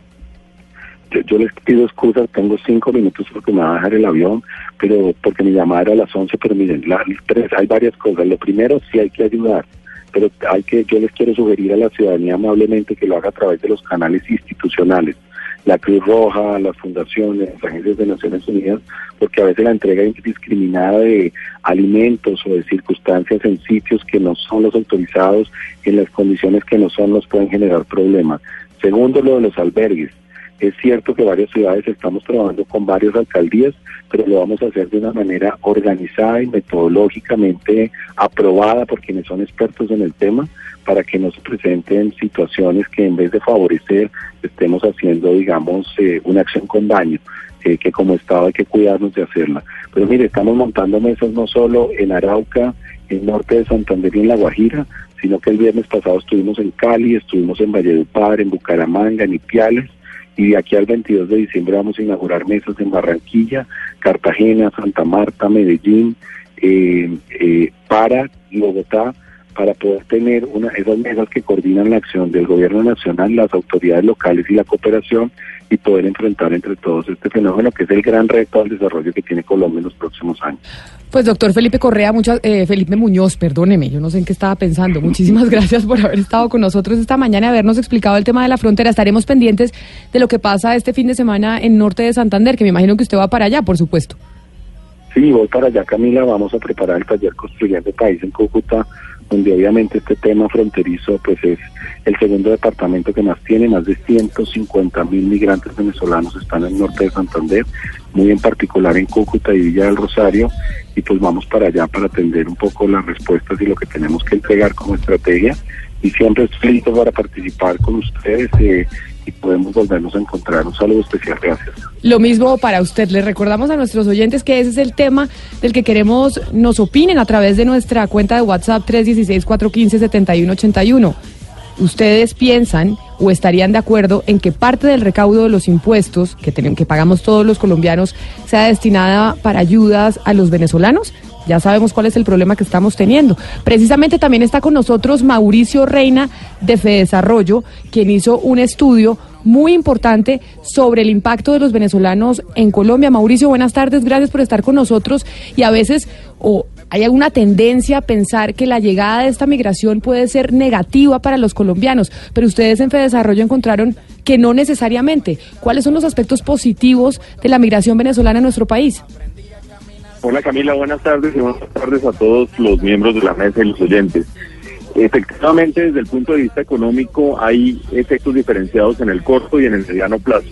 Yo, les pido excusas, tengo cinco minutos porque me va a dejar el avión, pero porque mi llamada era a las once, pero miren, la, tres, hay varias cosas. Lo primero, sí hay que ayudar, pero hay que, yo les quiero sugerir a la ciudadanía amablemente que lo haga a través de los canales institucionales la Cruz Roja, las fundaciones, las agencias de Naciones Unidas, porque a veces la entrega indiscriminada de alimentos o de circunstancias en sitios que no son los autorizados, en las condiciones que no son, nos pueden generar problemas. Segundo, lo de los albergues. Es cierto que varias ciudades estamos trabajando con varias alcaldías, pero lo vamos a hacer de una manera organizada y metodológicamente aprobada por quienes son expertos en el tema para que no se presenten situaciones que en vez de favorecer estemos haciendo, digamos, eh, una acción con daño, eh, que como Estado hay que cuidarnos de hacerla. Pero mire, estamos montando mesas no solo en Arauca, en norte de Santander y en La Guajira, sino que el viernes pasado estuvimos en Cali, estuvimos en Valledupar, en Bucaramanga, en Ipiales, y de aquí al 22 de diciembre vamos a inaugurar mesas en Barranquilla, Cartagena, Santa Marta, Medellín, eh, eh, para Bogotá, para poder tener una, esas mesas que coordinan la acción del gobierno nacional, las autoridades locales y la cooperación y poder enfrentar entre todos este fenómeno que es el gran reto al desarrollo que tiene Colombia en los próximos años. Pues doctor Felipe Correa, muchas, eh, Felipe Muñoz, perdóneme, yo no sé en qué estaba pensando. [laughs] Muchísimas gracias por haber estado con nosotros esta mañana y habernos explicado el tema de la frontera. Estaremos pendientes de lo que pasa este fin de semana en norte de Santander, que me imagino que usted va para allá, por supuesto. Sí, voy para allá, Camila. Vamos a preparar el taller Construyendo País en Cúcuta donde obviamente este tema fronterizo pues es el segundo departamento que más tiene, más de 150 mil migrantes venezolanos están en el norte de Santander, muy en particular en Cúcuta y Villa del Rosario, y pues vamos para allá para atender un poco las respuestas y lo que tenemos que entregar como estrategia, y siempre estoy listo para participar con ustedes. Eh, podemos volvernos a encontrar. Un saludo especial, gracias. Lo mismo para usted. Le recordamos a nuestros oyentes que ese es el tema del que queremos nos opinen a través de nuestra cuenta de WhatsApp 316-415-7181. ¿ustedes piensan o estarían de acuerdo en que parte del recaudo de los impuestos que, tenemos, que pagamos todos los colombianos sea destinada para ayudas a los venezolanos? Ya sabemos cuál es el problema que estamos teniendo. Precisamente también está con nosotros Mauricio Reina de Fedesarrollo, quien hizo un estudio muy importante sobre el impacto de los venezolanos en Colombia. Mauricio, buenas tardes, gracias por estar con nosotros. Y a veces o hay alguna tendencia a pensar que la llegada de esta migración puede ser negativa para los colombianos, pero ustedes en Fedesarrollo encontraron que no necesariamente. ¿Cuáles son los aspectos positivos de la migración venezolana en nuestro país? Hola Camila, buenas tardes y buenas tardes a todos los miembros de la mesa y los oyentes. Efectivamente, desde el punto de vista económico hay efectos diferenciados en el corto y en el mediano plazo.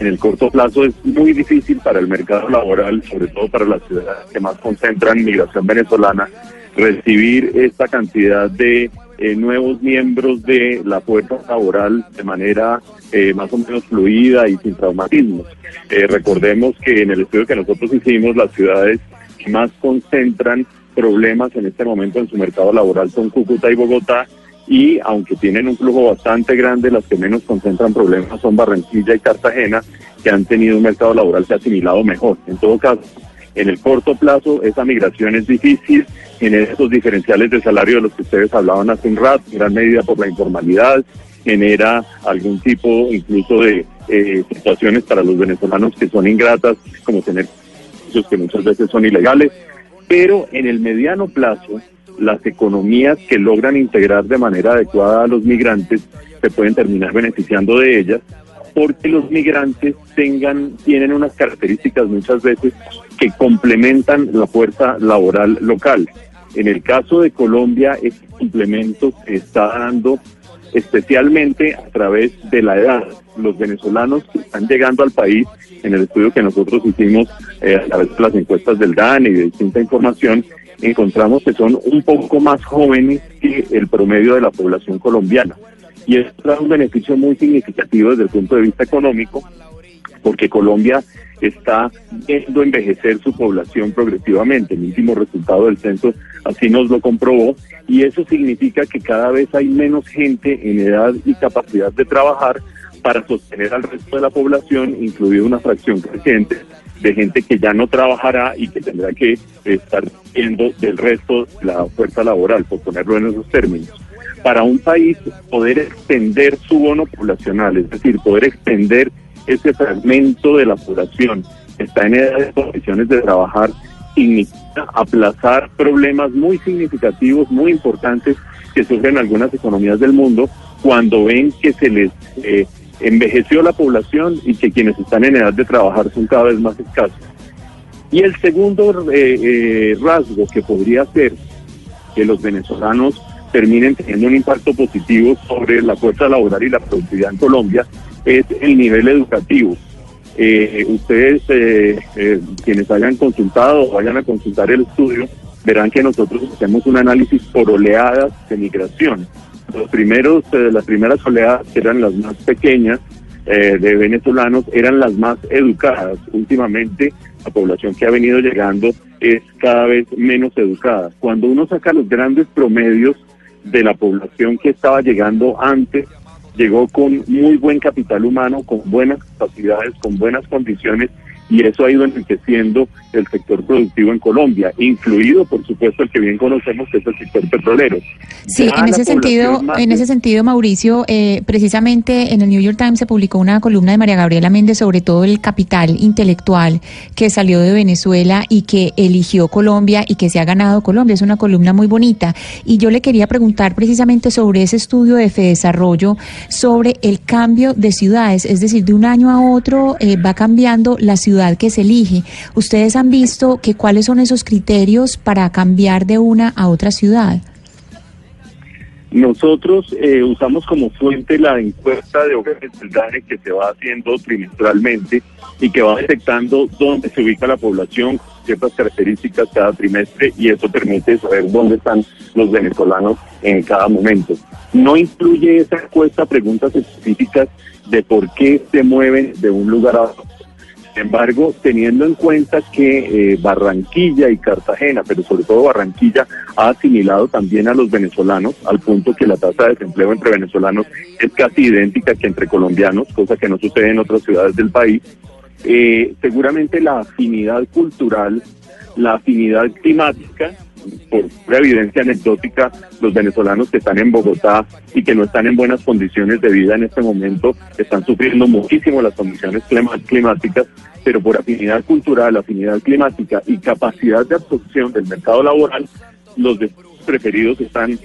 En el corto plazo es muy difícil para el mercado laboral, sobre todo para las ciudades que más concentran migración venezolana, recibir esta cantidad de eh, nuevos miembros de la fuerza laboral de manera eh, más o menos fluida y sin traumatismos. Eh, recordemos que en el estudio que nosotros hicimos, las ciudades que más concentran problemas en este momento en su mercado laboral son Cúcuta y Bogotá y aunque tienen un flujo bastante grande, las que menos concentran problemas son Barranquilla y Cartagena, que han tenido un mercado laboral que ha asimilado mejor. En todo caso, en el corto plazo esa migración es difícil, genera esos diferenciales de salario de los que ustedes hablaban hace un rato, en gran medida por la informalidad, genera algún tipo incluso de eh, situaciones para los venezolanos que son ingratas, como tener que muchas veces son ilegales. Pero en el mediano plazo las economías que logran integrar de manera adecuada a los migrantes se pueden terminar beneficiando de ellas porque los migrantes tengan tienen unas características muchas veces que complementan la fuerza laboral local. En el caso de Colombia, este complemento se está dando especialmente a través de la edad. Los venezolanos que están llegando al país, en el estudio que nosotros hicimos eh, a través de las encuestas del DAN y de distinta información, encontramos que son un poco más jóvenes que el promedio de la población colombiana. Y esto da un beneficio muy significativo desde el punto de vista económico, porque Colombia está viendo envejecer su población progresivamente. El último resultado del censo así nos lo comprobó y eso significa que cada vez hay menos gente en edad y capacidad de trabajar para sostener al resto de la población, incluida una fracción creciente de gente que ya no trabajará y que tendrá que estar viendo del resto la fuerza laboral, por ponerlo en esos términos. Para un país poder extender su bono poblacional, es decir, poder extender ese fragmento de la población que está en edad de condiciones de trabajar, significa aplazar problemas muy significativos, muy importantes que sufren algunas economías del mundo cuando ven que se les eh, envejeció la población y que quienes están en edad de trabajar son cada vez más escasos. Y el segundo eh, eh, rasgo que podría ser que los venezolanos terminen teniendo un impacto positivo sobre la fuerza laboral y la productividad en Colombia es el nivel educativo. Eh, ustedes, eh, eh, quienes hayan consultado o vayan a consultar el estudio, verán que nosotros hacemos un análisis por oleadas de migración. Los primeros, las primeras oleadas, que eran las más pequeñas de venezolanos, eran las más educadas. Últimamente, la población que ha venido llegando es cada vez menos educada. Cuando uno saca los grandes promedios de la población que estaba llegando antes llegó con muy buen capital humano, con buenas capacidades, con buenas condiciones y eso ha ido enriqueciendo el sector productivo en Colombia, incluido por supuesto el que bien conocemos que es el sector petrolero. Sí, en ese sentido, en ese sentido, Mauricio, eh, precisamente en el New York Times se publicó una columna de María Gabriela Méndez sobre todo el capital intelectual que salió de Venezuela y que eligió Colombia y que se ha ganado Colombia. Es una columna muy bonita y yo le quería preguntar precisamente sobre ese estudio de Desarrollo sobre el cambio de ciudades, es decir, de un año a otro eh, va cambiando la ciudad que se elige. ¿Ustedes han visto que cuáles son esos criterios para cambiar de una a otra ciudad? Nosotros eh, usamos como fuente la encuesta de del DANE que se va haciendo trimestralmente y que va detectando dónde se ubica la población, ciertas características cada trimestre y eso permite saber dónde están los venezolanos en cada momento. No incluye esa encuesta preguntas específicas de por qué se mueven de un lugar a otro sin embargo, teniendo en cuenta que eh, Barranquilla y Cartagena, pero sobre todo Barranquilla, ha asimilado también a los venezolanos, al punto que la tasa de desempleo entre venezolanos es casi idéntica que entre colombianos, cosa que no sucede en otras ciudades del país. Eh, seguramente la afinidad cultural, la afinidad climática, por pura evidencia anecdótica, los venezolanos que están en Bogotá y que no están en buenas condiciones de vida en este momento, están sufriendo muchísimo las condiciones climáticas, pero por afinidad cultural, afinidad climática y capacidad de absorción del mercado laboral, los preferidos están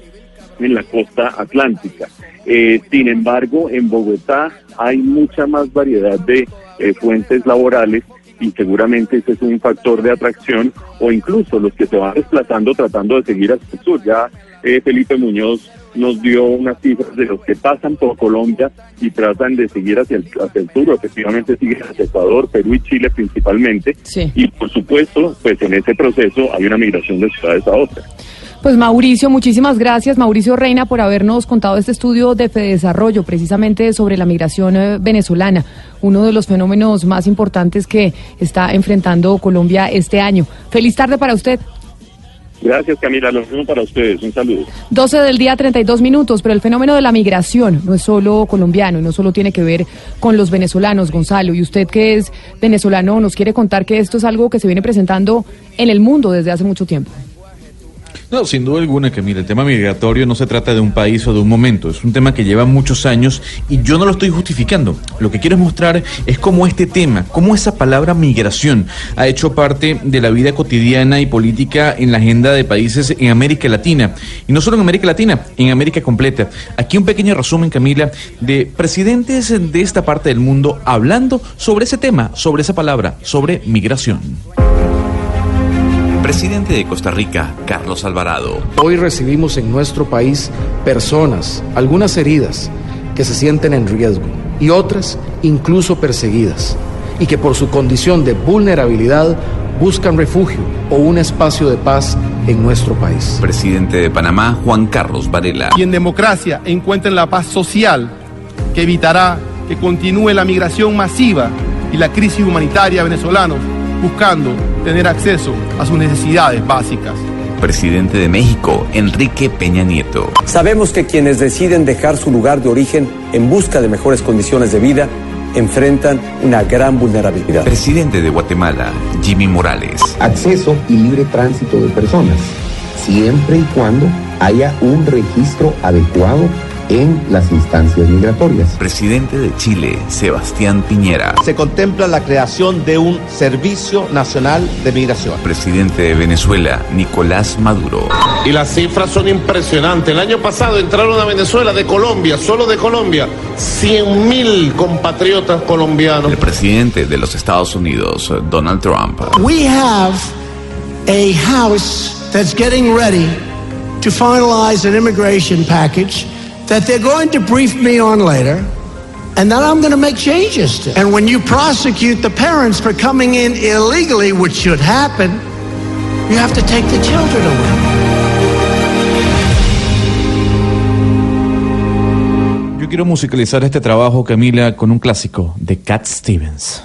en la costa atlántica. Eh, sin embargo, en Bogotá hay mucha más variedad de eh, fuentes laborales y seguramente ese es un factor de atracción o incluso los que se van desplazando tratando de seguir hacia el sur. Ya eh, Felipe Muñoz nos dio unas cifras de los que pasan por Colombia y tratan de seguir hacia el, hacia el sur, efectivamente siguen hacia Ecuador, Perú y Chile principalmente. Y por supuesto, pues en ese proceso hay una migración de ciudades a otras. Pues Mauricio, muchísimas gracias, Mauricio Reina, por habernos contado este estudio de Fedesarrollo, precisamente sobre la migración eh, venezolana, uno de los fenómenos más importantes que está enfrentando Colombia este año. Feliz tarde para usted. Gracias Camila, lo mismo para ustedes. Un saludo. 12 del día, 32 minutos, pero el fenómeno de la migración no es solo colombiano y no solo tiene que ver con los venezolanos, Gonzalo. Y usted que es venezolano nos quiere contar que esto es algo que se viene presentando en el mundo desde hace mucho tiempo. No, sin duda alguna, Camila, el tema migratorio no se trata de un país o de un momento, es un tema que lleva muchos años y yo no lo estoy justificando. Lo que quiero mostrar es cómo este tema, cómo esa palabra migración ha hecho parte de la vida cotidiana y política en la agenda de países en América Latina. Y no solo en América Latina, en América completa. Aquí un pequeño resumen, Camila, de presidentes de esta parte del mundo hablando sobre ese tema, sobre esa palabra, sobre migración. Presidente de Costa Rica, Carlos Alvarado. Hoy recibimos en nuestro país personas, algunas heridas, que se sienten en riesgo y otras incluso perseguidas y que por su condición de vulnerabilidad buscan refugio o un espacio de paz en nuestro país. Presidente de Panamá, Juan Carlos Varela. y en democracia encuentren la paz social que evitará que continúe la migración masiva y la crisis humanitaria venezolanos buscando tener acceso a sus necesidades básicas. Presidente de México, Enrique Peña Nieto. Sabemos que quienes deciden dejar su lugar de origen en busca de mejores condiciones de vida enfrentan una gran vulnerabilidad. Presidente de Guatemala, Jimmy Morales. acceso y libre tránsito de personas, siempre y cuando haya un registro adecuado en las instancias migratorias. Presidente de Chile, Sebastián Piñera. Se contempla la creación de un Servicio Nacional de Migración. Presidente de Venezuela, Nicolás Maduro. Y las cifras son impresionantes. El año pasado entraron a Venezuela de Colombia, solo de Colombia, 100 mil compatriotas colombianos. El presidente de los Estados Unidos, Donald Trump. We have a House that's getting ready to finalize an immigration package that they're going to brief me on later. And then I'm going to make changes to. And when you prosecute the parents for coming in illegally, which should happen, you have to take the children away. Yo quiero musicalizar este trabajo, Camila, con un clásico de Cat Stevens.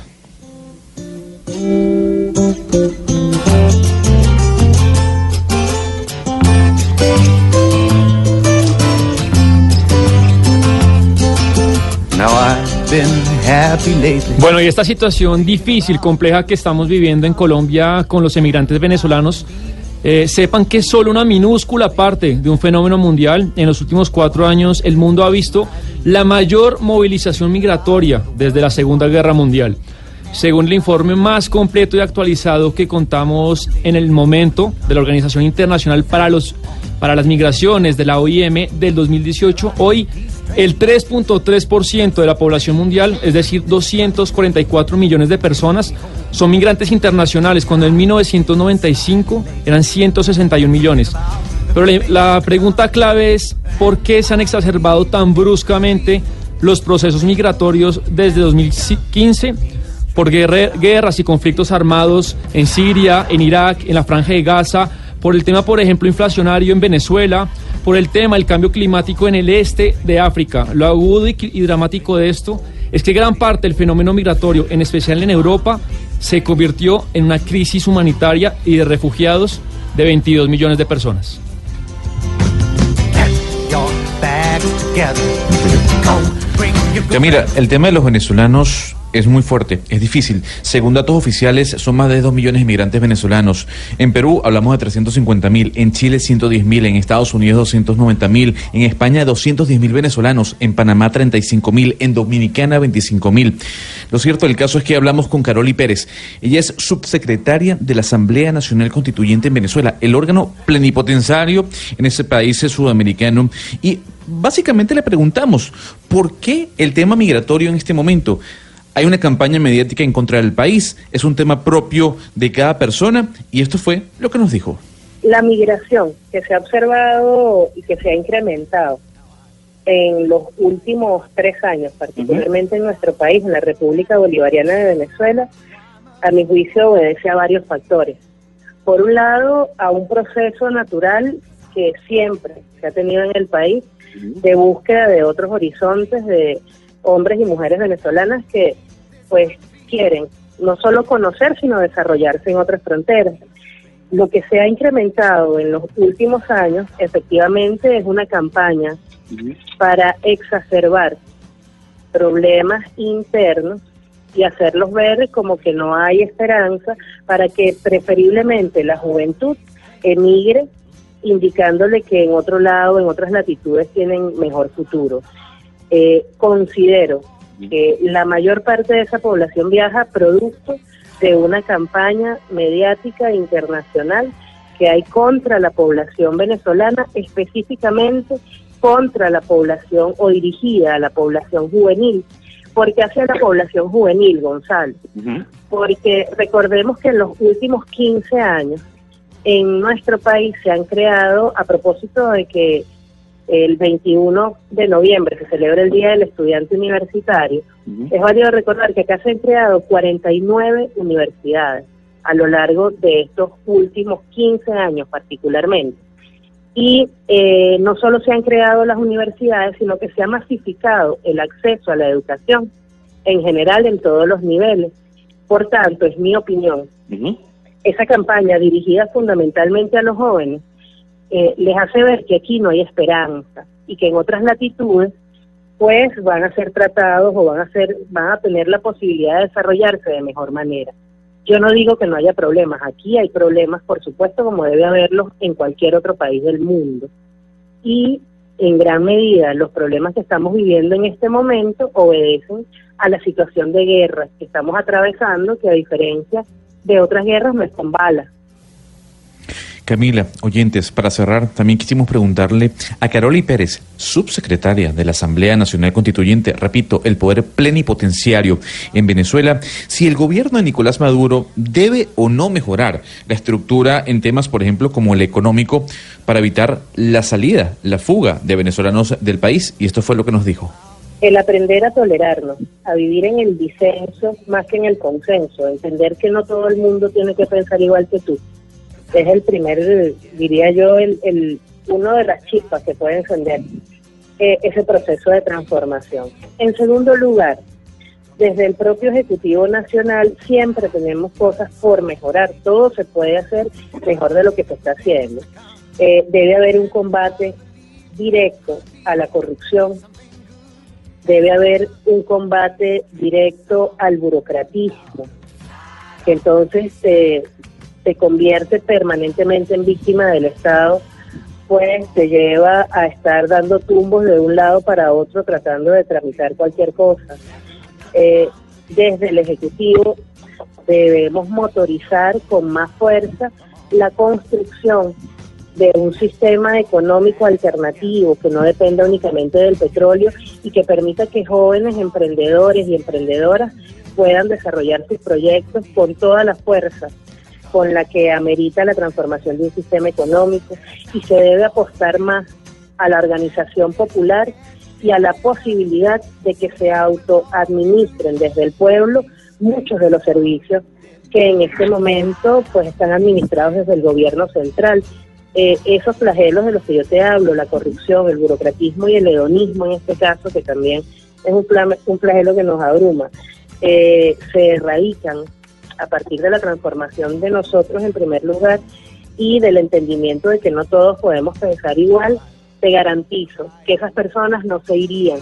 Bueno, y esta situación difícil, compleja que estamos viviendo en Colombia con los emigrantes venezolanos, eh, sepan que es solo una minúscula parte de un fenómeno mundial. En los últimos cuatro años el mundo ha visto la mayor movilización migratoria desde la Segunda Guerra Mundial. Según el informe más completo y actualizado que contamos en el momento de la Organización Internacional para, los, para las Migraciones de la OIM del 2018, hoy el 3.3% de la población mundial, es decir, 244 millones de personas, son migrantes internacionales, cuando en 1995 eran 161 millones. Pero la, pregunta clave es, ¿por qué se han exacerbado tan bruscamente los procesos migratorios desde 2015? por guerras y conflictos armados en Siria, en Irak, en la franja de Gaza, por el tema, por ejemplo, inflacionario en Venezuela, por el tema del cambio climático en el este de África. Lo agudo y, dramático de esto es que gran parte del fenómeno migratorio, en especial en Europa, se convirtió en una crisis humanitaria y de refugiados de 22 millones de personas. Mira, el tema de los venezolanos es muy fuerte, es difícil. Según datos oficiales, son más de 2 millones de inmigrantes venezolanos. En Perú hablamos de 350 mil, en Chile 110 mil, en Estados Unidos 290 mil, en España 210 mil venezolanos, en Panamá 35 mil, en Dominicana 25 mil. Lo cierto del caso es que hablamos con Caroli Pérez. Ella es subsecretaria de la Asamblea Nacional Constituyente en Venezuela, el órgano plenipotenciario en ese país sudamericano. Y básicamente le preguntamos, ¿por qué el tema migratorio en este momento? Hay una campaña mediática en contra del país, es un tema propio de cada persona y esto fue lo que nos dijo. La migración que se ha observado y que se ha incrementado en los últimos tres años, particularmente en nuestro país, en la República Bolivariana de Venezuela, a mi juicio obedece a varios factores. Por un lado, a un proceso natural que siempre se ha tenido en el país de búsqueda de otros horizontes de hombres y mujeres venezolanas que pues quieren no solo conocer, sino desarrollarse en otras fronteras. Lo que se ha incrementado en los últimos años, efectivamente, es una campaña para exacerbar problemas internos y hacerlos ver como que no hay esperanza para que preferiblemente la juventud emigre indicándole que en otro lado, en otras latitudes tienen mejor futuro. Eh, considero que la mayor parte de esa población viaja producto de una campaña mediática internacional que hay contra la población venezolana, específicamente contra la población o dirigida a la población juvenil. porque hacia la población juvenil, Gonzalo? Porque recordemos que en los últimos 15 años en nuestro país se han creado, a propósito de que el 21 de noviembre se celebra el Día del Estudiante Universitario, es válido recordar que acá se han creado 49 universidades a lo largo de estos últimos 15 años particularmente. Y eh, no solo se han creado las universidades, sino que se ha masificado el acceso a la educación en general en todos los niveles. Por tanto, es mi opinión, esa campaña dirigida fundamentalmente a los jóvenes eh, les hace ver que aquí no hay esperanza y que en otras latitudes pues van a ser tratados o van a ser van a tener la posibilidad de desarrollarse de mejor manera. Yo no digo que no haya problemas, aquí hay problemas, por supuesto, como debe haberlos en cualquier otro país del mundo. Y en gran medida los problemas que estamos viviendo en este momento obedecen a la situación de guerra que estamos atravesando, que a diferencia de otras guerras no es con balas. Camila, oyentes, para cerrar, también quisimos preguntarle a Caroli Pérez, subsecretaria de la Asamblea Nacional Constituyente, repito, el poder plenipotenciario en Venezuela, si el gobierno de Nicolás Maduro debe o no mejorar la estructura en temas, por ejemplo, como el económico, para evitar la salida, la fuga de venezolanos del país. Y esto fue lo que nos dijo. El aprender a tolerarnos, a vivir en el disenso más que en el consenso, entender que no todo el mundo tiene que pensar igual que tú. Es el primer, diría yo, el, el uno de las chispas que puede encender eh, ese proceso de transformación. En segundo lugar, desde el propio Ejecutivo Nacional siempre tenemos cosas por mejorar. Todo se puede hacer mejor de lo que se está haciendo. Eh, debe haber un combate directo a la corrupción, debe haber un combate directo al burocratismo, entonces se, se convierte permanentemente en víctima del Estado, pues te lleva a estar dando tumbos de un lado para otro tratando de tramitar cualquier cosa. Eh, desde el Ejecutivo debemos motorizar con más fuerza la construcción de un sistema económico alternativo que no dependa únicamente del petróleo y que permita que jóvenes emprendedores y emprendedoras puedan desarrollar sus proyectos con toda la fuerza con la que amerita la transformación de un sistema económico y se debe apostar más a la organización popular y a la posibilidad de que se autoadministren desde el pueblo muchos de los servicios que en este momento pues están administrados desde el gobierno central. Eh, esos flagelos de los que yo te hablo, la corrupción, el burocratismo y el hedonismo en este caso, que también es un, fla- un flagelo que nos abruma, eh, se erradican a partir de la transformación de nosotros en primer lugar y del entendimiento de que no todos podemos pensar igual, te garantizo que esas personas no se irían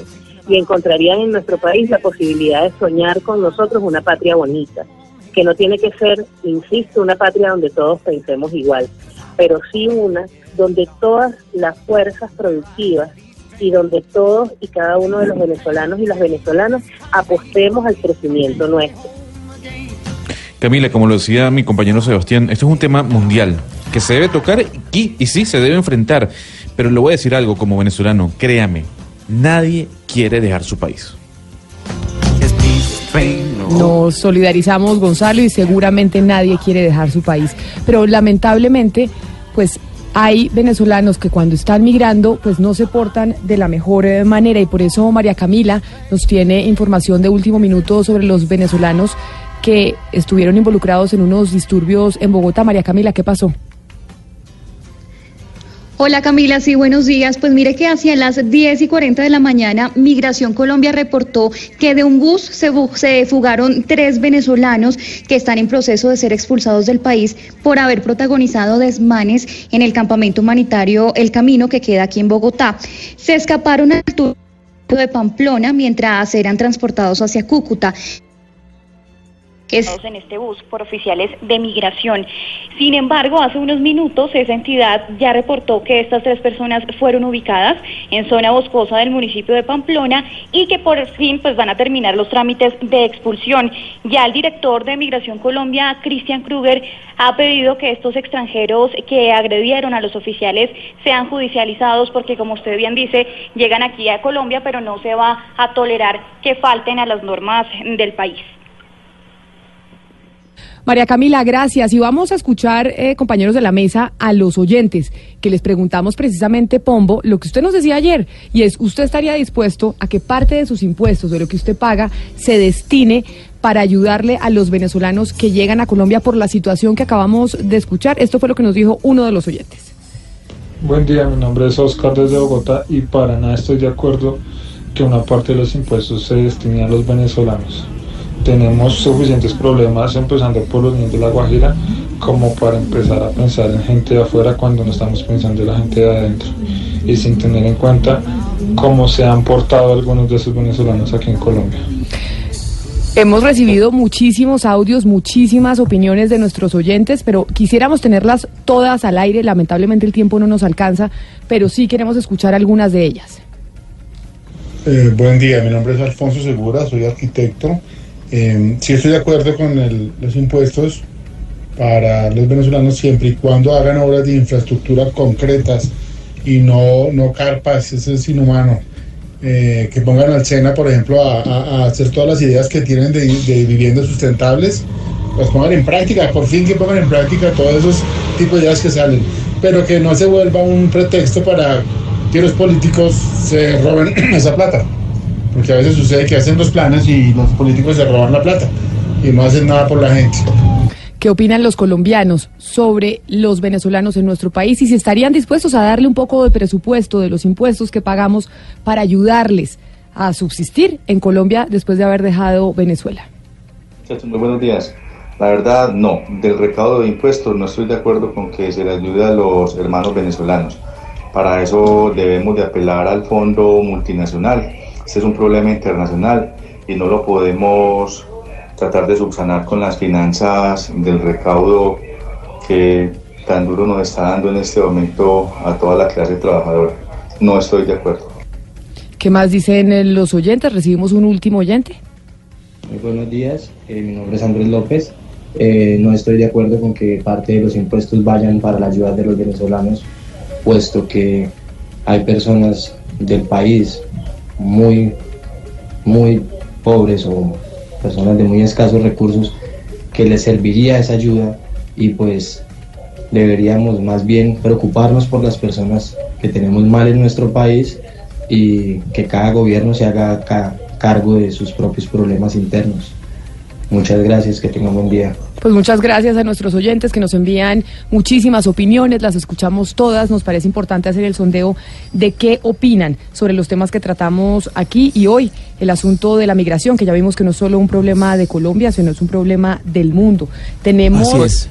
y encontrarían en nuestro país la posibilidad de soñar con nosotros una patria bonita, que no tiene que ser, insisto, una patria donde todos pensemos igual, pero sí una donde todas las fuerzas productivas y donde todos y cada uno de los venezolanos y las venezolanas apostemos al crecimiento nuestro. Camila, como lo decía mi compañero Sebastián, esto es un tema mundial que se debe tocar y, y sí, se debe enfrentar. Pero le voy a decir algo como venezolano, créame, nadie quiere dejar su país. Nos solidarizamos, Gonzalo, y seguramente nadie quiere dejar su país. Pero lamentablemente, pues hay venezolanos que cuando están migrando, pues no se portan de la mejor eh, manera. Y por eso María Camila nos tiene información de último minuto sobre los venezolanos que estuvieron involucrados en unos disturbios en Bogotá. María Camila, ¿qué pasó? Hola Camila, sí, buenos días. Pues mire que hacia las 10 y 40 de la mañana, Migración Colombia reportó que de un bus se, fugaron tres venezolanos que están en proceso de ser expulsados del país por haber protagonizado desmanes en el campamento humanitario El Camino que queda aquí en Bogotá. Se escaparon al de Pamplona mientras eran transportados hacia Cúcuta en este bus por oficiales de migración. Sin embargo, hace unos minutos esa entidad ya reportó que estas tres personas fueron ubicadas en zona boscosa del municipio de Pamplona y que por fin pues van a terminar los trámites de expulsión. Ya el director de Migración Colombia, Cristian Kruger, ha pedido que estos extranjeros que agredieron a los oficiales sean judicializados porque como usted bien dice, llegan aquí a Colombia, pero no se va a tolerar que falten a las normas del país. María Camila, gracias. Y vamos a escuchar, eh, compañeros de la mesa, a los oyentes, que les preguntamos precisamente, Pombo, lo que usted nos decía ayer, y es, ¿usted estaría dispuesto a que parte de sus impuestos, de lo que usted paga, se destine para ayudarle a los venezolanos que llegan a Colombia por la situación que acabamos de escuchar? Esto fue lo que nos dijo uno de los oyentes. Buen día, mi nombre es Oscar desde Bogotá y para nada estoy de acuerdo que una parte de los impuestos se destine a los venezolanos tenemos suficientes problemas, empezando por los niños de La Guajira, como para empezar a pensar en gente de afuera cuando no estamos pensando en la gente de adentro. Y sin tener en cuenta cómo se han portado algunos de esos venezolanos aquí en Colombia. Hemos recibido muchísimos audios, muchísimas opiniones de nuestros oyentes, pero quisiéramos tenerlas todas al aire. Lamentablemente el tiempo no nos alcanza, pero sí queremos escuchar algunas de ellas. Eh, buen día, mi nombre es Alfonso Segura, soy arquitecto eh, sí estoy de acuerdo con los impuestos para los venezolanos siempre y cuando hagan obras de infraestructura concretas y no, no carpas, eso es inhumano. Eh, que pongan al SENA, por ejemplo, a, hacer todas las ideas que tienen de, viviendas sustentables, las pongan en práctica, por fin que pongan en práctica todos esos tipos de ideas que salen, pero que no se vuelva un pretexto para que los políticos se roben [clears throat] esa plata. Porque a veces sucede que hacen los planes y los políticos se roban la plata y no hacen nada por la gente. ¿Qué opinan los colombianos sobre los venezolanos en nuestro país y si estarían dispuestos a darle un poco de presupuesto de los impuestos que pagamos para ayudarles a subsistir en Colombia después de haber dejado Venezuela? Muy buenos días. La verdad, no. Del recaudo de impuestos no estoy de acuerdo con que se le ayude a los hermanos venezolanos. Para eso debemos de apelar al fondo multinacional este es un problema internacional y no lo podemos tratar de subsanar con las finanzas del recaudo que tan duro nos está dando en este momento a toda la clase trabajadora. No estoy de acuerdo. ¿Qué más dicen los oyentes? Recibimos un último oyente. Muy buenos días, eh, mi nombre es Andrés López. Eh, no estoy de acuerdo con que parte de los impuestos vayan para la ayuda de los venezolanos, puesto que hay personas del país muy, muy pobres o personas de muy escasos recursos que les serviría esa ayuda y pues deberíamos más bien preocuparnos por las personas que tenemos mal en nuestro país y que cada gobierno se haga cargo de sus propios problemas internos. Muchas gracias, que tengan buen día. Pues muchas gracias a nuestros oyentes que nos envían muchísimas opiniones, las escuchamos todas, nos parece importante hacer el sondeo de qué opinan sobre los temas que tratamos aquí y hoy, el asunto de la migración, que ya vimos que no es solo un problema de Colombia, sino es un problema del mundo. Tenemos...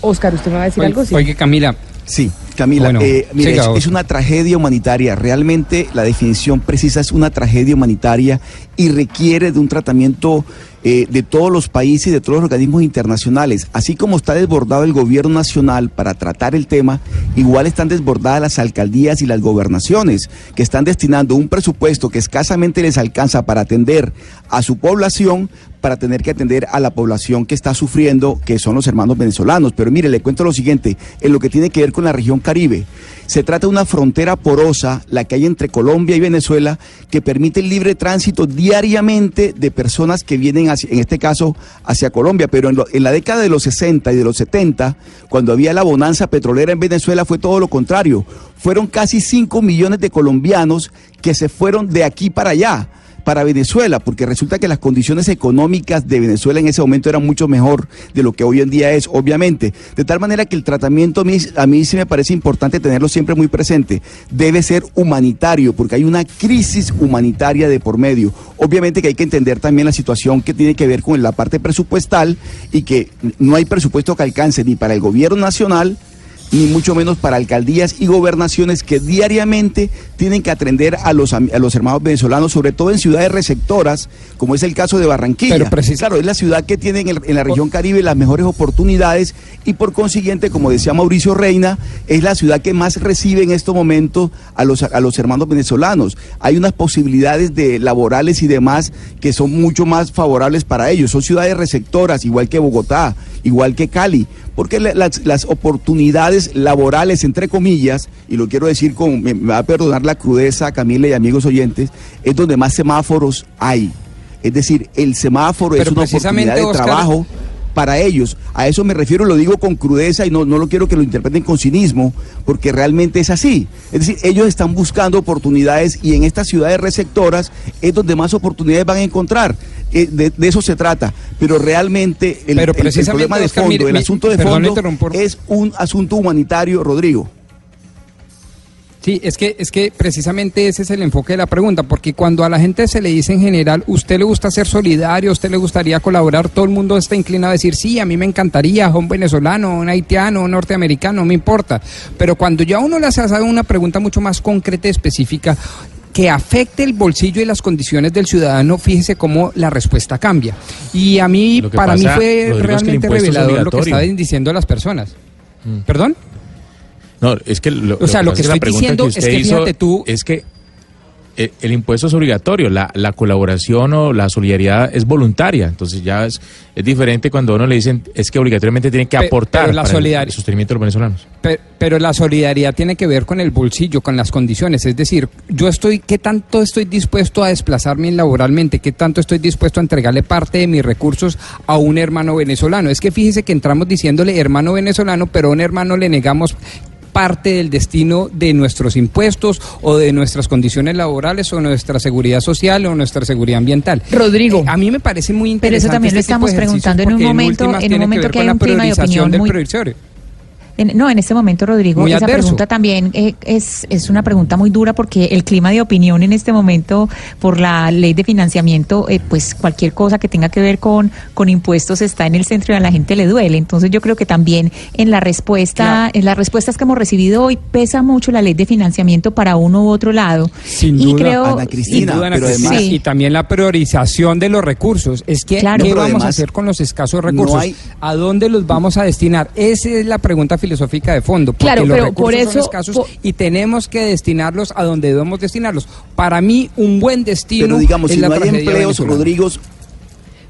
Oscar, ¿usted me va a decir algo? Sí. Oye, Camila. Sí. Camila, Bueno, eh, es, es una tragedia humanitaria. Realmente la definición precisa es una tragedia humanitaria y requiere de un tratamiento eh, de todos los países y de todos los organismos internacionales. Así como está desbordado el gobierno nacional para tratar el tema, igual están desbordadas las alcaldías y las gobernaciones, que están destinando un presupuesto que escasamente les alcanza para atender a su población, para tener que atender a la población que está sufriendo, que son los hermanos venezolanos. Pero mire, le cuento lo siguiente, en lo que tiene que ver con la región Caribe. Se trata de una frontera porosa, la que hay entre Colombia y Venezuela, que permite el libre tránsito diariamente de personas que vienen, hacia- en este caso, hacia Colombia. Pero en, en la década de los 60 y de los 70, cuando había la bonanza petrolera en Venezuela, fue todo lo contrario. Fueron casi 5 millones de colombianos que se fueron de aquí para allá para Venezuela, porque resulta que las condiciones económicas de Venezuela en ese momento eran mucho mejor de lo que hoy en día es, obviamente. De tal manera que el tratamiento a mí, a sí me parece importante tenerlo siempre muy presente. Debe ser humanitario, porque hay una crisis humanitaria de por medio. Obviamente que hay que entender también la situación que tiene que ver con la parte presupuestal y que no hay presupuesto que alcance ni para el gobierno nacional, ni mucho menos para alcaldías y gobernaciones que diariamente tienen que atender a los, a los hermanos venezolanos, sobre todo en ciudades receptoras, como es el caso de Barranquilla. Pero claro, es la ciudad que tiene en, el- en la región Caribe las mejores oportunidades y por consiguiente, como decía Mauricio Reina, es la ciudad que más recibe en estos momentos a los, a los hermanos venezolanos. Hay unas posibilidades de laborales y demás que son mucho más favorables para ellos. Son ciudades receptoras, igual que Bogotá, igual que Cali, porque la- las, las oportunidades laborales, entre comillas, y lo quiero decir con, me, va a perdonar la crudeza, Camila y amigos oyentes, es donde más semáforos hay. Es decir, el semáforo Pero es una oportunidad de Oscar- trabajo para ellos. A eso me refiero, lo digo con crudeza y no, no lo quiero que lo interpreten con cinismo, porque realmente es así. Es decir, ellos están buscando oportunidades y en estas ciudades receptoras es donde más oportunidades van a encontrar. Eh, de, de eso se trata. Pero realmente el, Pero el- el precisamente, problema de fondo, mire, el asunto de fondo es un asunto humanitario, Rodrigo. Sí, es que, es que precisamente ese es el enfoque de la pregunta, porque cuando a la gente se le dice en general, usted le gusta ser solidario, usted le gustaría colaborar, todo el mundo está inclinado a decir, sí, a mí me encantaría, un venezolano, un haitiano, un norteamericano, no me importa. Pero cuando ya uno le hace una pregunta mucho más concreta y específica, que afecte el bolsillo y las condiciones del ciudadano, fíjese cómo la respuesta cambia. Y a mí, para mí fue Rodrigo, es que el realmente revelador lo que estaban diciendo las personas. ¿Perdón? No, es que lo, O sea, lo que la estoy diciendo es usted que hizo fíjate tú- es que eh, el impuesto es obligatorio, la, la colaboración o la solidaridad es voluntaria, entonces ya es, es diferente cuando a uno le dicen es que obligatoriamente tiene que aportar pero la para el- el sostenimiento de los venezolanos. Pe- Pero la solidaridad tiene que ver con el bolsillo, con las condiciones. Es decir, yo estoy, ¿qué tanto estoy dispuesto a desplazarme laboralmente? ¿Qué tanto estoy dispuesto a entregarle parte de mis recursos a un hermano venezolano? Es que fíjese que entramos diciéndole hermano venezolano, pero a un hermano le negamos parte del destino de nuestros impuestos o de nuestras condiciones laborales o nuestra seguridad social o nuestra seguridad ambiental. Rodrigo. a mí me parece muy Pero interesante. eso también lo este tipo estamos preguntando en un momento- últimas en un momento que con hay un clima de opinión muy-. En- no, en este momento, Rodrigo, Muy esa adverso. pregunta también eh, es, es una pregunta muy dura porque el clima de opinión en este momento por la ley de financiamiento, eh, pues cualquier cosa que tenga que ver con, con impuestos está en el centro y a la gente le duele. Entonces yo creo que también en la respuesta, en las respuestas que hemos recibido hoy pesa mucho la ley de financiamiento para uno u otro lado. Sin y duda, creo, Ana Cristina, sin duda, Ana pero Cristina. además- Sí. y también la priorización de los recursos. Es que, Claro. ¿qué No, vamos a hacer con los escasos no recursos? hay- ¿A dónde los vamos a destinar? Esa es la pregunta filosófica de fondo. Porque Claro, los pero recursos por son eso- escasos po- y tenemos que destinarlos a donde debemos destinarlos. Para mí, un buen destino Pero digamos, es si la no hay tragedia empleos. Rodrigo,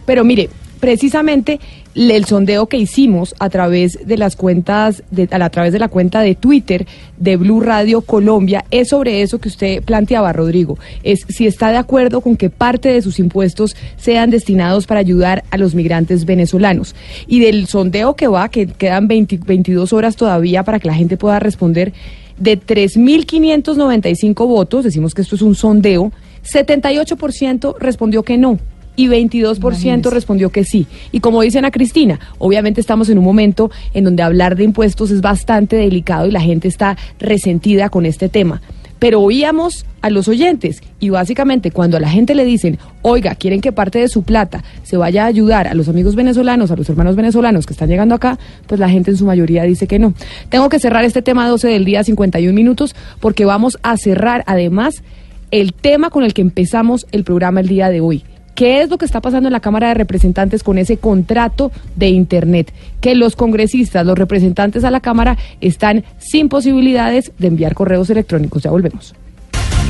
Pero mire, precisamente el sondeo que hicimos a través de las cuentas, de, a través de la cuenta de Twitter de Blue Radio Colombia, es sobre eso que usted planteaba, Rodrigo. Es si está de acuerdo con que parte de sus impuestos sean destinados para ayudar a los migrantes venezolanos. Y del sondeo que va, que quedan 20 22 horas todavía para que la gente pueda responder, de 3.595 votos, decimos que esto es un sondeo, 78% respondió que no y 22% respondió que sí. Y como dicen a Cristina, obviamente estamos en un momento en donde hablar de impuestos es bastante delicado y la gente está resentida con este tema. pero oíamos a los oyentes y básicamente cuando a la gente le dicen, oiga, quieren que parte de su plata se vaya a ayudar a los amigos venezolanos, a los hermanos venezolanos que están llegando acá, pues la gente en su mayoría dice que no. Tengo que cerrar este tema 12 del día 51 minutos porque vamos a cerrar además el tema con el que empezamos el programa el día de hoy. ¿Qué es lo que está pasando en la Cámara de Representantes con ese contrato de Internet? Que los congresistas, los representantes a la Cámara están sin posibilidades de enviar correos electrónicos. Ya volvemos.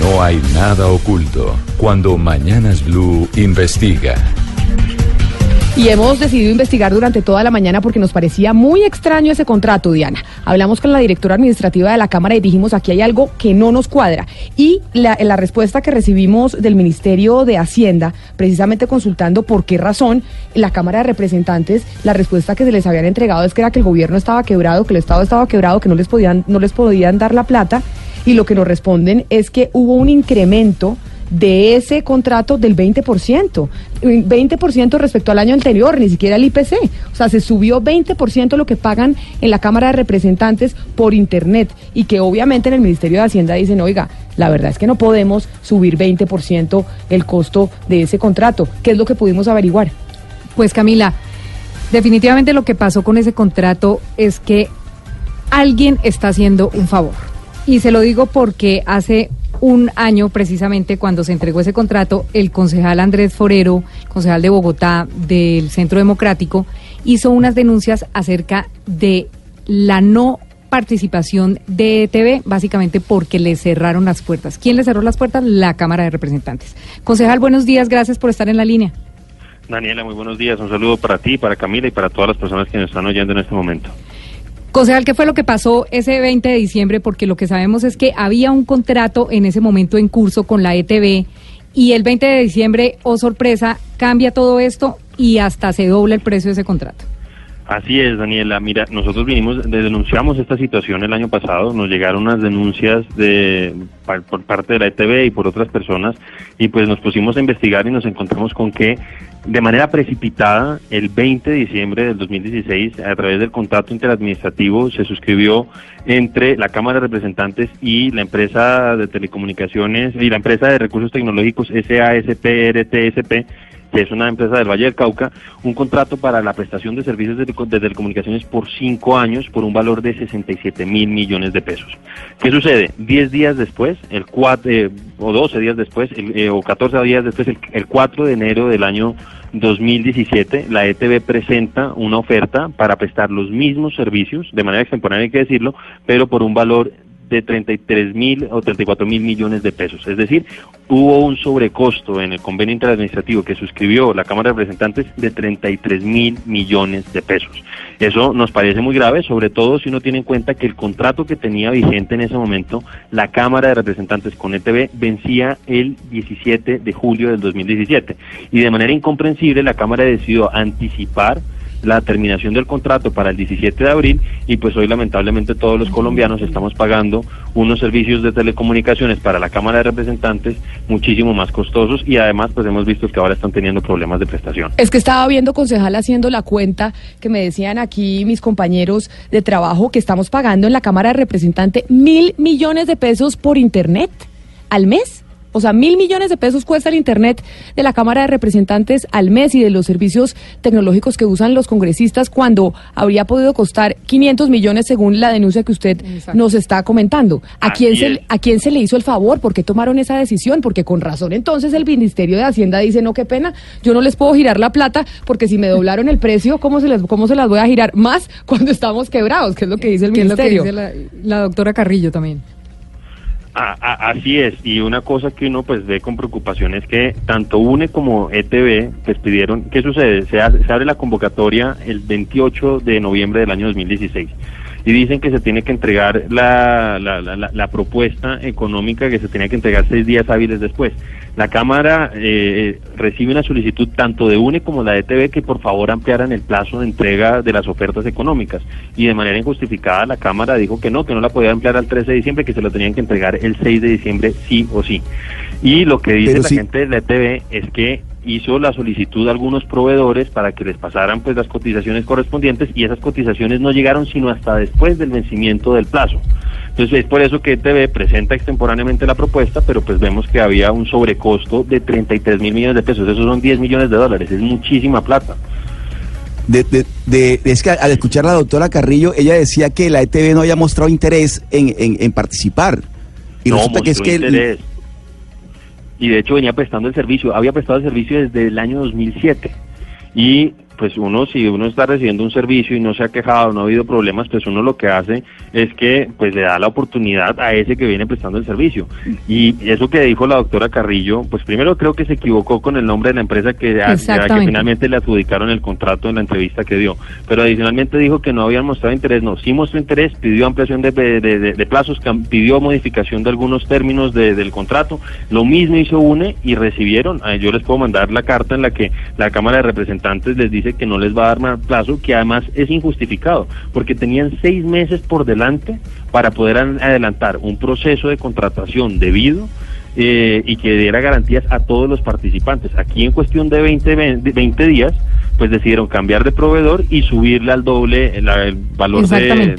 No hay nada oculto cuando Mañanas Blue investiga. Y hemos decidido investigar durante toda la mañana porque nos parecía muy extraño ese contrato, Diana. Hablamos con la directora administrativa de la Cámara y dijimos aquí hay algo que no nos cuadra. Y la, la respuesta que recibimos del Ministerio de Hacienda, precisamente consultando por qué razón la Cámara de Representantes, la respuesta que se les habían entregado es que era que el gobierno estaba quebrado, que el Estado estaba quebrado, que no les podían, no les podían dar la plata. Y lo que nos responden es que hubo un incremento de ese contrato del 20%, 20% respecto al año anterior, ni siquiera el IPC. O sea, se subió 20% lo que pagan en la Cámara de Representantes por Internet y que obviamente en el Ministerio de Hacienda dicen, oiga, la verdad es que no podemos subir 20% el costo de ese contrato. ¿Qué es lo que pudimos averiguar? Pues Camila, definitivamente lo que pasó con ese contrato es que alguien está haciendo un favor. Y se lo digo porque hace un año precisamente cuando se entregó ese contrato, el concejal Andrés Forero, concejal de Bogotá del Centro Democrático, hizo unas denuncias acerca de la no participación de ETV, básicamente porque le cerraron las puertas. ¿Quién le cerró las puertas? La Cámara de Representantes. Concejal, buenos días, gracias por estar en la línea. Daniela, muy buenos días. Un saludo para ti, para Camila y para todas las personas que nos están oyendo en este momento. Concejal, ¿qué fue lo que pasó ese 20 de diciembre? Porque lo que sabemos es que había un contrato en ese momento en curso con la ETV y el 20 de diciembre, oh sorpresa, cambia todo esto y hasta se dobla el precio de ese contrato. Así es, Daniela. Mira, nosotros vinimos, denunciamos esta situación el año pasado, nos llegaron unas denuncias de por parte de la ETV y por otras personas y pues nos pusimos a investigar y nos encontramos con que de manera precipitada el 20 de diciembre del 2016 a través del contrato interadministrativo se suscribió entre la Cámara de Representantes y la empresa de telecomunicaciones y la empresa de recursos tecnológicos SASP que es una empresa del Valle del Cauca, un contrato para la prestación de servicios de, telecomunicaciones por cinco años por un valor de 67 mil millones de pesos. ¿Qué sucede? Diez días después, el cuatro, eh, o 12 días después, eh, o 14 días después, el, el 4 de enero del año 2017, la ETV presenta una oferta para prestar los mismos servicios, de manera extemporánea hay que decirlo, pero por un valor de 33 mil o 34 mil millones de pesos. Es decir, hubo un sobrecosto en el convenio interadministrativo que suscribió la Cámara de Representantes de 33 mil millones de pesos. Eso nos parece muy grave, sobre todo si uno tiene en cuenta que el contrato que tenía vigente en ese momento la Cámara de Representantes con ETV vencía el 17 de julio del 2017. Y de manera incomprensible la Cámara decidió anticipar la terminación del contrato para el 17 de abril y pues hoy lamentablemente todos los colombianos estamos pagando unos servicios de telecomunicaciones para la Cámara de Representantes muchísimo más costosos y además pues hemos visto que ahora están teniendo problemas de prestación. Es que estaba viendo concejal haciendo la cuenta que me decían aquí mis compañeros de trabajo que estamos pagando en la Cámara de Representantes mil millones de pesos por internet al mes. O sea, mil millones de pesos cuesta el Internet de la Cámara de Representantes al mes y de los servicios tecnológicos que usan los congresistas cuando habría podido costar 500 millones según la denuncia que usted nos está comentando. ¿A quién, se, ¿A quién se le hizo el favor? ¿Por qué tomaron esa decisión? Porque con razón entonces el Ministerio de Hacienda dice, no, qué pena, yo no les puedo girar la plata porque si me [laughs] doblaron el precio, ¿cómo se, les, cómo se las voy a girar más cuando estamos quebrados? Que es lo que dice el Ministerio. Es lo que dice la, la doctora Carrillo también así es, y una cosa que uno pues ve con preocupación es que tanto UNE como ETV pues pidieron, ¿qué sucede? Se, se abre la convocatoria el 28 de noviembre del año 2016 y dicen que se tiene que entregar la, la, la, la, propuesta económica que se tenía que entregar seis días hábiles después. La Cámara eh, recibe una solicitud tanto de UNE como la de ETV que por favor ampliaran el plazo de entrega de las ofertas económicas y de manera injustificada la Cámara dijo que no, que no la podía ampliar al 13 de diciembre, que se lo tenían que entregar el 6 de diciembre sí o sí. Y lo que dice la gente de la ETV es que hizo la solicitud a algunos proveedores para que les pasaran pues las cotizaciones correspondientes y esas cotizaciones no llegaron sino hasta después del vencimiento del plazo. Entonces es por eso que ETV presenta extemporáneamente la propuesta, pero pues vemos que había un sobrecosto de 33 mil millones de pesos, esos son 10 millones de dólares, es muchísima plata. De, de- de- es que al escuchar a la doctora Carrillo, ella decía que la ETV no había mostrado interés en, en- en participar. Y no resulta que es que... interés. Y de hecho venía prestando el servicio, había prestado el servicio desde el año 2007. Y pues uno, si uno está recibiendo un servicio y no se ha quejado, no ha habido problemas, pues uno lo que hace es que pues le da la oportunidad a ese que viene prestando el servicio. Y eso que dijo la doctora Carrillo, pues primero creo que se equivocó con el nombre de la empresa que, a- que finalmente le adjudicaron el contrato en la entrevista que dio. Pero adicionalmente dijo que no habían mostrado interés, no, sí mostró interés, pidió ampliación de, de- de- de plazos, pidió modificación de algunos términos de- del contrato, lo mismo hizo UNE y recibieron, Ah, yo les puedo mandar la carta en la que la Cámara de Representantes les dice que no les va a dar más plazo, que además es injustificado, porque tenían seis meses por delante para poder an- adelantar un proceso de contratación debido eh, y que diera garantías a todos los participantes. Aquí en cuestión de 20, ve- de 20 días, pues decidieron cambiar de proveedor y subirle al doble la- el valor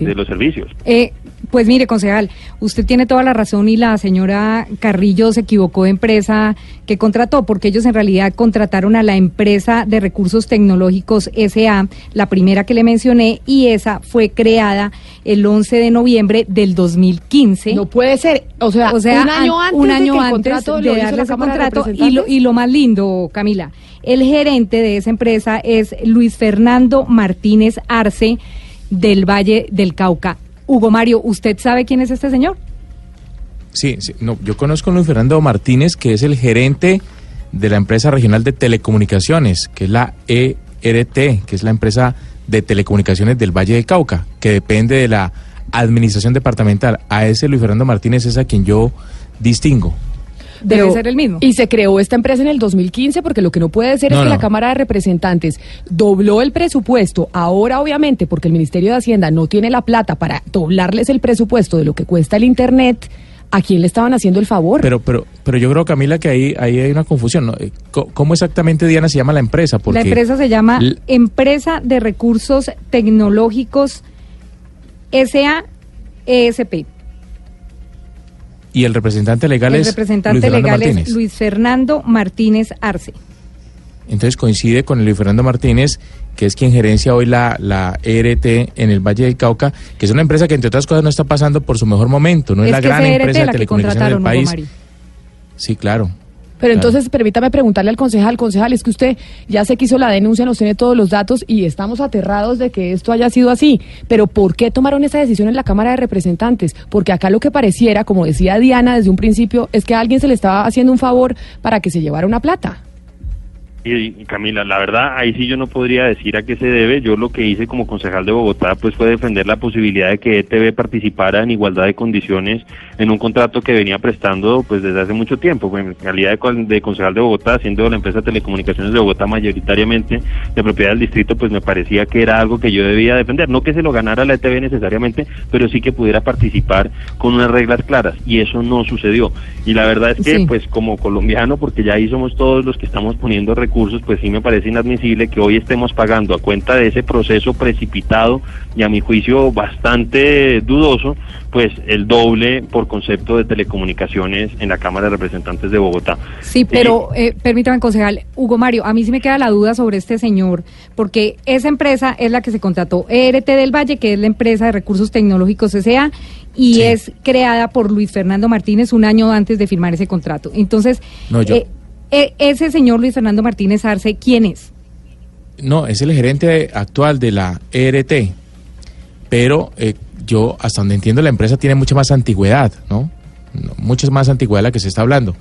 de los servicios. Eh, pues mire, concejal, usted tiene toda la razón y la señora Carrillo se equivocó de empresa que contrató, porque ellos en realidad contrataron a la empresa de recursos tecnológicos SA, la primera que le mencioné, y esa fue creada el 11 de noviembre del 2015. No puede ser, o sea, un año an- antes un de año que el antes contrato de hizo darle ese contrato y lo, y lo más lindo, Camila, el gerente de esa empresa es Luis Fernando Martínez Arce del Valle del Cauca. Hugo Mario, ¿usted sabe quién es este señor? Sí, sí, no, yo conozco a Luis Fernando Martínez, que es el gerente de la empresa regional de telecomunicaciones, que es la ERT, que es la empresa de telecomunicaciones del Valle del Cauca, que depende de la administración departamental. A ese Luis Fernando Martínez es a quien yo distingo. Debe Pero- ser el mismo. Y se creó esta empresa en el 2015 porque lo que no puede ser es que no. la Cámara de Representantes dobló el presupuesto. Ahora, obviamente, porque el Ministerio de Hacienda no tiene la plata para doblarles el presupuesto de lo que cuesta el Internet, ¿a quién le estaban haciendo el favor? Pero, pero, pero yo creo, Camila, que ahí, ahí hay una confusión. ¿Cómo exactamente, Diana, se llama la empresa? Porque la empresa se llama Empresa de Recursos Tecnológicos SA ESP. Y el representante legal El es representante Luis Fernando legal Martínez. es Luis Fernando Martínez Arce. Entonces coincide con Luis Fernando Martínez, que es quien gerencia hoy la, la ERT en el Valle del Cauca, que es una empresa que entre otras cosas no está pasando por su mejor momento, no es, es la gran es empresa de telecomunicaciones del país. Sí, claro. Pero Claro. entonces, permítame preguntarle al concejal, concejal, es que usted ya sé que hizo la denuncia, nos tiene todos los datos y estamos aterrados de que esto haya sido así. Pero ¿por qué tomaron esa decisión en la Cámara de Representantes? Porque acá lo que pareciera, como decía Diana desde un principio, es que a alguien se le estaba haciendo un favor para que se llevara una plata. Y, Camila, la verdad, ahí sí yo no podría decir a qué se debe. Yo lo que hice como concejal de Bogotá, pues fue defender la posibilidad de que ETV participara en igualdad de condiciones en un contrato que venía prestando pues desde hace mucho tiempo. Pues, en calidad de, con- de concejal de Bogotá, siendo la empresa de telecomunicaciones de Bogotá mayoritariamente de propiedad del distrito, pues me parecía que era algo que yo debía defender. No que se lo ganara la ETV necesariamente, pero sí que pudiera participar con unas reglas claras. Y eso no sucedió. Y la verdad es que, Sí. pues como colombiano, porque ya ahí somos todos los que estamos poniendo recursos, pues sí me parece inadmisible que hoy estemos pagando a cuenta de ese proceso precipitado y a mi juicio bastante dudoso, pues el doble por concepto de telecomunicaciones en la Cámara de Representantes de Bogotá. Sí, pero eh, permítame, concejal, Hugo Mario, a mí sí me queda la duda sobre este señor, porque esa empresa es la que se contrató, ERT del Valle, que es la empresa de recursos tecnológicos S.A., y es creada por Luis Fernando Martínez un año antes de firmar ese contrato. Entonces, No, yo- eh, eh, ese señor Luis Fernando Martínez Arce, ¿quién es? No, es el gerente actual de la ERT, pero eh, yo, hasta donde entiendo, la empresa tiene mucha más antigüedad, ¿no? Mucha más antigüedad de la que se está hablando.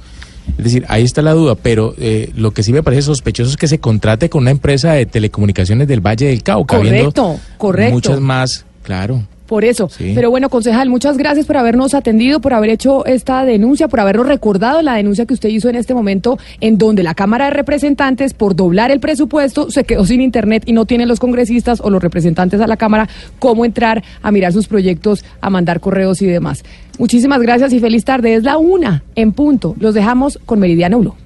Es decir, ahí está la duda, pero eh, lo que sí me parece sospechoso es que se contrate con una empresa de telecomunicaciones del Valle del Cauca. Correcto, correcto. Muchas más, claro. Por eso. Sí. Pero bueno, concejal, muchas gracias por habernos atendido, por haber hecho esta denuncia, por habernos recordado la denuncia que usted hizo en este momento, en donde la Cámara de Representantes, por doblar el presupuesto, se quedó sin internet y no tienen los congresistas o los representantes a la Cámara cómo entrar a mirar sus proyectos, a mandar correos y demás. Muchísimas gracias y feliz tarde. Es la una en punto. Los dejamos con Meridiano Blue.